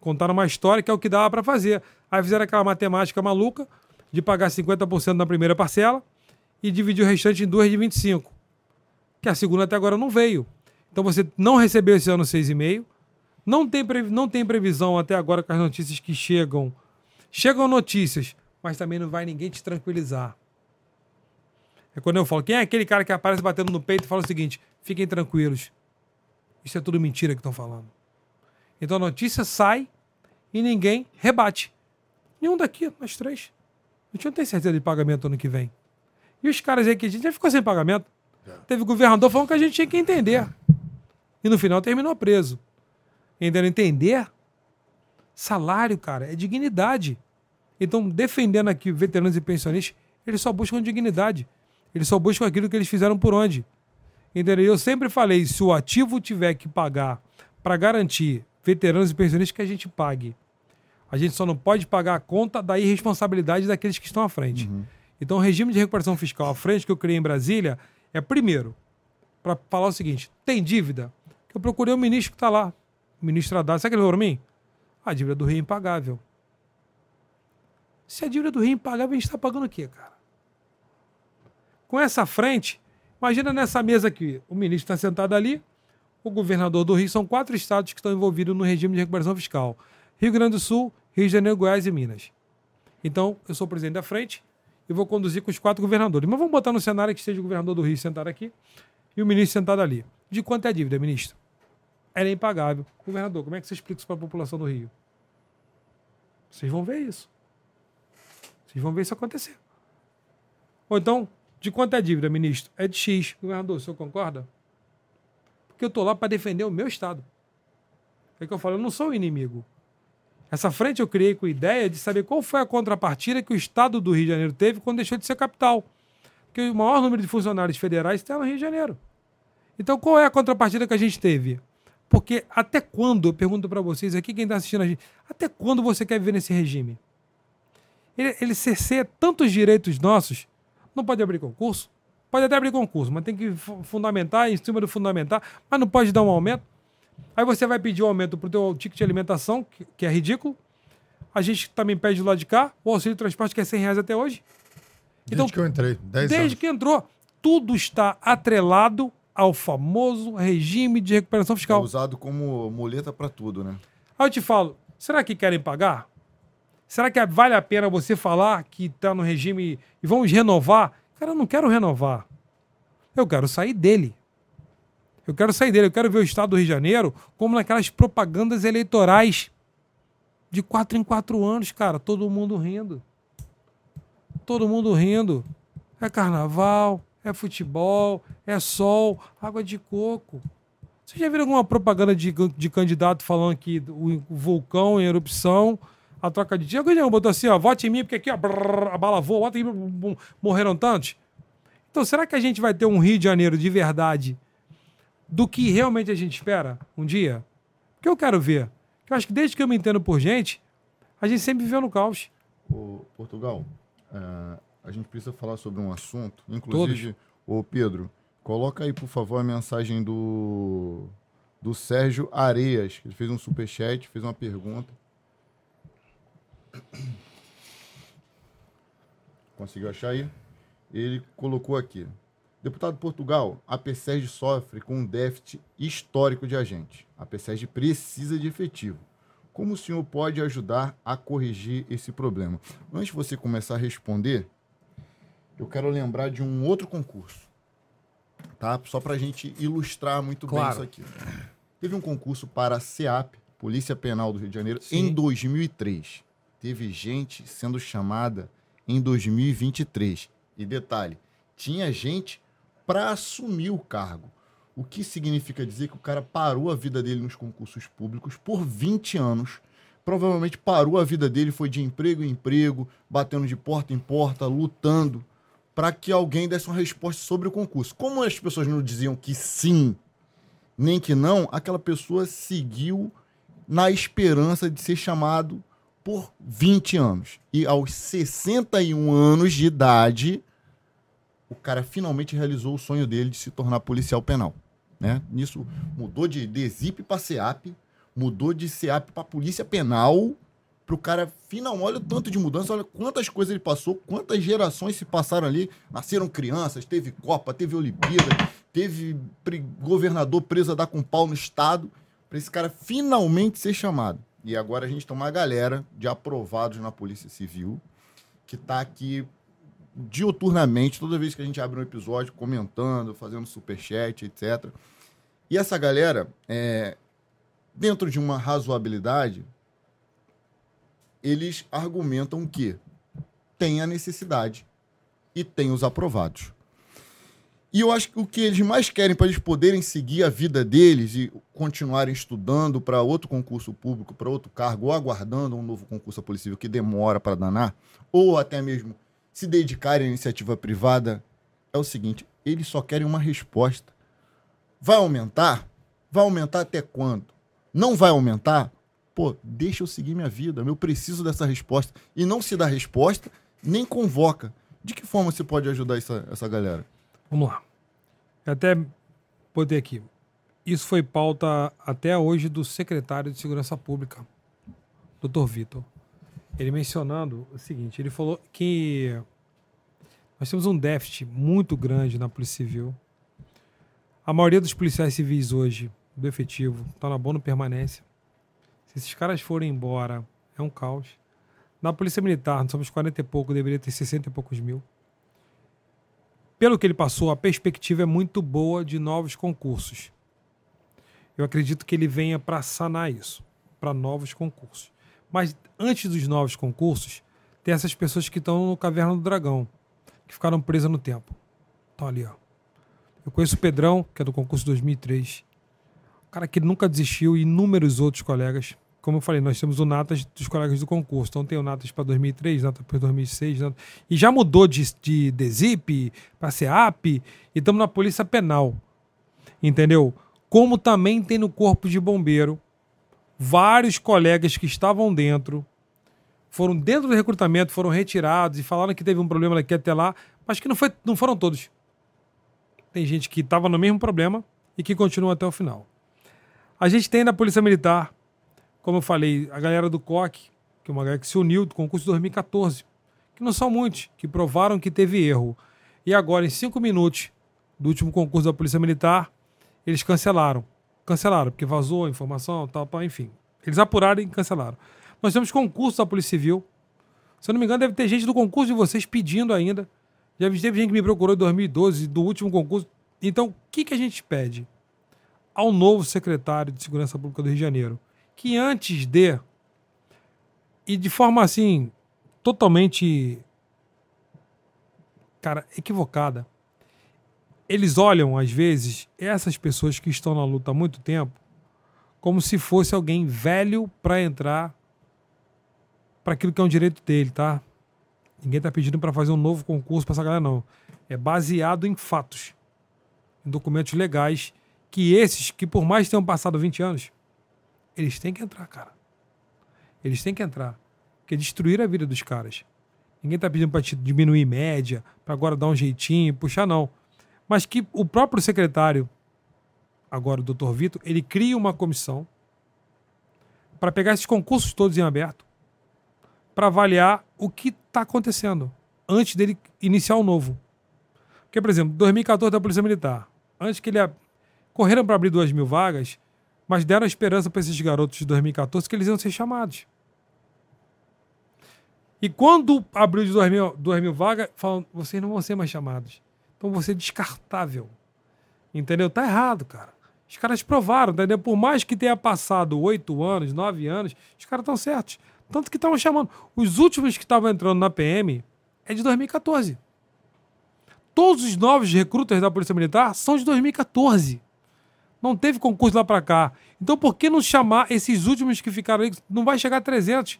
Contaram uma história que é o que dava para fazer. Aí fizeram aquela matemática maluca de pagar 50% na primeira parcela e dividir o restante em duas de 25. Que a segunda até agora não veio. Então você não recebeu esse ano 6,5. Não tem, não tem previsão até agora com as notícias que chegam. Chegam notícias, mas também não vai ninguém te tranquilizar. É quando eu falo, quem é aquele cara que aparece batendo no peito e fala o seguinte: fiquem tranquilos. Isso é tudo mentira que estão falando. Então a notícia sai e ninguém rebate. Nenhum daqui, nós três. A gente não tem certeza de pagamento ano que vem. E os caras aí que a gente já ficou sem pagamento. É. Teve governador falando que a gente tinha que entender. E no final terminou preso. Entendeu? Entender? Salário, cara, é dignidade. Então, defendendo aqui veteranos e pensionistas, eles só buscam dignidade. Eles só buscam aquilo que eles fizeram por onde. Entendeu? Eu sempre falei, se o ativo tiver que pagar para garantir veteranos e pensionistas, que a gente pague. A gente só não pode pagar a conta da irresponsabilidade daqueles que estão à frente. Uhum. Então, o regime de recuperação fiscal à frente que eu criei em Brasília é, primeiro, para falar o seguinte: tem dívida? Que eu procurei o ministro que está lá, o ministro Haddad. Sabe o que ele falou para mim? A dívida do Rio é impagável. Se a dívida do Rio é impagável, a gente está pagando o quê, cara? Com essa frente, imagina nessa mesa aqui, o ministro está sentado ali, o governador do Rio, são quatro estados que estão envolvidos no regime de recuperação fiscal. Rio Grande do Sul, Rio de Janeiro, Goiás e Minas. Então, eu sou o presidente da frente e vou conduzir com os quatro governadores. Mas vamos botar no cenário que seja o governador do Rio sentado aqui e o ministro sentado ali. De quanto é a dívida, ministro? Ela é impagável. Governador, como é que você explica isso para a população do Rio? Vocês vão ver isso. Vocês vão ver isso acontecer. Ou então, de quanto é a dívida, ministro? É de X. Governador, o senhor concorda? Porque eu estou lá para defender o meu Estado. É que eu falo, eu não sou o inimigo. Essa frente eu criei com a ideia de saber qual foi a contrapartida que o Estado do Rio de Janeiro teve quando deixou de ser capital. Porque o maior número de funcionários federais está no Rio de Janeiro. Então, qual é a contrapartida que a gente teve? Porque até quando, eu pergunto para vocês aqui, quem está assistindo a gente, até quando você quer viver nesse regime? Ele, ele cerceia tantos direitos nossos, não pode abrir concurso? Pode até abrir concurso, mas tem que fundamentar, em cima do fundamentar, mas não pode dar um aumento. Aí você vai pedir um aumento para o teu ticket de alimentação, que, que, é ridículo. A gente também pede do lado de cá, o auxílio de transporte, que é 100 reais até hoje. Então, desde que eu entrei, 10 Desde anos. que entrou. Tudo está atrelado ao famoso regime de recuperação fiscal. É usado como muleta para tudo, né? Aí eu te falo, será que querem pagar? Será que vale a pena você falar que está no regime e vamos renovar? Cara, eu não quero renovar. Eu quero sair dele. Eu quero sair dele. Eu quero ver o Estado do Rio de Janeiro como naquelas propagandas eleitorais de quatro em quatro anos, cara. Todo mundo rindo. Todo mundo rindo. É carnaval, é futebol, é sol, água de coco. Você já viu alguma propaganda de, de candidato falando que o, vulcão em erupção, a troca de dia? Alguém botou assim, ó, vote em mim, porque aqui ó, brrr, a bala voa, em mim, morreram tantos. Então, será que a gente vai ter um Rio de Janeiro de verdade do que realmente a gente espera um dia? Porque eu quero ver. Eu acho que desde que eu me entendo por gente, a gente sempre viveu no caos. O Portugal, uh, a gente precisa falar sobre um assunto. Inclusive, o Pedro, coloca aí, por favor, a mensagem do, do Sérgio Areias. Ele fez um superchat, fez uma pergunta. Conseguiu achar aí? Ele colocou aqui. Deputado Portugal, a PSEG sofre com um déficit histórico de agentes. A PSEG precisa de efetivo. Como o senhor pode ajudar a corrigir esse problema? Antes de você começar a responder, eu quero lembrar de um outro concurso, tá? Só para a gente ilustrar muito claro. bem isso aqui. Teve um concurso para a CEAP, Polícia Penal do Rio de Janeiro, Sim. em 2003. Teve gente sendo chamada em 2023. E detalhe, tinha gente para assumir o cargo. O que significa dizer que o cara parou a vida dele nos concursos públicos por 20 anos. Provavelmente parou a vida dele, foi de emprego em emprego, batendo de porta em porta, lutando para que alguém desse uma resposta sobre o concurso. Como as pessoas não diziam que sim, nem que não, aquela pessoa seguiu na esperança de ser chamado por 20 anos. E aos 61 anos de idade, o cara finalmente realizou o sonho dele de se tornar policial penal. Né? Nisso mudou de DESIP para CEAP, mudou de CEAP para Polícia Penal, para o cara final, olha o tanto de mudança, olha quantas coisas ele passou, quantas gerações se passaram ali, nasceram crianças, teve Copa, teve Olimpíada, teve governador preso a dar com pau no Estado, para esse cara finalmente ser chamado. E agora a gente tem uma galera de aprovados na Polícia Civil que está aqui diuturnamente, toda vez que a gente abre um episódio, comentando, fazendo superchat, etc. E essa galera, é, dentro de uma razoabilidade, eles argumentam que tem a necessidade e tem os aprovados. E eu acho que o que eles mais querem para eles poderem seguir a vida deles e continuarem estudando para outro concurso público, para outro cargo, ou aguardando um novo concurso policial que demora para danar, ou até mesmo se dedicarem à iniciativa privada é o seguinte: eles só querem uma resposta. Vai aumentar? Vai aumentar até quando? Não vai aumentar? Pô, deixa eu seguir minha vida, eu preciso dessa resposta. E não se dá resposta, nem convoca. De que forma você pode ajudar essa, essa galera? Vamos lá. Até botei aqui. Isso foi pauta até hoje do secretário de Segurança Pública, doutor Vitor. ele mencionando o seguinte: ele falou que nós temos um déficit muito grande na Polícia Civil. A maioria dos policiais civis hoje, do efetivo, está na boa não permanência. Se esses caras forem embora, é um caos. Na Polícia Militar, nós somos 40 e pouco, deveria ter 60 e poucos mil. Pelo que ele passou, a perspectiva é muito boa de novos concursos. Eu acredito que ele venha para sanar isso, para novos concursos. Mas antes dos novos concursos, tem essas pessoas que estão no Caverna do Dragão, que ficaram presas no tempo. Estão ali, ó. Eu conheço o Pedrão, que é do concurso 2003. O cara que nunca desistiu e inúmeros outros colegas. Como eu falei, nós temos o Natas dos colegas do concurso. Então tem o Natas para 2003, Natas para 2006. Natas... E já mudou de, de DESIP para CEAP e estamos na Polícia Penal. Entendeu? Como também tem no Corpo de Bombeiro vários colegas que estavam dentro, foram dentro do recrutamento, foram retirados e falaram que teve um problema daqui até lá, mas que não, foi, não foram todos. Tem gente que estava no mesmo problema e que continua até o final. A gente tem na Polícia Militar, como eu falei, a galera do COC, que é uma galera que se uniu do concurso de 2014, que não são muitos, que provaram que teve erro. E agora, em cinco minutos do último concurso da Polícia Militar, eles cancelaram. Cancelaram, porque vazou a informação, tal, tal, enfim. Eles apuraram e cancelaram. Nós temos concurso da Polícia Civil. Se eu não me engano, deve ter gente do concurso de vocês pedindo ainda. Já teve gente que me procurou em 2012, do último concurso. Então, o que, que a gente pede ao novo secretário de Segurança Pública do Rio de Janeiro? Que antes de, e de forma assim, totalmente, cara, equivocada, eles olham, às vezes, essas pessoas que estão na luta há muito tempo como se fosse alguém velho para entrar para aquilo que é um direito dele, tá? Ninguém está pedindo para fazer um novo concurso para essa galera, não. É baseado em fatos, em documentos legais, que esses, que por mais tenham passado 20 anos, eles têm que entrar, cara. Eles têm que entrar. Porque destruir a vida dos caras. Ninguém está pedindo para diminuir média, para agora dar um jeitinho, puxar, não mas que o próprio secretário, agora o doutor Vitor, ele cria uma comissão para pegar esses concursos todos em aberto, para avaliar o que está acontecendo antes dele iniciar o novo. Porque, por exemplo, 2014 da Polícia Militar, antes que ele. Correram para abrir duas mil vagas, mas deram esperança para esses garotos de 2014 que eles iam ser chamados. E quando abriu de duas mil, duas mil vagas, falam: vocês não vão ser mais chamados. Então você é descartável. Entendeu? Tá errado, cara. Os caras provaram, entendeu? Por mais que tenha passado oito anos, nove anos, os caras estão certos. Tanto que estavam chamando. Os últimos que estavam entrando na PM é de 2014. Todos os novos recrutas da Polícia Militar são de 2014. Não teve concurso lá para cá. Então por que não chamar esses últimos que ficaram aí? Não vai chegar a 300.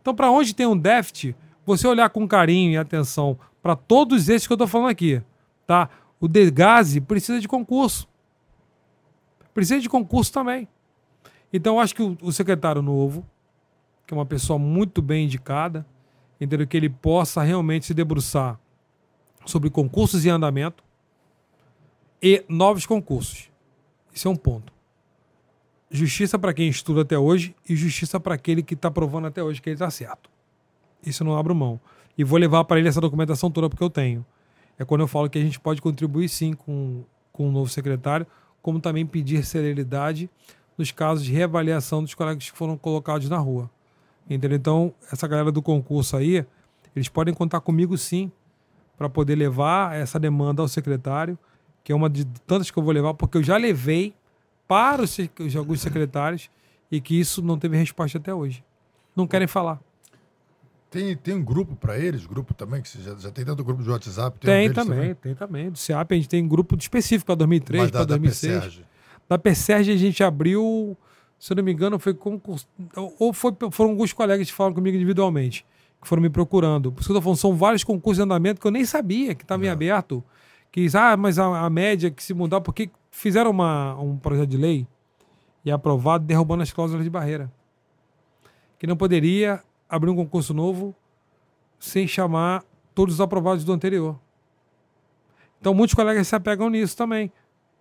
Então para onde tem um déficit, você olhar com carinho e atenção para todos esses que eu estou falando aqui, tá? O Degase precisa de concurso. Precisa de concurso também. Então, eu acho que o, o secretário novo, que é uma pessoa muito bem indicada, entendeu? Que ele possa realmente se debruçar sobre concursos em andamento e novos concursos. Isso é um ponto. Justiça para quem estuda até hoje e justiça para aquele que está provando até hoje que ele está certo. Isso eu não abro mão e vou levar para ele essa documentação toda porque eu tenho. É quando eu falo que a gente pode contribuir sim com, com o um novo secretário, como também pedir celeridade nos casos de reavaliação dos colegas que foram colocados na rua. Entendeu? Então, essa galera do concurso aí, eles podem contar comigo sim para poder levar essa demanda ao secretário, que é uma de tantas que eu vou levar, porque eu já levei para os, alguns secretários e que isso não teve resposta até hoje. Não querem falar. Tem, tem um grupo para eles, grupo também, que já, já tem do grupo de WhatsApp? Tem, tem um também, também, tem também. Do CEAP a gente tem um grupo específico para 2003, para 2006. Da PSERG a gente abriu, se eu não me engano, foi concurso. Ou foi, foram alguns colegas que falaram comigo individualmente, que foram me procurando. Por isso que eu tô falando, são vários concursos de andamento que eu nem sabia que estava em aberto. Que, ah, mas a, a, média que se mudar, porque fizeram uma, um projeto de lei e aprovado derrubando as cláusulas de barreira. Que não poderia abrir um concurso novo sem chamar todos os aprovados do anterior. Então muitos colegas se apegam nisso também.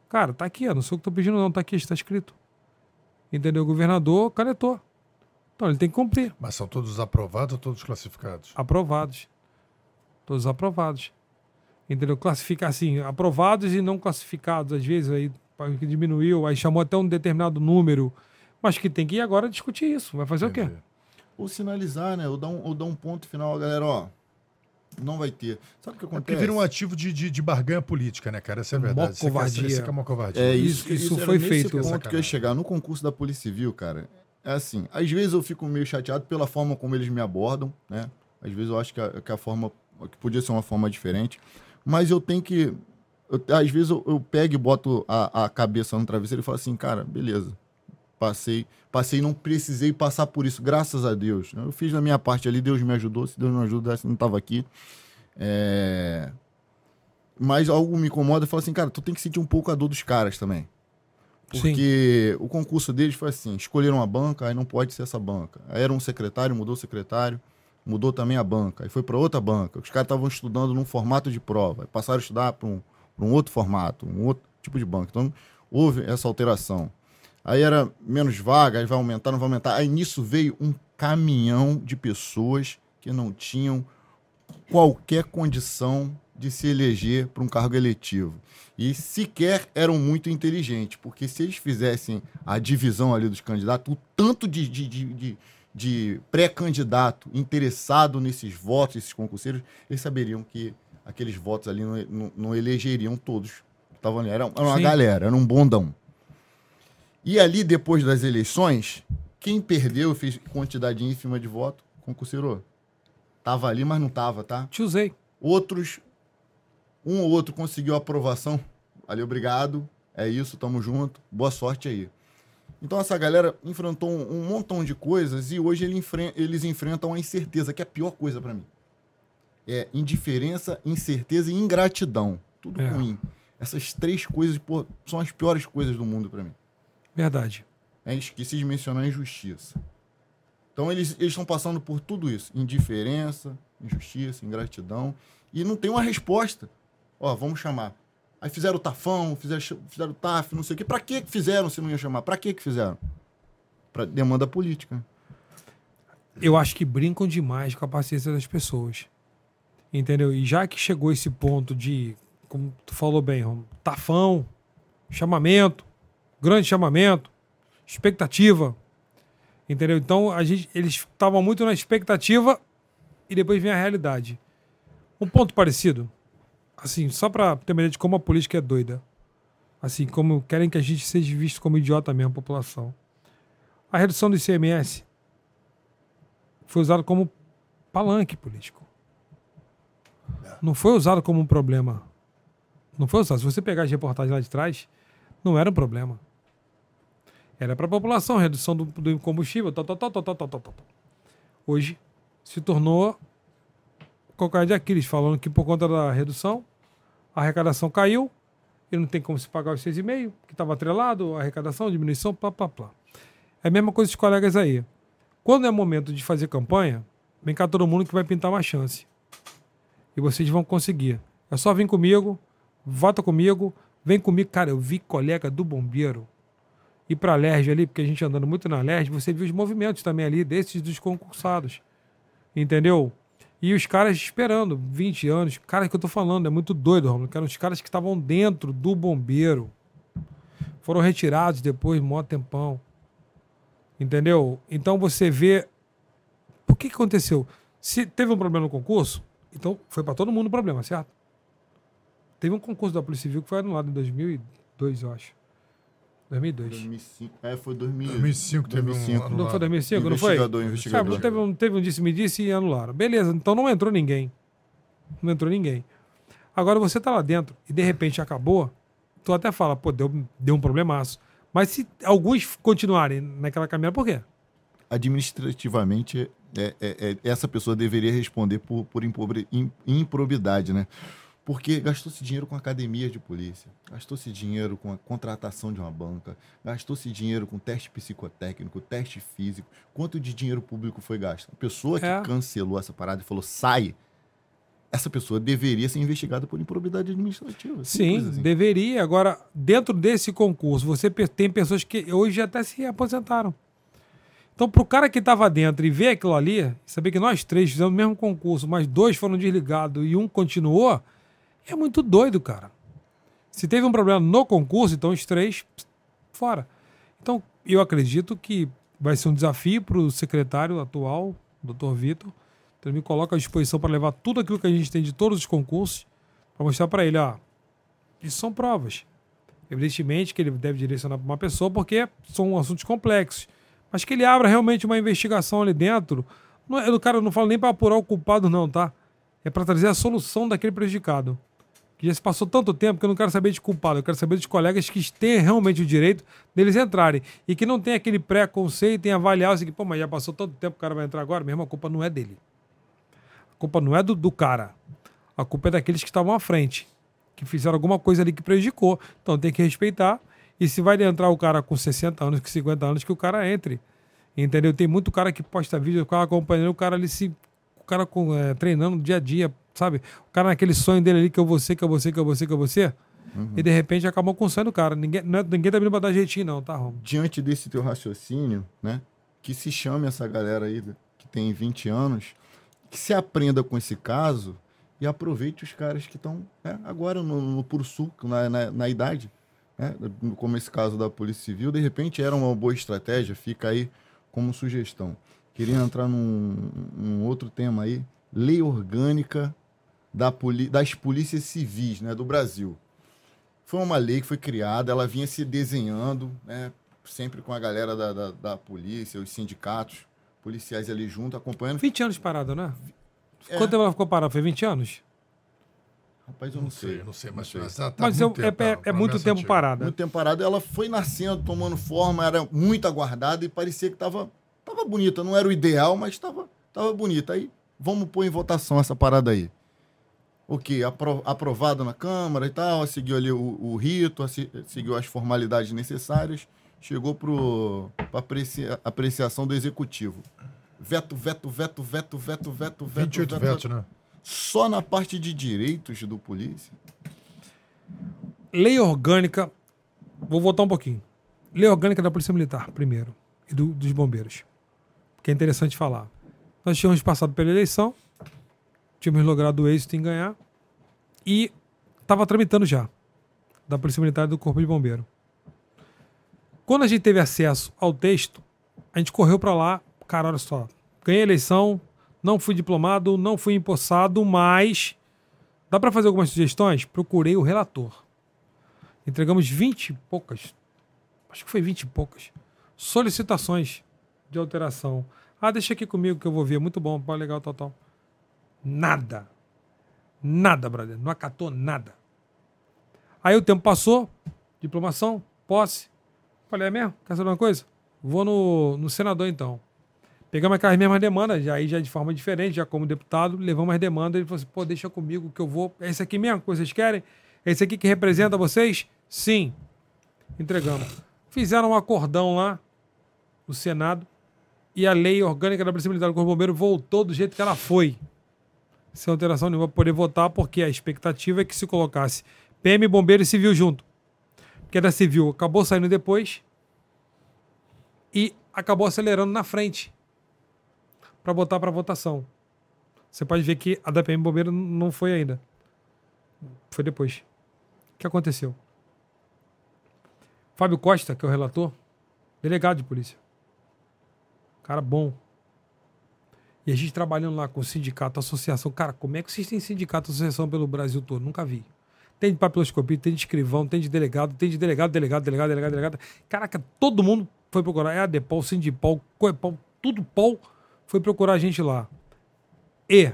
Cara, tá aqui, ó, não sei o que tô pedindo não, tá aqui, está escrito. Entendeu? O governador canetou. Então ele tem que cumprir. Mas são todos aprovados ou todos classificados? Aprovados. Todos aprovados. Entendeu? Classificar assim, aprovados e não classificados. Às vezes aí que diminuiu, aí chamou até um determinado número. Mas que tem que ir agora discutir isso. Vai fazer Entendi. o quê? Ou sinalizar, né? Ou dar um, ou dar um ponto final, galera, ó. Não vai ter. Sabe o que É porque acontece? vira um ativo de, de, de barganha política, né, cara? Essa é a verdade. Isso é- covardia. Isso aqui é uma covardia. É Isso- isso, isso foi nesse feito. ponto que eu ia chegar. No concurso da Polícia Civil, cara, é assim. Às vezes eu fico meio chateado pela forma como eles me abordam, né? Às vezes eu acho que a, que a forma. que podia ser uma forma diferente. Mas eu tenho que. eu- às vezes eu, eu pego e boto a, a cabeça no travesseiro e falo assim, cara, beleza. Passei, passei, não precisei passar por isso, graças a Deus. Eu fiz a minha parte ali, Deus me ajudou. Se Deus não ajudasse, não estava aqui. É... Mas algo me incomoda e fala assim, cara, tu tem que sentir um pouco a dor dos caras também. Sim. Porque o concurso deles foi assim: escolheram a banca, aí não pode ser essa banca. Aí era um secretário, mudou o secretário, mudou também a banca. Aí foi para outra banca. Os caras estavam estudando num formato de prova, passaram a estudar para um, um outro formato, um outro tipo de banca. Então houve essa alteração. Aí era menos vaga, aí vai aumentar, não vai aumentar. Aí nisso veio um caminhão de pessoas que não tinham qualquer condição de se eleger para um cargo eletivo. E sequer eram muito inteligentes, porque se eles fizessem a divisão ali dos candidatos, o tanto de, de, de, de- de pré-candidato interessado nesses votos, esses concurseiros, eles saberiam que aqueles votos ali não, não- não elegeriam todos. Estavam ali. Era, era uma Sim. galera, era um bondão. E ali, depois das eleições, quem perdeu, fez quantidade ínfima de voto, concurseiro. Tava ali, mas não tava, tá? Te usei. Outros, um ou outro conseguiu aprovação. Ali, obrigado. É isso, tamo junto. Boa sorte aí. Então essa galera enfrentou um, um montão de coisas e hoje ele eles enfrentam a incerteza, que é a pior coisa pra mim. É indiferença, incerteza e ingratidão. Tudo É. ruim. Essas três coisas pô, são as piores coisas do mundo pra mim. Verdade. É, esqueci de mencionar a injustiça. Então eles estão passando por tudo isso: indiferença, injustiça, ingratidão, e não tem uma resposta. Ó, vamos chamar. Aí fizeram o tafão, fizeram, o TAF, não sei o quê. Pra que fizeram se não ia chamar? Pra que fizeram? Pra demanda política. eu acho que brincam demais com a paciência das pessoas. Entendeu? E já que chegou esse ponto de, como tu falou bem, tafão, chamamento, grande chamamento, expectativa. Entendeu? Então a gente, eles estavam muito na expectativa e depois vem a realidade. Um ponto parecido, assim, só para ter uma ideia de como a política é doida. Assim, como querem que a gente seja visto como idiota mesmo, a população. A redução do ICMS foi usada como palanque político. É. Não foi usado como um problema. Não foi usado. Se você pegar as reportagens lá de trás, não era um problema. Era para a população, redução do, do combustível, tal, tal, tal, tal, tal, tal, tal. Hoje se tornou calcanhar de Aquiles, falando que por conta da redução, a arrecadação caiu e não tem como se pagar os 6,5, que estava atrelado, a arrecadação, diminuição, plá, plá, plá. É a mesma coisa dos colegas aí. Quando é momento de fazer campanha, vem cá todo mundo que vai pintar uma chance. E vocês vão conseguir. É só vir comigo, vota comigo, vem comigo. Cara, eu vi colega do bombeiro ir pra Lerge ali, porque a gente andando muito na Lerge, você viu os movimentos também ali, desses dos concursados. Entendeu? E os caras esperando, 20 anos. Cara, que eu tô falando, é muito doido, Romulo. Que eram os caras que estavam dentro do bombeiro. Foram retirados depois, mó tempão. Entendeu? Então você vê. Que, que aconteceu? Se teve um problema no concurso, então foi para todo mundo o problema, certo? Teve um concurso da Polícia Civil que foi anulado em 2002, eu acho. 2002. 2005. É, foi 2000. 2005 teve um 2005. ano Não foi 2005, não foi? Investigador, investigador. Sabe, teve um, teve um disse-me-disse e anularam. Beleza, então não entrou ninguém. Não entrou ninguém. Agora você tá lá dentro e de repente acabou, tu até fala, pô, deu, deu um problemaço. Mas se alguns continuarem naquela caminhada, por quê? administrativamente é, é- é- essa pessoa deveria responder por, por impobre- im- improbidade, né? Porque gastou-se dinheiro com academia de polícia, gastou-se dinheiro com a contratação de uma banca, gastou-se dinheiro com teste psicotécnico, teste físico. Quanto de dinheiro público foi gasto? A pessoa que É. cancelou essa parada e falou sai, essa pessoa deveria ser investigada por improbidade administrativa. Sim, assim. deveria. Agora, dentro desse concurso, você tem pessoas que hoje até se aposentaram. Então, pro cara que tava dentro e ver aquilo ali, saber que nós três fizemos o mesmo concurso, mas dois foram desligados e um continuou, é muito doido, cara. Se teve um problema no concurso, então os três fora. Então, eu acredito que vai ser um desafio para o secretário atual, doutor Vitor. Então, ele me coloca à disposição para levar tudo aquilo que a gente tem de todos os concursos, para mostrar para ele, ó, isso são provas. Evidentemente que ele deve direcionar para uma pessoa, porque são assuntos complexos. Mas que ele abra realmente uma investigação ali dentro. Não é, o cara não fala nem para apurar o culpado, não, tá? É para trazer a solução daquele prejudicado que já se passou tanto tempo que eu não quero saber de culpado, eu quero saber dos colegas que têm realmente o direito deles entrarem e que não tem aquele preconceito em avaliar assim, pô, mas já passou tanto tempo o cara vai entrar agora, mesmo a culpa não é dele. A culpa não é do, do cara. A culpa é daqueles que estavam à frente, que fizeram alguma coisa ali que prejudicou. Então tem que respeitar. E se vai entrar o cara com 60 anos, com 50 anos, que o cara entre. Entendeu? Tem muito cara que posta vídeo, o cara acompanhando, o cara ali se. O cara com, é, treinando dia a dia, sabe? O cara naquele sonho dele ali que eu vou ser, que eu vou ser, que eu vou ser, que eu vou ser. Uhum. E de repente acabou com o sonho do cara. Ninguém, não é, ninguém tá vindo pra dar jeitinho, não, tá, Rom? Diante desse teu raciocínio, né? Que se chame essa galera aí que tem 20 anos, que se aprenda com esse caso e aproveite os caras que estão né, agora no, no puro suco, na, na, na idade. Né? Como esse caso da Polícia Civil, de repente era uma boa estratégia, fica aí como sugestão. Queria entrar num, num outro tema aí, lei orgânica da poli das polícias civis né, do Brasil. Foi uma lei que foi criada, ela vinha se desenhando, né, sempre com a galera da, da, da polícia, os sindicatos, policiais ali junto, acompanhando. 20 anos parada, né? É. Quanto tempo ela ficou parada? Foi 20 anos? Rapaz, eu não, não sei. sei. Não sei, mas, não sei. Tá mas eu, tempo, é, é, é muito tempo parada. Muito tempo parada. Ela foi nascendo, tomando forma, era muito aguardada e parecia que estava tava bonita. Não era o ideal, mas estava tava bonita. Aí, vamos pôr em votação essa parada aí o que? Apro, aprovado na Câmara e tal, seguiu ali o, o rito, seguiu as formalidades necessárias, chegou para aprecia, apreciação do Executivo. Veto, veto, veto, veto, veto, veto, veto. 28 veto, vetos, né? Só na parte de direitos do polícia. Lei orgânica. Vou voltar um pouquinho. Lei orgânica da Polícia Militar, primeiro, e do, dos bombeiros. Que é interessante falar. Nós tínhamos passado pela eleição, tínhamos logrado êxito em ganhar e estava tramitando já da Polícia Militar do Corpo de Bombeiro. Quando a gente teve acesso ao texto, a gente correu para lá, cara, olha só, ganhei a eleição, não fui diplomado, não fui empossado, mas dá para fazer algumas sugestões? Procurei o relator. Entregamos 20 e poucas, acho que foi 20 e poucas, solicitações de alteração. Ah, deixa aqui comigo que eu vou ver, muito bom, legal, tal, tal. Nada. Nada, brother. Não acatou nada. Aí o tempo passou, diplomação, posse. Falei, é mesmo? Quer saber uma coisa? Vou no, no senador então. Pegamos aquelas mesmas demandas, já, aí já de forma diferente, já como deputado, levamos as demandas. Ele falou assim: pô, deixa comigo que eu vou. É esse aqui mesmo que vocês querem? É esse aqui que representa vocês? Sim. Entregamos. Fizeram um acordão lá, o Senado, e a lei orgânica da Polícia Militar do Corpo Bombeiro voltou do jeito que ela foi sem alteração nenhuma, poder votar, porque a expectativa é que se colocasse PM, Bombeiro e Civil junto. Porque da Civil acabou saindo depois e acabou acelerando na frente para botar para votação. Você pode ver que a da PM Bombeiro não foi ainda. Foi depois. O que aconteceu? Fábio Costa, que é o relator, delegado de polícia. Cara bom, e a gente trabalhando lá com sindicato, associação. Cara, como é que vocês têm sindicato, associação pelo Brasil todo? Nunca vi. Tem de papiloscopia, tem de escrivão, tem de delegado, tem de delegado, delegado, delegado, delegado, delegado. Caraca, todo mundo foi procurar. É a Depol, Sindipol, Coepol, tudo Pol foi procurar a gente lá. E,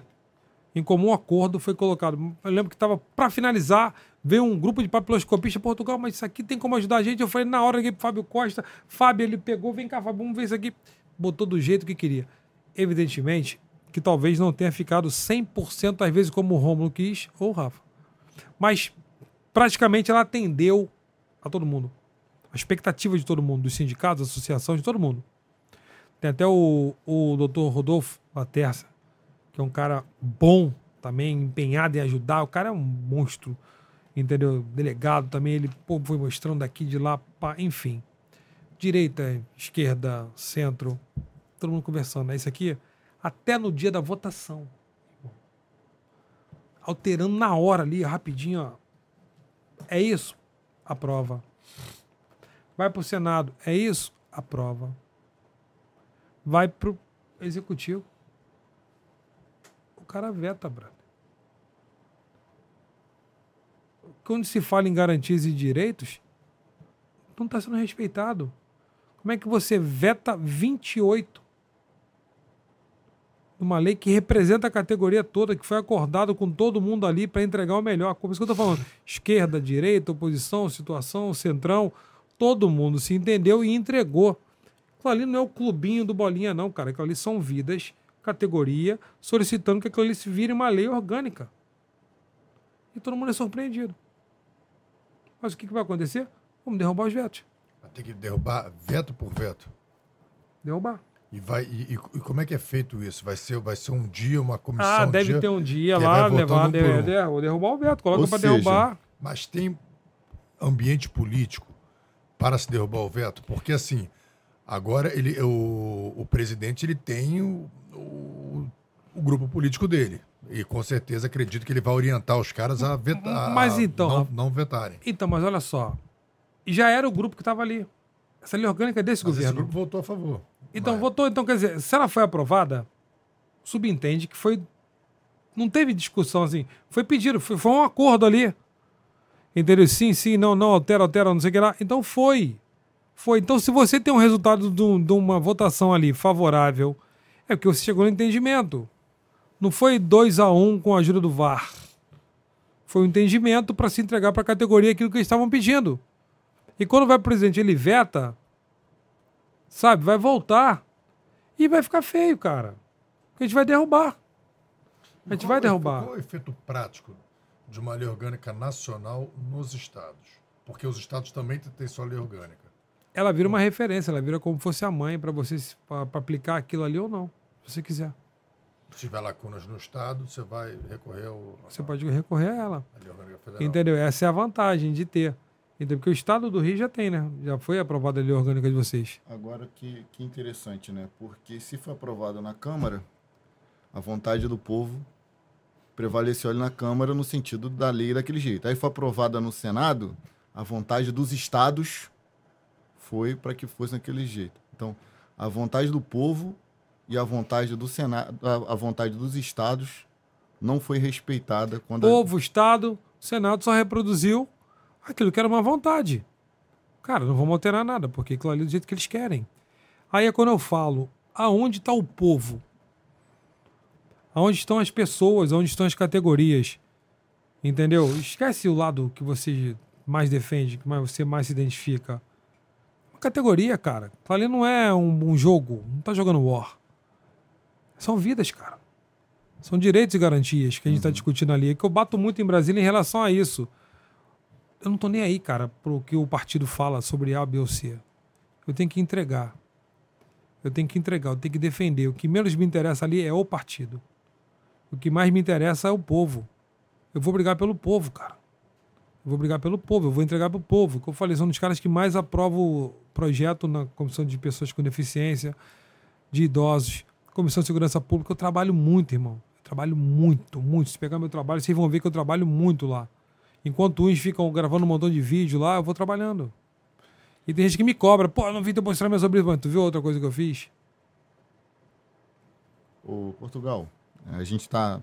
em comum acordo, foi colocado. Eu lembro que estava para finalizar, veio um grupo de papiloscopistas Portugal, mas isso aqui tem como ajudar a gente. Eu falei, na hora que Fábio Costa, Fábio, ele pegou, vem cá, Fábio, vamos ver isso aqui. Botou do jeito que queria evidentemente, que talvez não tenha ficado 100% às vezes como o Romulo quis ou o Rafa. Mas praticamente ela atendeu a todo mundo. A expectativa de todo mundo, dos sindicatos, associações, de todo mundo. Tem até o, o doutor Rodolfo Laterça, que é um cara bom também, empenhado em ajudar. O cara é um monstro, entendeu? Delegado também, ele pô, foi mostrando daqui, de lá, pá, enfim. Direita, esquerda, centro, todo mundo conversando. É isso aqui? Até no dia da votação. Alterando na hora ali, rapidinho, ó. É isso? Aprova. Vai pro Senado. É isso? Aprova. Vai pro Executivo. O cara veta, brother. Quando se fala em garantias e direitos, não está sendo respeitado. Como é que você veta 28 uma lei que representa a categoria toda, que foi acordado com todo mundo ali para entregar o melhor? Como isso que eu estou falando? Esquerda, direita, oposição, situação, centrão, todo mundo se entendeu e entregou. Aquilo ali não é o clubinho do Bolinha, não, cara. Aquilo ali são vidas, categoria, solicitando que aquilo ali se vire uma lei orgânica. E todo mundo é surpreendido. Mas o que, que vai acontecer? Vamos derrubar os vetos. Vai ter que derrubar veto por veto. Derrubar. E, vai, e, e como é que é feito isso? Vai ser, vai ser um dia, uma comissão? Ah, deve dia, ter um dia lá, levar, por um. der- derrubar o veto. Coloca Ou para seja, derrubar. Mas tem ambiente político para se derrubar o veto? Porque assim, agora ele, o, o presidente ele tem o, o, o grupo político dele. E com certeza acredito que ele vai orientar os caras a vetar. Mas então, Não, não vetarem. Então, mas olha só. Já era o grupo que estava ali. Essa lei orgânica é desse Mas esse governo. grupo votou a favor. Então, Vai. votou. Então, quer dizer, se ela foi aprovada, subentende que foi. Não teve discussão assim. Foi pedido, foi, foi um acordo ali. Entendeu? Sim, sim, não, não, altera, altera, não sei o que lá. Então foi. Foi. Então, se você tem um resultado de, de uma votação ali favorável, é porque você chegou no entendimento. Não foi 2 a 1 um com a ajuda do VAR. Foi um entendimento para se entregar para a categoria aquilo que eles estavam pedindo. E quando vai pro presidente, ele veta, sabe, vai voltar e vai ficar feio, cara. Porque a gente vai derrubar. A gente Qual vai é derrubar. Qual é o efeito prático de uma lei orgânica nacional nos estados? Porque os estados também têm sua lei orgânica. Ela vira uma referência, ela vira como fosse a mãe para você para aplicar aquilo ali ou não, se você quiser. Se tiver lacunas no estado, você vai recorrer ao, Você pode recorrer a ela. federal. Entendeu? Essa é a vantagem de ter. Entendeu? Porque o estado do Rio já tem, né? Já foi aprovada a lei orgânica de vocês. Agora que, que interessante, né? Porque se foi aprovado na Câmara, a vontade do povo prevaleceu ali na Câmara no sentido da lei daquele jeito. Aí foi aprovada no Senado, a vontade dos estados foi para que fosse daquele jeito. Então, a vontade do povo e a vontade do Senado, a, a vontade dos estados não foi respeitada quando a- Povo, Estado, Senado só reproduziu aquilo que era uma vontade. Cara, não vamos alterar nada, porque aquilo ali é do jeito que eles querem. Aí é quando eu falo, aonde está o povo? Aonde estão as pessoas? Aonde estão as categorias? Entendeu? Esquece o lado que você mais defende, que você mais se identifica. Uma categoria, cara. Aquilo ali não é um, um jogo. Não tá jogando War. São vidas, cara. São direitos e garantias que a gente está discutindo ali. É que eu bato muito em Brasília em relação a isso. Eu não tô nem aí, cara, pro que o partido fala sobre A, B ou C. Eu tenho que entregar. Eu tenho que entregar, eu tenho que defender. O que menos me interessa ali é o partido. O que mais me interessa é o povo. Eu vou brigar pelo povo, cara. Eu vou brigar pelo povo, eu vou entregar pro povo. Como eu falei, são um dos caras que mais aprovam projeto na Comissão de Pessoas com Deficiência, de idosos, Comissão de Segurança Pública. Eu trabalho muito, irmão. Eu trabalho muito, muito. Se pegar meu trabalho, vocês vão ver que eu trabalho muito lá. Enquanto uns ficam gravando um montão de vídeo lá, eu vou trabalhando. E tem gente que me cobra, pô, não vi tu mostrar minha sobre Tu viu outra coisa que eu fiz? Ô, Portugal, a gente tá,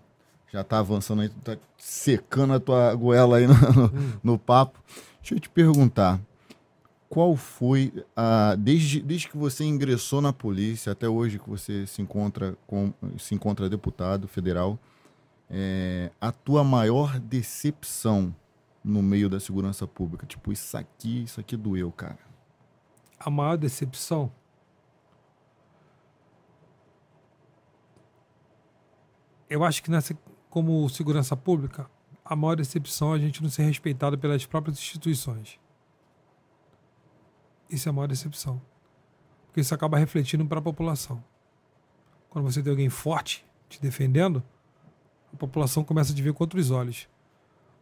já tá avançando aí, tu tá secando a tua goela aí no, no- no papo. Deixa eu te perguntar, qual foi, a, desde, desde que você ingressou na polícia até hoje que você se encontra, com, se encontra deputado federal, é, a tua maior decepção no meio da segurança pública? Tipo, isso aqui, isso aqui doeu, cara. A maior decepção. Eu acho que nessa, como segurança pública, a maior decepção é a gente não ser respeitado pelas próprias instituições. Isso é a maior decepção. Porque isso acaba refletindo para a população. Quando você tem alguém forte te defendendo, a população começa a te ver com outros olhos.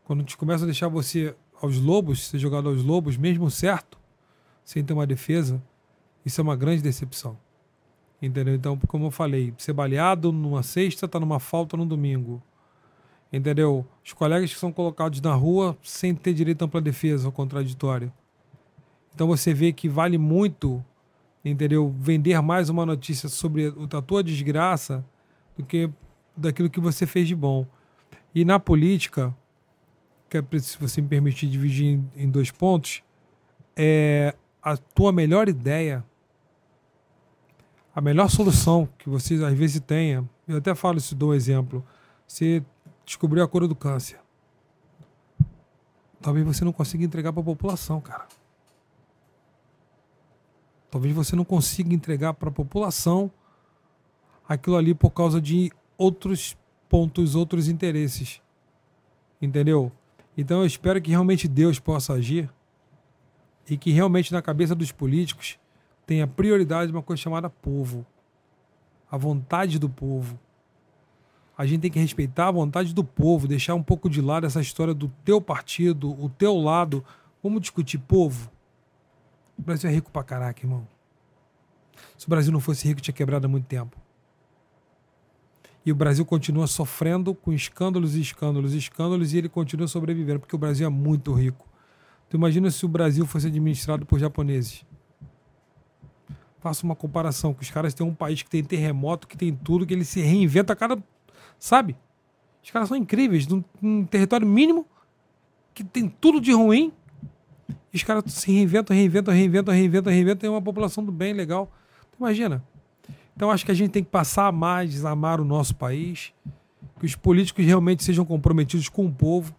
Quando te começa a deixar você aos lobos, ser jogado aos lobos, mesmo certo, sem ter uma defesa, isso é uma grande decepção. Entendeu? Então, como eu falei, ser baleado numa sexta, tá numa falta no domingo. Entendeu? Os colegas que são colocados na rua sem ter direito a ampla defesa ou contraditório. Então você vê que vale muito, entendeu? Vender mais uma notícia sobre a tua desgraça do que daquilo que você fez de bom. E na política, que é, se você me permitir dividir em, em dois pontos, é a tua melhor ideia, a melhor solução que você às vezes tenha. Eu até falo isso, dou um exemplo. Você descobriu a cura do câncer. Talvez você não consiga entregar para a população, cara. Talvez você não consiga entregar para a população aquilo ali por causa de outros pontos, outros interesses. Entendeu? Então eu espero que realmente Deus possa agir e que realmente na cabeça dos políticos tenha prioridade uma coisa chamada povo. A vontade do povo a gente tem que respeitar a vontade do povo, deixar um pouco de lado essa história do teu partido, o teu lado. Vamos discutir povo. O Brasil é rico pra caraca, irmão. Se o Brasil não fosse rico, tinha quebrado há muito tempo. E o Brasil continua sofrendo com escândalos e escândalos e escândalos e ele continua sobrevivendo, porque o Brasil é muito rico. Tu imagina se o Brasil fosse administrado por japoneses. Faça uma comparação, que os caras têm um país que tem terremoto, que tem tudo, que ele se reinventa a cada Sabe? Os caras são incríveis. Num, num território mínimo, que tem tudo de ruim. E os caras se reinventam, reinventam, reinventam, reinventam, reinventam. Tem uma população do bem legal. Imagina. Então acho que a gente tem que passar a mais amar o nosso país. Que os políticos realmente sejam comprometidos com o povo.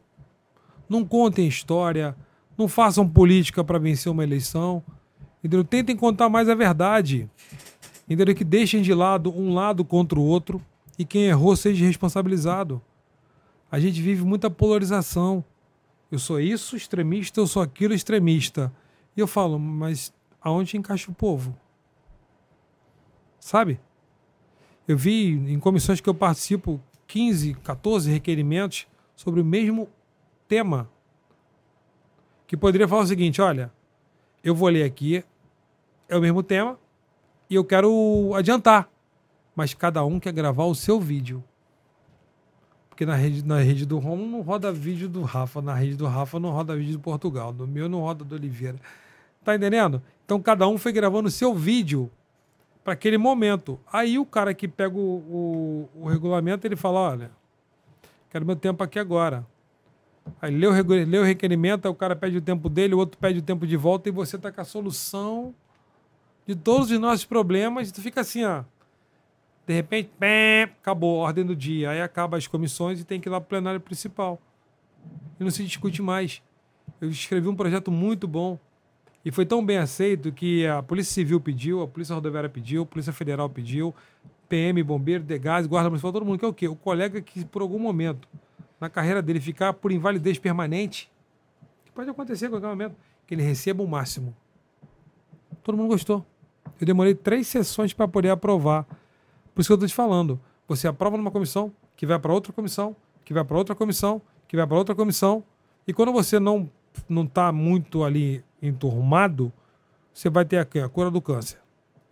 Não contem história. Não façam política para vencer uma eleição. Entendeu? Tentem contar mais a verdade. Entendeu? Que deixem de lado um lado contra o outro e quem errou seja responsabilizado. A gente vive muita polarização. Eu sou isso, extremista, eu sou aquilo, extremista. E eu falo, mas aonde encaixa o povo? Sabe? Eu vi em comissões que eu participo 15, 14 requerimentos sobre o mesmo tema. Que poderia falar o seguinte: olha, eu vou ler aqui, é o mesmo tema, e eu quero adiantar mas cada um quer gravar o seu vídeo. Porque na rede, na rede do Romo não roda vídeo do Rafa, na rede do Rafa não roda vídeo do Portugal, no meu não roda do Oliveira. Tá entendendo? Então cada um foi gravando o seu vídeo para aquele momento. Aí o cara que pega o, o, o, regulamento, ele fala: olha, quero meu tempo aqui agora. Aí lê o, lê o requerimento, aí o cara pede o tempo dele, o outro pede o tempo de volta e você tá com a solução de todos os nossos problemas. Tu fica assim, ó. De repente, acabou a ordem do dia. Aí acaba as comissões e tem que ir lá para o plenário principal. E não se discute mais. Eu escrevi um projeto muito bom. E foi tão bem aceito que a Polícia Civil pediu, a Polícia Rodoviária pediu, a Polícia Federal pediu, PM, Bombeiro, Degás, Guarda Municipal, todo mundo. Que é o quê? O colega que, por algum momento, na carreira dele, ficar por invalidez permanente, que pode acontecer a qualquer momento, que ele receba o máximo. Todo mundo gostou. Eu demorei três sessões para poder aprovar. Por isso que eu estou te falando. Você aprova numa comissão, que vai para outra comissão, que vai para outra comissão, que vai para outra comissão. E quando você não não está muito ali enturmado, você vai ter a, a cura do câncer.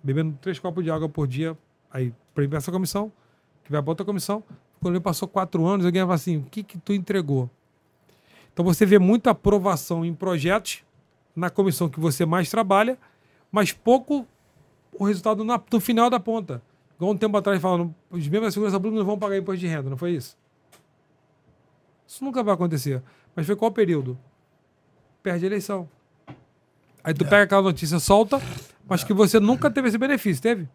Bebendo três copos de água por dia, aí para essa comissão, que vai para outra comissão. Quando ele passou quatro anos, alguém fala assim: o que, que tu entregou? Então você vê muita aprovação em projetos na comissão que você mais trabalha, mas pouco o resultado na, no final da ponta. Igual um tempo atrás falando, os membros da segurança pública não vão pagar imposto de renda, não foi isso? Isso nunca vai acontecer. Mas foi qual período? Perde a eleição. Aí tu pega aquela notícia, solta, mas que você nunca teve esse benefício, teve?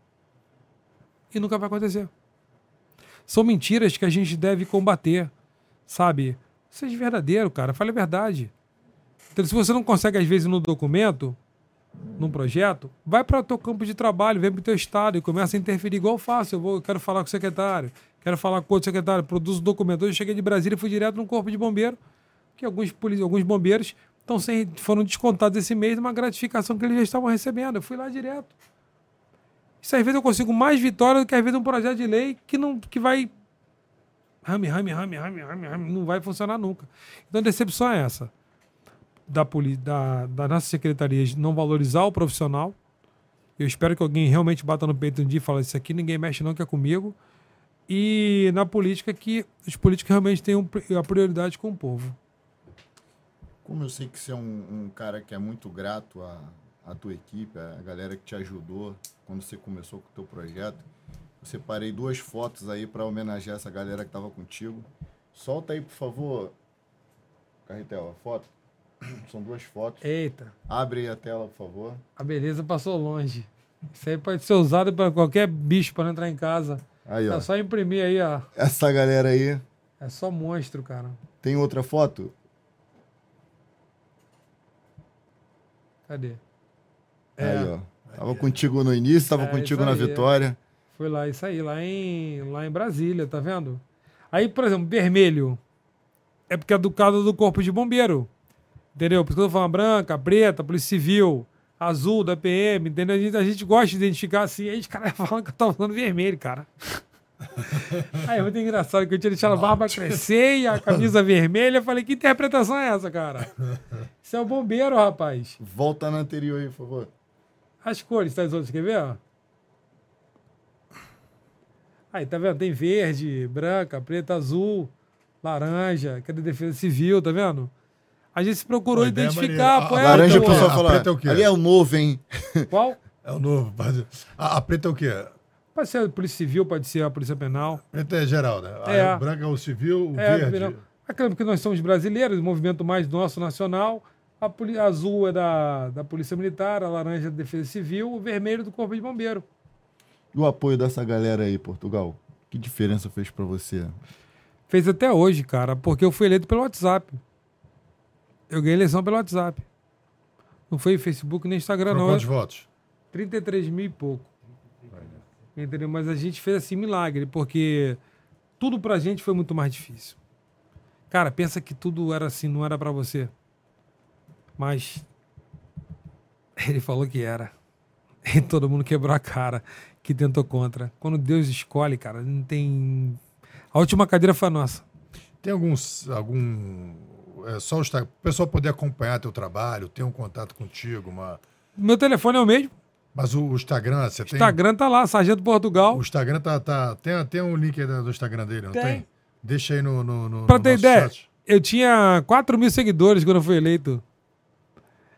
E nunca vai acontecer. São mentiras que a gente deve combater, sabe? Seja verdadeiro, cara. Fale a verdade. Então, se você não consegue, às vezes, no documento, num projeto, vai para o teu campo de trabalho, vem para o teu estado e começa a interferir igual eu faço. Eu, vou, eu quero falar com o secretário, quero falar com outro secretário, produzo documentos. Eu cheguei de Brasília e fui direto no corpo de bombeiro, que alguns, alguns bombeiros estão sem, foram descontados esse mês uma gratificação que eles já estavam recebendo. Eu fui lá direto. Isso às vezes eu consigo mais vitória do que às vezes um projeto de lei que, não, que vai. Rame, rame, rame, rame, rame, rame, não vai funcionar nunca. Então a decepção é essa da, da, da nossa secretaria de não valorizar o profissional, Eu espero que alguém realmente bata no peito um dia e fale: Isso aqui ninguém mexe, não, que é comigo. E na política, que os políticos realmente tenham a prioridade com o povo. Como eu sei que você é um, um cara que é muito grato à, à tua equipe, à galera que te ajudou quando você começou com o teu projeto, eu separei duas fotos aí para homenagear essa galera que estava contigo. Solta aí, por favor, Carretel, a foto. São duas fotos. Eita. Abre aí a tela, por favor. A beleza passou longe. Isso aí pode ser usado para qualquer bicho para entrar em casa. Aí, ó. É só imprimir aí, ó. Essa galera aí. É só monstro, cara. Tem outra foto? Cadê? É. Aí, ó. Tava contigo no início, tava é, contigo na vitória. Foi lá, isso aí, lá em, lá em Brasília, tá vendo? Aí, por exemplo, vermelho é porque é do caso do Corpo de Bombeiro. Entendeu? Por isso que eu tô falando branca, preta, Polícia Civil, azul da PM, entendeu? A gente, a gente gosta de identificar assim. Aí os caras falam que eu tava falando vermelho, cara. Aí é muito engraçado que eu tinha deixado a barba crescer e a camisa vermelha. Eu falei, que interpretação é essa, cara? Isso é o bombeiro, rapaz. Volta na anterior aí, por favor. As cores, tá as outras, quer ver? Aí, tá vendo? Tem verde, branca, preta, azul, laranja, que é da defesa civil, tá vendo? A gente se procurou identificar. A, a, laranja, o pessoal fala, preta é o quê? Ali é o novo, hein? Qual? É o novo. A, a preta é o quê? Pode ser a Polícia Civil, pode ser a Polícia Penal. Preta é geral, né? É. A branca é o civil, o é, verde. Aquela porque nós somos brasileiros, o movimento mais nosso nacional. A, a azul é da, da Polícia Militar, a laranja é da Defesa Civil, o vermelho do Corpo de Bombeiro. E o apoio dessa galera aí, Portugal? Que diferença fez para você? Fez até hoje, cara, porque eu fui eleito pelo WhatsApp. Eu ganhei eleição pelo WhatsApp. Não foi Facebook nem Instagram, não. Quantos votos? 33 mil e pouco. Entendeu? Mas a gente fez assim milagre, porque tudo pra gente foi muito mais difícil. Cara, pensa que tudo era assim, não era para você. Mas ele falou que era. E todo mundo quebrou a cara que tentou contra. Quando Deus escolhe, cara, não tem. A última cadeira foi a nossa. Tem alguns, algum é só o Instagram. O pessoal poder acompanhar teu trabalho, ter um contato contigo, uma. Meu telefone é o mesmo. Mas o, o Instagram, você tem. Instagram tá lá, Sargento Portugal. O Instagram tá. tá tem, tem um link aí do Instagram dele, não tem? tem? Deixa aí no. no, no pra no ter ideia, chat. eu tinha 4 mil seguidores quando eu fui eleito.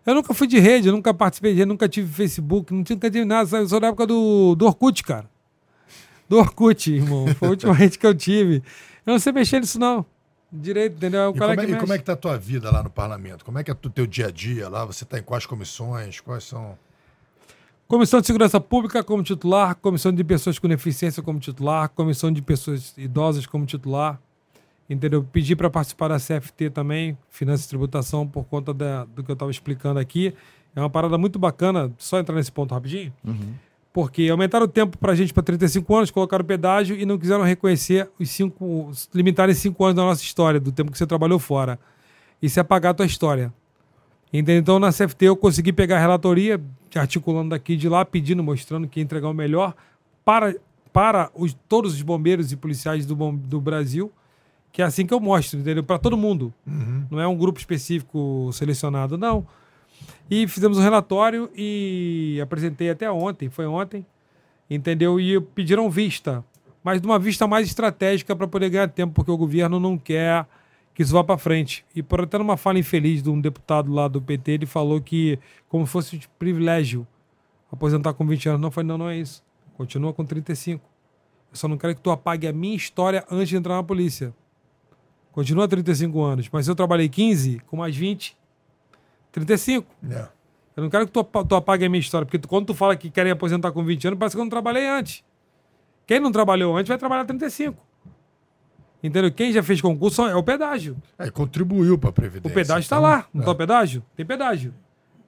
Eu nunca fui de rede, nunca participei de rede, nunca tive Facebook, nunca tive nada. Eu sou da época do, do Orkut, cara. Do Orkut, irmão. Foi a última rede que eu tive. Eu não sei mexer nisso, não direito, entendeu? É e, como é, que e como é que tá a tua vida lá no parlamento? Como é que é o teu dia a dia lá? Você está em quais comissões? Quais são? Comissão de Segurança Pública como titular, Comissão de Pessoas com Deficiência como titular, Comissão de Pessoas Idosas como titular. Entendeu? Pedi para participar da CFT também, Finanças e Tributação, por conta da, do que eu estava explicando aqui. É uma parada muito bacana, só entrar nesse ponto rapidinho. Uhum porque aumentaram o tempo para a gente para 35 anos, colocaram pedágio e não quiseram reconhecer os cinco, limitarem cinco anos da nossa história, do tempo que você trabalhou fora. Isso é apagar a tua história. Entendeu? Então, na CFT, eu consegui pegar a relatoria, articulando daqui de lá, pedindo, mostrando que ia entregar o melhor para, para os, todos os bombeiros e policiais do, do Brasil, que é assim que eu mostro, entendeu? Para todo mundo. Uhum. Não é um grupo específico selecionado, não. E fizemos um relatório e apresentei até ontem, foi ontem, entendeu? E pediram vista, mas de uma vista mais estratégica para poder ganhar tempo, porque o governo não quer que isso vá para frente. E por até numa fala infeliz de um deputado lá do PT, ele falou que como fosse de privilégio aposentar com 20 anos. Não, foi não, não é isso. Continua com 35. Eu só não quero que tu apague a minha história antes de entrar na polícia. Continua 35 anos, mas eu trabalhei 15 com mais 20 35. É. Eu não quero que tu, tu apague a minha história, porque tu, quando tu fala que querem aposentar com 20 anos, parece que eu não trabalhei antes. Quem não trabalhou antes vai trabalhar 35. Entendeu? Quem já fez concurso é o pedágio. É, contribuiu para a Previdência. O pedágio está então, lá. Não está é. o pedágio? Tem pedágio.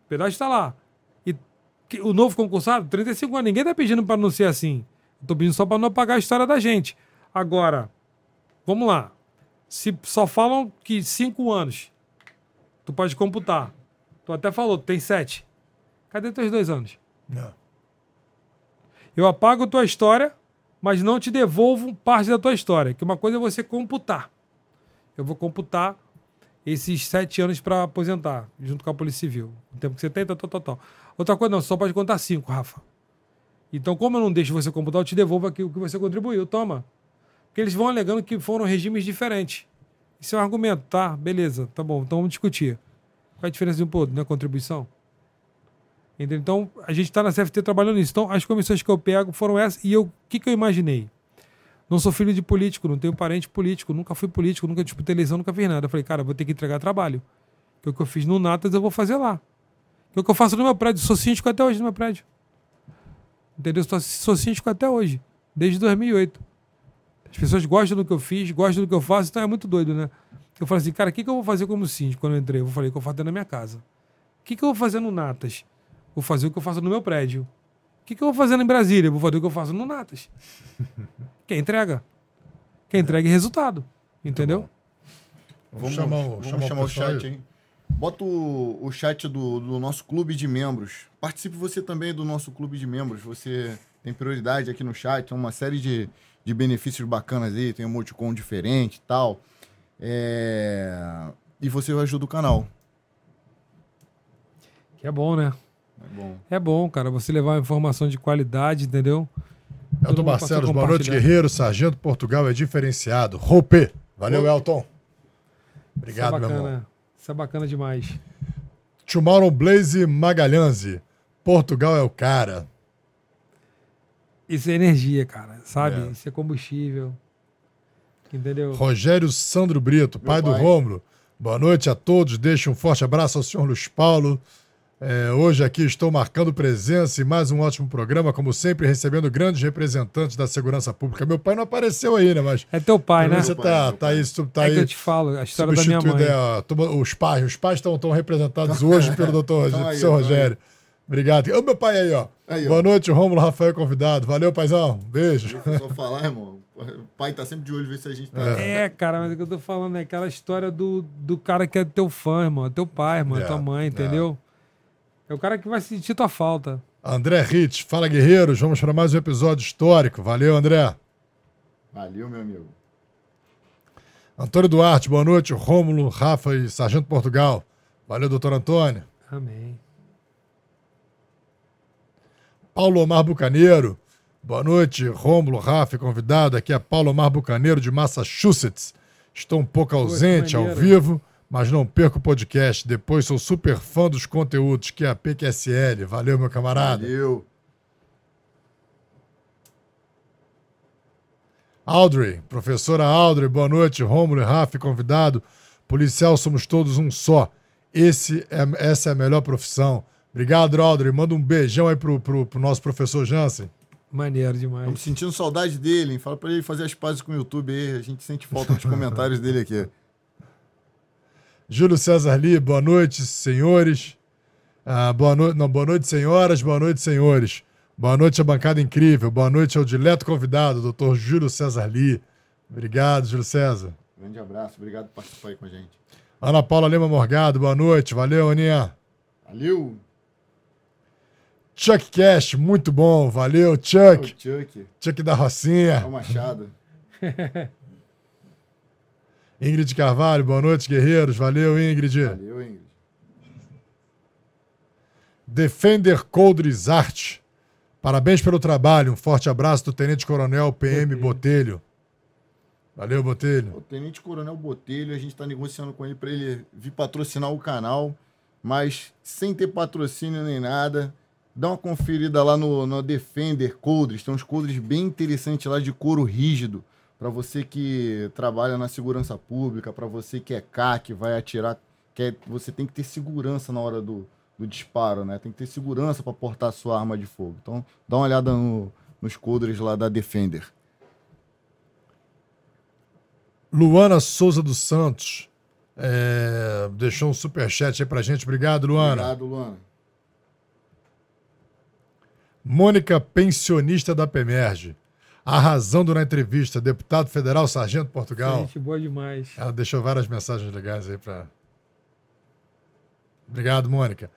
O pedágio está lá. E o novo concursado, 35 anos. Ninguém está pedindo para não ser assim. Estou pedindo só para não apagar a história da gente. Agora, vamos lá. Se só falam que 5 anos Tu pode computar. Tu até falou, tu tem sete. Cadê teus dois anos? Não. Eu apago tua história, mas não te devolvo parte da tua história. Que uma coisa é você computar. Eu vou computar esses sete anos para aposentar, junto com a Polícia Civil. O tempo que você tem, tal, tal, tal. Outra coisa, não, só pode contar cinco, Rafa. Então, como eu não deixo você computar, eu te devolvo aqui o que você contribuiu. Toma. Porque eles vão alegando que foram regimes diferentes. Isso é um argumento, tá? Beleza, tá bom. Então vamos discutir. Qual é a diferença de um pouco na contribuição? Então, a gente está na CFT trabalhando nisso. Então, as comissões que eu pego foram essas. E o que, que eu imaginei? Não sou filho de político, não tenho parente político, nunca fui político, nunca disputei eleição, nunca fiz nada. Eu falei, cara, vou ter que entregar trabalho. Que o que eu fiz no Natas eu vou fazer lá. Que o que eu faço no meu prédio. Sou síndico até hoje no meu prédio. Entendeu? Sou, sou síndico até hoje, desde 2008. As pessoas gostam do que eu fiz, gostam do que eu faço, então é muito doido, né? Eu falei assim, cara, o que, que eu vou fazer como síndico quando eu entrei? Eu falei que eu faço na minha casa. O que, que eu vou fazer no Natas? Vou fazer o que eu faço no meu prédio. O que, que eu vou fazer em Brasília? Vou fazer o que eu faço no Natas. Quem entrega? Quem entrega é resultado. Entendeu? Vamos, chamar o- vamos chamar o chamar o chat aí. aí. Bota o, o chat do, do nosso clube de membros. Participe você também do nosso clube de membros. Você tem prioridade aqui no chat, tem uma série de, de benefícios bacanas aí, tem um emoticon diferente e tal. É, E você ajuda o canal. Que é bom, né? É bom. É bom, cara, você levar uma informação de qualidade, entendeu? Todo Elton passou Barcelos, boa noite. Guerreiro. Sargento Portugal é diferenciado. Roupê. Valeu, Elton. Obrigado, Isso é meu irmão. bacana. Isso é bacana demais. Tomorrow Blaze Magalhães. Portugal é o cara. Isso é energia, cara, sabe? É. Isso é combustível. Entendeu? Rogério Sandro Brito, pai, do pai. Rômulo. Boa noite a todos. Deixe um forte abraço ao senhor Luiz Paulo. É, hoje aqui estou marcando presença em mais um ótimo programa, como sempre, recebendo grandes representantes da segurança pública. Meu pai não apareceu aí, né? Mas É teu pai, né? você Meu pai, tá, meu tá aí, tá é que aí eu te falo, a história da minha mãe. é, ó, toma- os pais. Os pais estão representados hoje pelo doutor aí, aí. Rogério. Obrigado. Ô, meu pai aí, ó. Aí, ó. Boa noite, Rômulo Rafael convidado. Valeu, paizão. Beijo. Só falar, irmão. O pai tá sempre de olho, ver se a gente tá. É, cara, mas o que eu tô falando é aquela história do, do cara que é teu fã, irmão. É teu pai, irmão. É, É, tua mãe, entendeu? É o cara que vai sentir tua falta. André Ritz, fala guerreiros. Vamos para mais um episódio histórico. Valeu, André. Valeu, meu amigo. Antônio Duarte, boa noite. Rômulo, Rafa e Sargento Portugal. Valeu, doutor Antônio. Amém. Paulo Omar Bucaneiro. Boa noite, Rômulo, Rafa e convidado. Aqui é Paulo Omar Bucaneiro, de Massachusetts. Estou um pouco ausente ao vivo, mas não perco o podcast. Depois sou super fã dos conteúdos, que é a PQSL. Valeu, meu camarada. Valeu. Audrey, professora Audrey, boa noite. Rômulo e Rafa, convidado. Policial, somos todos um só. Esse é, essa é a melhor profissão. Obrigado, Audrey. Manda um beijão aí pro, pro, pro nosso professor Jansen. Maneiro demais. Estamos sentindo saudade dele, hein? Fala pra ele fazer as pazes com o YouTube aí. A gente sente falta dos comentários dele aqui. Júlio César Lee, boa noite, senhores. Ah, boa, no... Não, boa noite, senhoras, boa noite, senhores. Boa noite, a bancada incrível. Boa noite ao dileto convidado, doutor Júlio César Lee. Obrigado, Júlio César. Grande abraço, obrigado por participar aí com a gente. Ana Paula Lima Morgado, boa noite. Valeu, Aninha. Valeu! Chuck Cash, muito bom. Valeu, Chuck. Chuck, Chuck da Rocinha. é o Machado. Ingrid Carvalho, boa noite, guerreiros. Valeu, Ingrid. Valeu, Ingrid. Defender Coldres Art. Parabéns pelo trabalho. Um forte abraço do Tenente Coronel PM Botelho. Valeu, Botelho. O Tenente Coronel Botelho, a gente está negociando com ele para ele vir patrocinar o canal, mas sem ter patrocínio nem nada. Dá uma conferida lá no, no Defender Coldres. Tem uns coldres bem interessantes lá de couro rígido. Para você que trabalha na segurança pública, para você que é CAC, vai atirar, quer, você tem que ter segurança na hora do, do disparo, né? Tem que ter segurança para portar a sua arma de fogo. Então, dá uma olhada no- nos coldres lá da Defender. Luana Souza dos Santos. é, deixou um superchat aí pra gente. Obrigado, Luana. Obrigado, Luana. Mônica, pensionista da Pemerge. Arrasando na entrevista. Deputado federal, Sargento Portugal. Gente boa demais. Ela deixou várias mensagens legais aí pra. Obrigado, Mônica.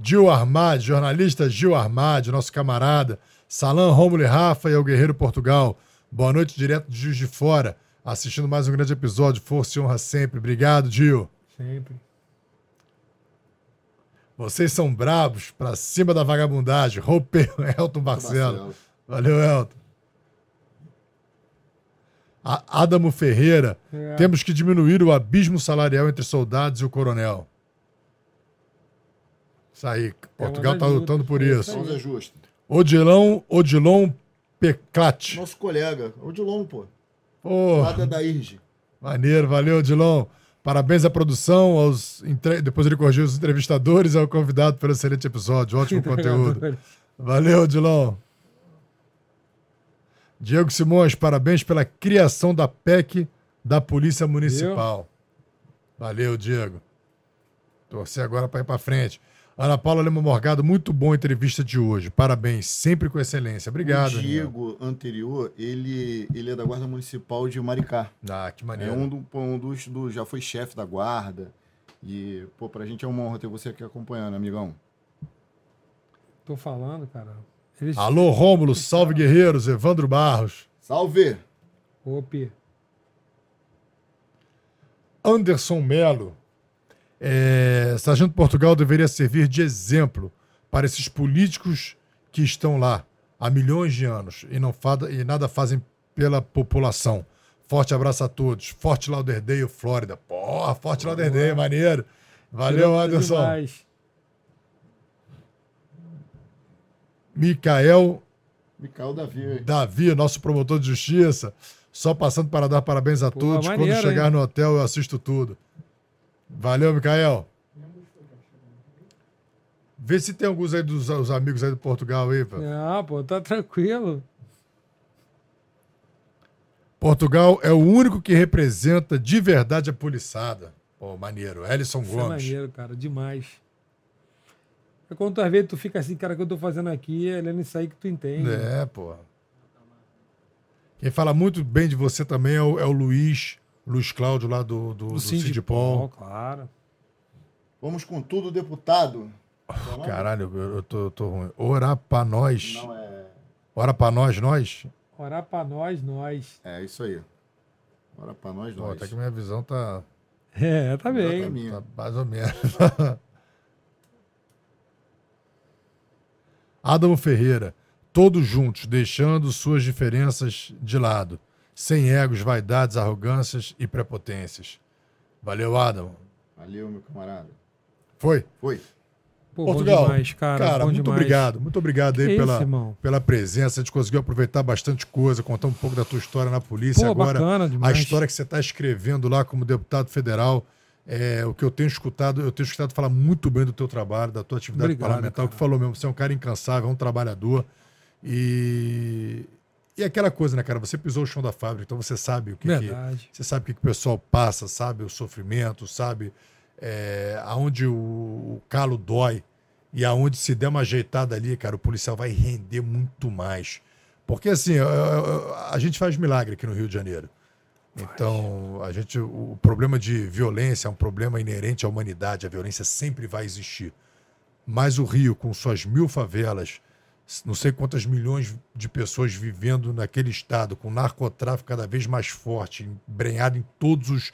Gil Armad, jornalista Gil Armad, nosso camarada. Salam, Rômulo e Rafa e ao Guerreiro Portugal. Boa noite, direto de Juiz de Fora. Assistindo mais um grande episódio. Força e honra sempre. Obrigado, Gil. Sempre. Vocês são brabos, pra cima da vagabundagem. Roupeiro, Elton. Marcelo. Valeu, Elton. A- Adamo Ferreira. É. Temos que diminuir o abismo salarial entre soldados e o coronel. Isso aí. Portugal das tá lutando por é isso. Odilon, Odilon Peclate. Nosso colega, Odilon, pô. Porra. Nada da IRG. Maneiro, valeu, Dilon. Parabéns à produção, aos entre- depois ele corrigiu os entrevistadores e ao convidado pelo excelente episódio. Ótimo conteúdo. Valeu, Dilon. Diego Simões, parabéns pela criação da PEC da Polícia Municipal. Valeu, Diego. Torcer agora para ir para frente. Ana Paula Lima Morgado, muito boa a entrevista de hoje. Parabéns, sempre com excelência. Obrigado. o Daniel. Diego anterior, ele, ele é da Guarda Municipal de Maricá. Ah, que É maneiro. um, do, um dos, do, já foi chefe da guarda. E, pô, pra gente é uma honra ter você aqui acompanhando, amigão. Tô falando, cara. Eles... Alô, Rômulo, salve guerreiros, Evandro Barros. Salve! Ope. Anderson Melo. É, Sargento Portugal deveria servir de exemplo para esses políticos que estão lá há milhões de anos e, não fada, e nada fazem pela população. Forte abraço a todos. Forte Lauderdale, Flórida. Porra, Forte Lauderdale, maneiro. Valeu, Anderson. demais. Micael Micael Davi. Davi, nosso promotor de justiça. Só passando para dar parabéns a Pô, todos. maneiro, Quando chegar hein? no hotel, eu assisto tudo. Valeu, Micael. Vê se tem alguns aí dos os amigos aí do Portugal aí, pô. Ah, pô, tá tranquilo. Portugal é o único que representa de verdade a poliçada. Pô, maneiro. Ellison Isso é Gomes. maneiro, cara, demais. É quando tu às vezes tu fica assim, cara, o que eu tô fazendo aqui, é lendo isso aí que tu entende. É, pô. Quem fala muito bem de você também é o, é o Luiz, Luiz Cláudio lá do, do, Do Paul. claro. Vamos com tudo, deputado. Caralho, eu, eu tô, eu tô ruim. Orar pra nós. Não é. Ora pra nós, nós. Orar pra nós, nós. É isso aí. Bora pra nós, Pô, nós. até que minha visão tá, É, tá bem. Exatamente. tá mais ou menos. Adamo Ferreira. Todos juntos, deixando suas diferenças de lado. Sem egos, vaidades, arrogâncias e prepotências. Valeu, Adamo. Valeu, meu camarada. Foi? Foi. Pô, Portugal. bom demais, cara. bom muito demais. obrigado. Muito obrigado aí Que pela, irmão? pela presença. A gente conseguiu aproveitar bastante coisa, contar um pouco da tua história na polícia. Pô, Agora, bacana a história que você está escrevendo lá como deputado federal, é, o que eu tenho escutado, eu tenho escutado falar muito bem do teu trabalho, da tua atividade Obrigado, parlamentar, o que falou mesmo, você é um cara incansável, é um trabalhador. E, e aquela coisa, né, cara? Você pisou o chão da fábrica, então você sabe o que, que você sabe o que, que o pessoal passa, sabe o sofrimento, sabe é, aonde o, o calo dói e aonde se der uma ajeitada ali, cara, o policial vai render muito mais. Porque assim, a, a- a gente faz milagre aqui no Rio de Janeiro. Então, a gente, o problema de violência é um problema inerente à humanidade. A violência sempre vai existir. Mas o Rio, com suas mil favelas, não sei quantas milhões de pessoas vivendo naquele estado, com narcotráfico cada vez mais forte, embrenhado em todos os,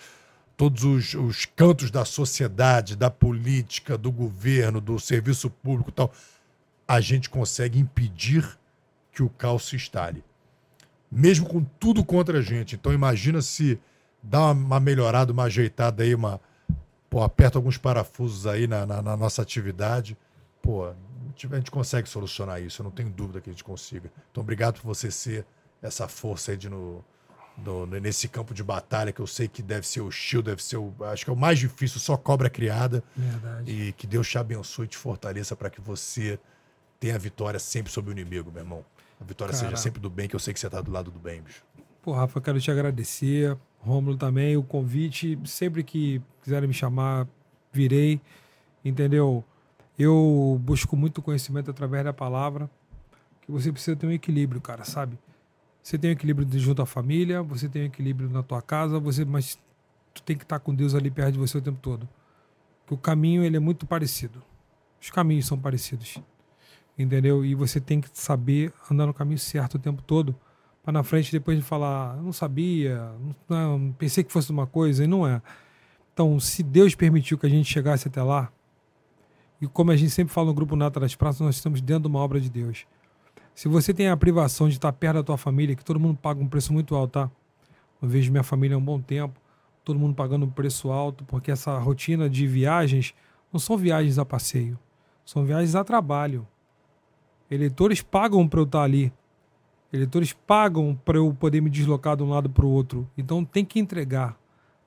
todos os, os cantos da sociedade, da política, do governo, do serviço público tal, a gente consegue impedir que o caos se instale. Mesmo com tudo contra a gente. Então imagina se dá uma, melhorada, uma ajeitada aí, uma, pô, aperta alguns parafusos aí na, na- na nossa atividade. Pô, a gente- consegue solucionar isso, eu não tenho dúvida que a gente consiga. Então, obrigado por você ser essa força aí de no, no- nesse campo de batalha que eu sei que deve ser hostil, deve ser o. Acho que é o mais difícil, só cobra criada. Verdade. E que Deus te abençoe e te fortaleça para que você tenha a vitória sempre sobre o inimigo, meu irmão. A vitória Cara. seja sempre do bem, que eu sei que você tá do lado do bem, bicho. Pô, Rafa, quero te agradecer. Rômulo também, o convite. Sempre que quiserem me chamar, virei. Entendeu? Eu busco muito conhecimento através da palavra. Que você precisa ter um equilíbrio, cara, sabe? Você tem um equilíbrio junto à família, você tem um equilíbrio na tua casa, você, mas tu tem que estar com Deus ali perto de você o tempo todo. Que o caminho ele é muito parecido. Os caminhos são parecidos. Entendeu? E você tem que saber andar no caminho certo o tempo todo para na frente depois de falar, "Eu não sabia, não, pensei que fosse uma coisa e não é. Então, se Deus permitiu que a gente chegasse até lá, E como a gente sempre fala no Grupo Nata das Praças, nós estamos dentro de uma obra de Deus. Se você tem a privação de estar perto da tua família, que todo mundo paga um preço muito alto, tá? Eu vejo minha família há um bom tempo, todo mundo pagando um preço alto, porque essa rotina de viagens não são viagens a passeio, são viagens a trabalho. Eleitores pagam para eu estar ali. Eleitores pagam para eu poder me deslocar de um lado para o outro. Então tem que entregar.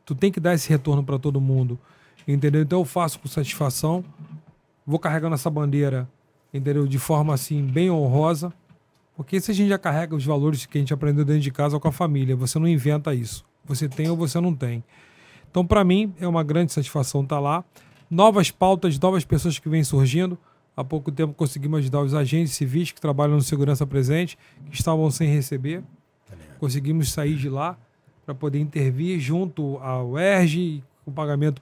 Tu tem que dar esse retorno para todo mundo. Entendeu? Então eu faço com satisfação. Vou carregando essa bandeira, entendeu? De forma assim, bem honrosa. Porque se a gente já carrega os valores que a gente aprendeu dentro de casa com a família, você não inventa isso. Você tem ou você não tem. Então, para mim, é uma grande satisfação estar lá. Novas pautas, novas pessoas que vêm surgindo. Há pouco tempo conseguimos ajudar os agentes civis que trabalham no Segurança Presente, que estavam sem receber. Conseguimos sair de lá para poder intervir junto ao ERG, o pagamento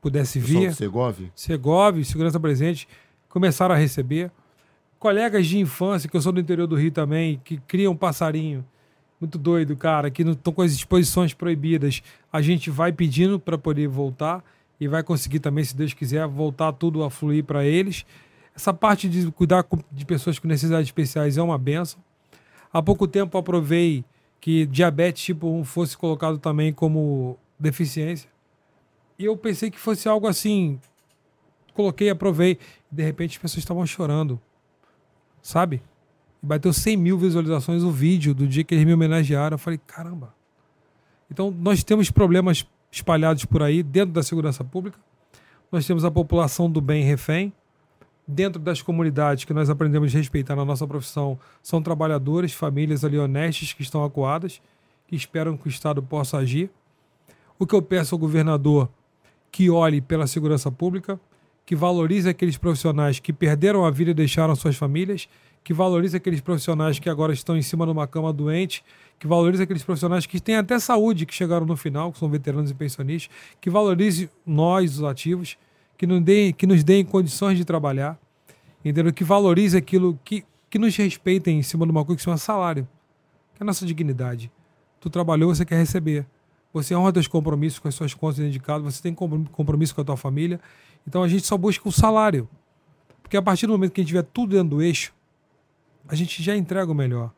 pudesse vir. Segov? Segov, Segurança Presente, começaram a receber. Colegas de infância, que eu sou do interior do Rio também, que criam passarinho. Muito doido, cara, que não estão com as exposições proibidas. A gente vai pedindo para poder voltar e vai conseguir também, se Deus quiser, voltar tudo a fluir para eles. Essa parte de cuidar de pessoas com necessidades especiais é uma benção. Há pouco tempo aprovei que diabetes tipo 1 fosse colocado também como deficiência. E eu pensei que fosse algo assim. Coloquei, aprovei. De repente as pessoas estavam chorando. Sabe? E bateu 100 mil visualizações o vídeo do dia que eles me homenagearam. Eu falei, caramba. Então nós temos problemas espalhados por aí dentro da segurança pública. Nós temos a população do bem refém dentro das comunidades que nós aprendemos a respeitar na nossa profissão, são trabalhadores, famílias ali honestas que estão acuadas, que esperam que o Estado possa agir. O que eu peço ao governador que olhe pela segurança pública, que valorize aqueles profissionais que perderam a vida e deixaram suas famílias, que valorize aqueles profissionais que agora estão em cima de uma cama doente, que valorize aqueles profissionais que têm até saúde, que chegaram no final, que são veteranos e pensionistas, que valorize nós, os ativos, que nos deem, que nos deem condições de trabalhar, entendeu? Que valorize aquilo, que, que nos respeitem em cima de uma coisa que se chama salário, que é a nossa dignidade. Tu trabalhou, você quer receber. Você honra seus compromissos com as suas contas indicadas, você tem compromisso com a tua família. Então a gente só busca o salário. Porque a partir do momento que a gente tiver tudo dentro do eixo, a gente já entrega o melhor.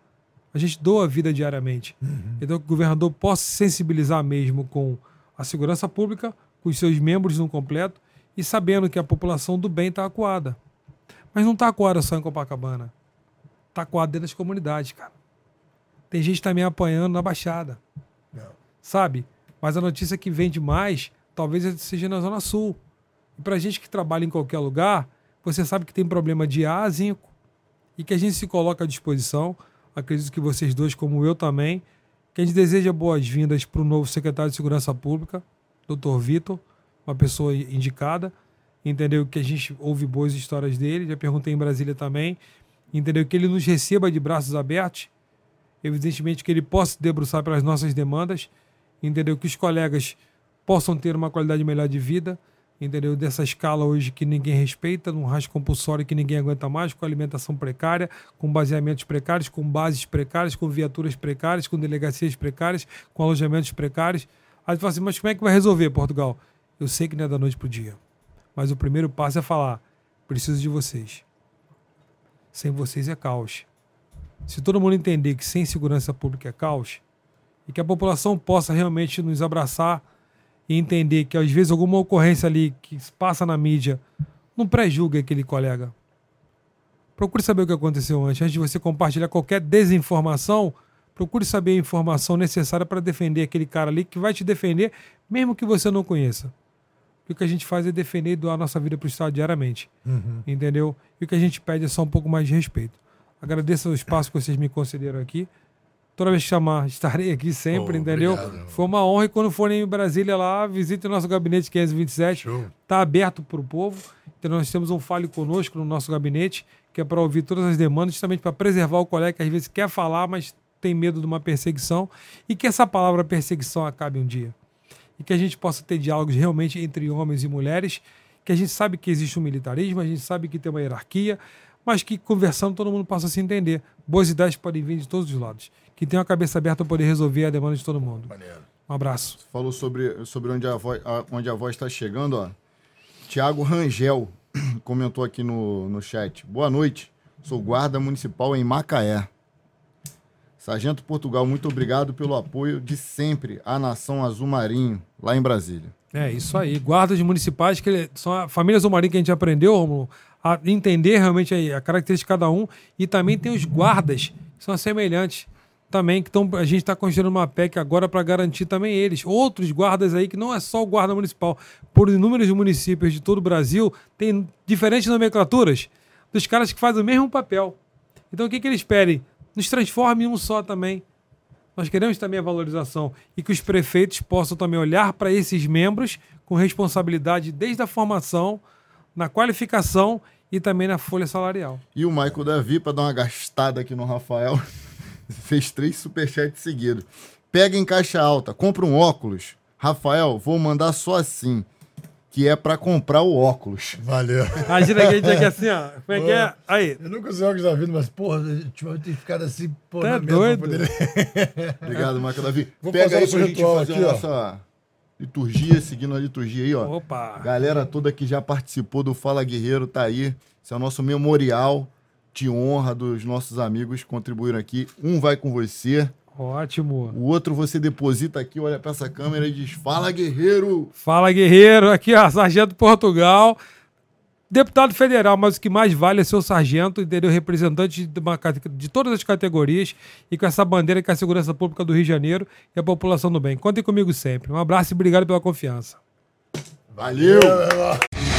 A gente doa a vida diariamente. Uhum. Então que o governador possa se sensibilizar mesmo com a segurança pública, com os seus membros no completo e sabendo que a população do bem está acuada. Mas não está acuada só em Copacabana. Está acuada dentro das comunidades, cara. Tem gente me apanhando na Baixada. Não. Sabe? Mas a notícia que vem demais, talvez seja na Zona Sul. E para gente que trabalha em qualquer lugar, você sabe que tem problema de A a zinco. E que a gente se coloca à disposição. Acredito que vocês dois, como eu também, que a gente deseja boas-vindas para o novo secretário de Segurança Pública, doutor Vitor uma pessoa indicada, entendeu? Que a gente ouve boas histórias dele, já perguntei em Brasília também, entendeu? Que ele nos receba de braços abertos, evidentemente que ele possa se debruçar pelas nossas demandas, entendeu? Que os colegas possam ter uma qualidade melhor de vida, entendeu? Dessa escala hoje que ninguém respeita, num rasgo compulsório que ninguém aguenta mais, com alimentação precária, com baseamentos precários, com bases precárias, com viaturas precárias, com delegacias precárias, com alojamentos precários. Aí tu fala assim, mas como é que vai resolver, Portugal? Eu sei que não é da noite pro dia. Mas o primeiro passo é falar: preciso de vocês. Sem vocês é caos. Se todo mundo entender que sem segurança pública é caos, e que a população possa realmente nos abraçar e entender que às vezes alguma ocorrência ali que passa na mídia não pré-julgue aquele colega. Procure saber o que aconteceu antes. Antes de você compartilhar qualquer desinformação, procure saber a informação necessária para defender aquele cara ali que vai te defender, mesmo que você não conheça o que a gente faz é defender e doar a nossa vida para o Estado diariamente. Uhum. Entendeu? E o que a gente pede é só um pouco mais de respeito. Agradeço o espaço que vocês me concederam aqui. Toda vez que chamar, estarei aqui sempre, oh, entendeu? Obrigado. Foi uma honra e quando forem em Brasília lá, visite o nosso gabinete 527. Está aberto para o povo. Então nós temos um Fale Conosco no nosso gabinete, que é para ouvir todas as demandas, justamente para preservar o colega que às vezes quer falar, mas tem medo de uma perseguição. E que essa palavra perseguição acabe um dia e que a gente possa ter diálogos realmente entre homens e mulheres, que a gente sabe que existe um militarismo, a gente sabe que tem uma hierarquia, mas que conversando todo mundo possa se entender. Boas ideias podem vir de todos os lados. Que tenha a cabeça aberta para poder resolver a demanda de todo mundo. Maneiro. Um abraço. Você falou sobre, sobre onde, a voz, onde a voz está chegando, ó. Tiago Rangel. comentou aqui no, no chat. Boa noite. Sou guarda municipal em Macaé. Sargento Portugal, muito obrigado pelo apoio de sempre à Nação Azul Marinho, lá em Brasília. É, isso aí. Guardas municipais, que são a família Azul Marinho que a gente aprendeu, Romulo, a entender realmente a, característica de cada um. E também tem os guardas, que são semelhantes também, que tão, a gente está construindo uma PEC agora para garantir também eles. Outros guardas aí, que não é só o guarda municipal, por inúmeros municípios de todo o Brasil, tem diferentes nomenclaturas dos caras que fazem o mesmo papel. Então o que, que eles pedem? Nos transforme em um só também. Nós queremos também a valorização e que os prefeitos possam também olhar para esses membros com responsabilidade desde a formação, na qualificação e também na folha salarial. E o Michael Davi, para dar uma gastada aqui no Rafael, fez três superchats seguidos. Pega em caixa alta, compra um óculos. Rafael, vou mandar só assim que é para comprar o óculos. Valeu. Imagina que a gente aqui assim, ó. Como é que é? Aí. Eu nunca usei óculos da vida, mas, porra, ultimamente tem ficado assim, pô, tá doido. Poder... Obrigado, Marco Davi. Vou Pega aí pra gente fazer aqui, a nossa liturgia, seguindo a liturgia aí, ó. Opa! Galera toda que já participou do Fala Guerreiro tá aí. Esse é o nosso memorial de honra dos nossos amigos que contribuíram aqui. Um vai com você. Ótimo. O outro você deposita aqui, olha para essa câmera e diz: Fala, guerreiro! Fala, guerreiro! Aqui, ó, Sargento Portugal. Deputado federal, mas o que mais vale é ser o sargento, entendeu? Representante de, uma, de todas as categorias e com essa bandeira que é a segurança pública do Rio de Janeiro e a população do bem. Contem comigo sempre. Um abraço e obrigado pela confiança. Valeu! Valeu